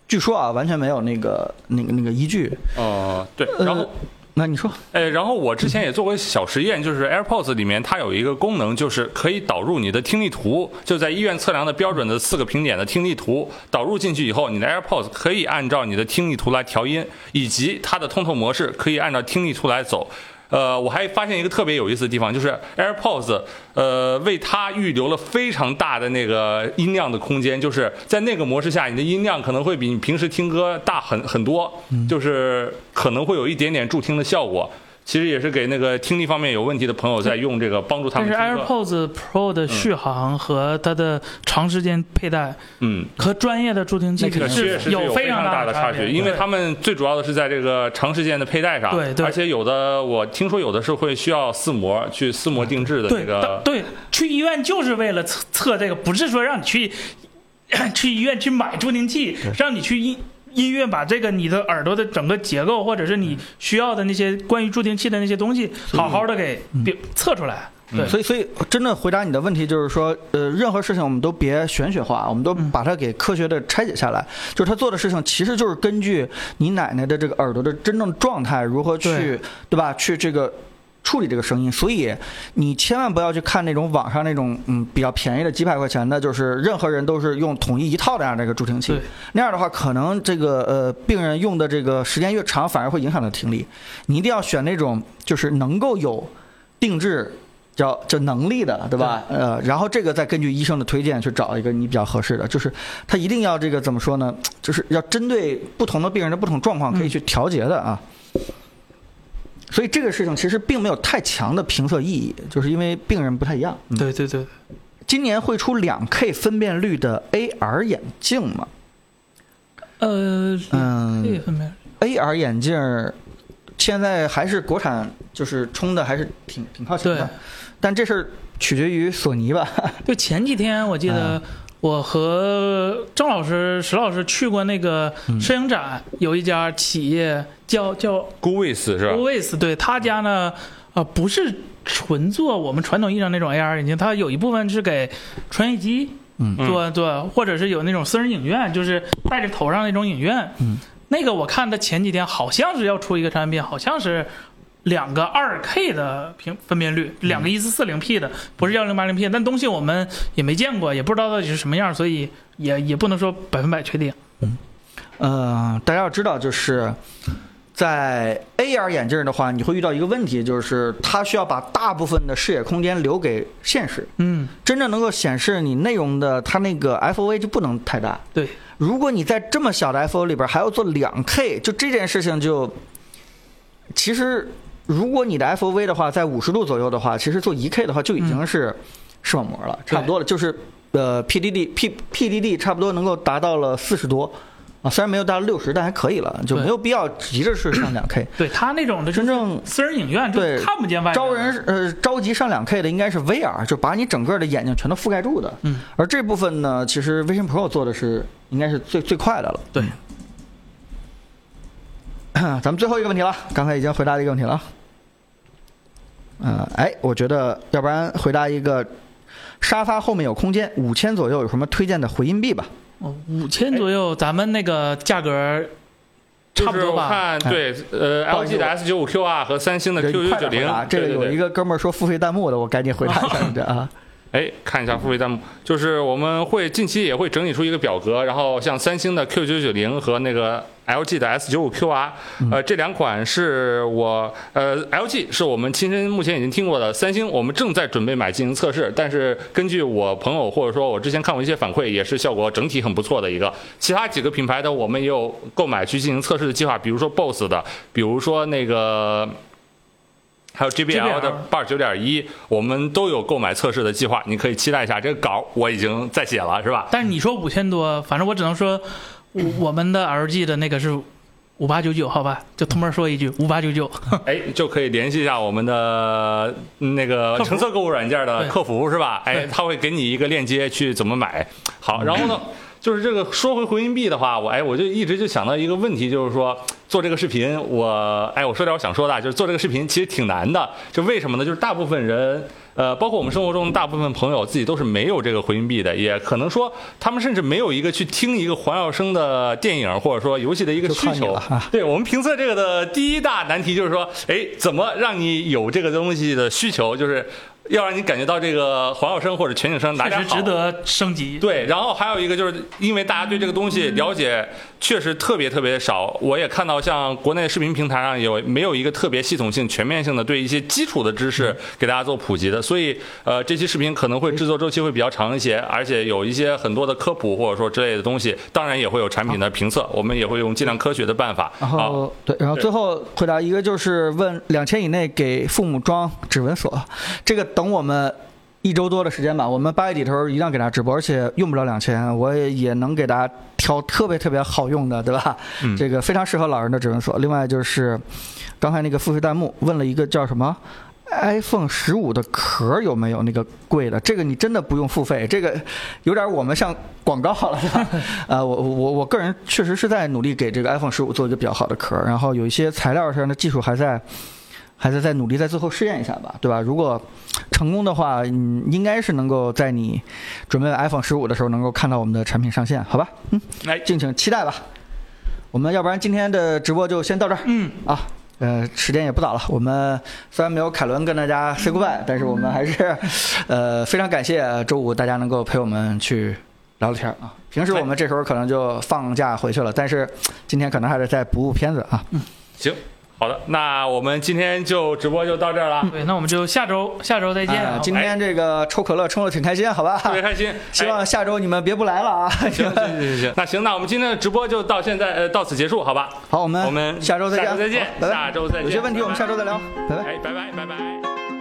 据说啊，完全没有那个那个那个依据。哦，对，呃然后。那你说，哎，然后我之前也做过小实验，就是 AirPods 里面它有一个功能，就是可以导入你的听力图，就在医院测量的标准的四个评点的听力图导入进去以后，你的 AirPods 可以按照你的听力图来调音，以及它的通透模式可以按照听力图来走。呃，我还发现一个特别有意思的地方，就是 AirPods，呃，为它预留了非常大的那个音量的空间，就是在那个模式下，你的音量可能会比你平时听歌大很很多，就是可能会有一点点助听的效果。其实也是给那个听力方面有问题的朋友在用这个帮助他但是们听歌。AirPods Pro 的续航和它的长时间佩戴嗯，和专业的助听器那肯定确实是有非常大的差距，因为他们最主要的是在这个长时间的佩戴上，对对。而且有的我听说有的是会需要四模去四模定制的这个，对，去医院就是为了测测这个，不是说让你去 [COUGHS] 去医院去买助听器，让你去医医院把这个你的耳朵的整个结构，或者是你需要的那些关于助听器的那些东西，好好的给别测出来。对，所以所以真的回答你的问题就是说，呃，任何事情我们都别玄学化，我们都把它给科学的拆解下来。就是他做的事情其实就是根据你奶奶的这个耳朵的真正状态，如何去对对吧？去这个处理这个声音，所以你千万不要去看那种网上那种嗯比较便宜的几百块钱的，就是任何人都是用统一一套的样的一个助听器，那样的话可能这个呃病人用的这个时间越长，反而会影响到听力。你一定要选那种就是能够有定制。叫叫能力的，对吧？呃，然后这个再根据医生的推荐去找一个你比较合适的，就是他一定要这个怎么说呢？就是要针对不同的病人的不同状况可以去调节的啊。所以这个事情其实并没有太强的评测意义，就是因为病人不太一样。嗯。对对对，今年会出两 K 分辨率的 AR 眼镜吗？呃，这嗯分辨，AR 眼镜儿现在还是国产，就是冲的还是挺挺靠前的，但这事儿取决于索尼吧。[LAUGHS] 就前几天我记得我和郑老师、石老师去过那个摄影展，有一家企业叫叫 Govis 是吧？？Govis 对他家呢，呃，不是纯做我们传统意义上那种 AR 眼镜，它有一部分是给穿越机嗯做做，或者是有那种私人影院，就是戴着头上那种影院。嗯，那个我看他前几天好像是要出一个产品，好像是。两个二 K 的屏分辨率，两个一四四零 P 的，不是幺零八零 P，但东西我们也没见过，也不知道到底是什么样，所以也也不能说百分百确定。嗯呃，大家要知道，就是在 AR 眼镜的话，你会遇到一个问题，就是它需要把大部分的视野空间留给现实，嗯，真正能够显示你内容的，它那个 FOV 就不能太大。对，如果你在这么小的 FO 里边还要做两 K，就这件事情就，其实如果你的 FOV 的话在五十度左右的话，其实做一 K 的话就已经是视网膜了，差不多了，就是呃 PDD P PDD 差不多能够达到了四十多。啊，虽然没有达到六十，但还可以了，就没有必要急着是上两 K。[CLEARS THROAT] 对他那种的真正私人影院就对看不见外面招人呃着急上两 K 的应该是 VR，就把你整个的眼睛全都覆盖住的。嗯，而这部分呢，其实 Vision Pro 做的是应该是最最快的了。对，[CLEARS THROAT] 咱们最后一个问题了，刚才已经回答了一个问题了。呃，哎，我觉得要不然回答一个，沙发后面有空间，五千左右有什么推荐的回音壁吧？哦，五千左右，咱们那个价格差不就是我多吧？看对，呃，LG 的 S 九五 QR 和三星的 Q 快9 9点回答零，这个有一个。哥们儿说付费弹幕的，我赶紧回答一下这啊。哎，看一下付费弹幕，就是我们会近期也会整理出一个表格，然后像三星的 Q 9 9 0和那个 LG 的 S 9 5 QR，呃，这两款是我呃 LG 是我们亲身目前已经听过的，三星我们正在准备买进行测试，但是根据我朋友或者说我之前看过一些反馈，也是效果整体很不错的一个。其他几个品牌的我们也有购买去进行测试的计划，比如说 BOSS 的，比如说那个。还有 GBL 的 JBL 八十九点一，我们都有购买测试的计划，你可以期待一下。这个稿我已经在写了，是吧？但是你说五千多，反正我只能说，我 [LAUGHS] 我们的 LG 的那个是五八九九，好吧？就偷摸说一句，五八九九。[LAUGHS] 哎，就可以联系一下我们的那个橙色购物软件的客服，是吧？哎，他会给你一个链接去怎么买。好，然后呢？[LAUGHS] 就是这个说回回音壁的话，我哎，我就一直就想到一个问题，就是说做这个视频，我哎，我说点我想说的啊，就是做这个视频其实挺难的。就为什么呢？就是大部分人，呃，包括我们生活中大部分朋友自己都是没有这个回音壁的，也可能说他们甚至没有一个去听一个环绕声的电影或者说游戏的一个需求。[LAUGHS] 对我们评测这个的第一大难题就是说，哎，怎么让你有这个东西的需求，就是要让你感觉到这个环绕声或者全景声哪里好。值得升级。对，然后还有一个就是因为大家对这个东西了解确实特别特别少，我也看到像国内视频平台上有没有一个特别系统性、全面性的对一些基础的知识给大家做普及的，所以呃这期视频可能会制作周期会比较长一些，而且有一些很多的科普或者说之类的东西，当然也会有产品的评测，我们也会用尽量科学的办法。然，后对，然后最后回答一个就是问两千以内给父母装指纹锁，这个等我们一周多的时间吧，我们八月底头一定要给大家直播，而且用不了两千，我也也能给大家挑特别特别好用的，对吧？嗯这个非常适合老人的指纹锁。另外就是刚才那个付费弹幕问了一个叫什么？iPhone 十五的壳有没有那个贵的？这个你真的不用付费，这个有点我们像广告了，是吧？[LAUGHS] 呃，我我我个人确实是在努力给这个 iPhone 十五做一个比较好的壳，然后有一些材料上的技术还在还是在努力在最后试验一下吧，对吧？如果成功的话，嗯，应该是能够在你准备 iPhone 十五的时候能够看到我们的产品上线，好吧？嗯，来敬请期待吧。我们要不然今天的直播就先到这儿嗯，啊。呃，时间也不早了，我们虽然没有凯伦跟大家 say goodbye，但是我们还是呃非常感谢周五大家能够陪我们去聊聊天儿啊。平时我们这时候可能就放假回去了，但是今天可能还得再补补片子啊。嗯行，好的，那我们今天就直播就到这儿了，对，那我们就下周下周再见。今天这个抽可乐抽的挺开心，好吧？特别开心。[LAUGHS] 希望下周你们别不来了啊！哎行行行行行，[LAUGHS] 那行，那我们今天的直播就到现在呃到此结束，好吧？好，我们我们下周再见，下周再见拜拜下周再见有些问题我们下周再聊，拜拜。哎，拜拜拜拜。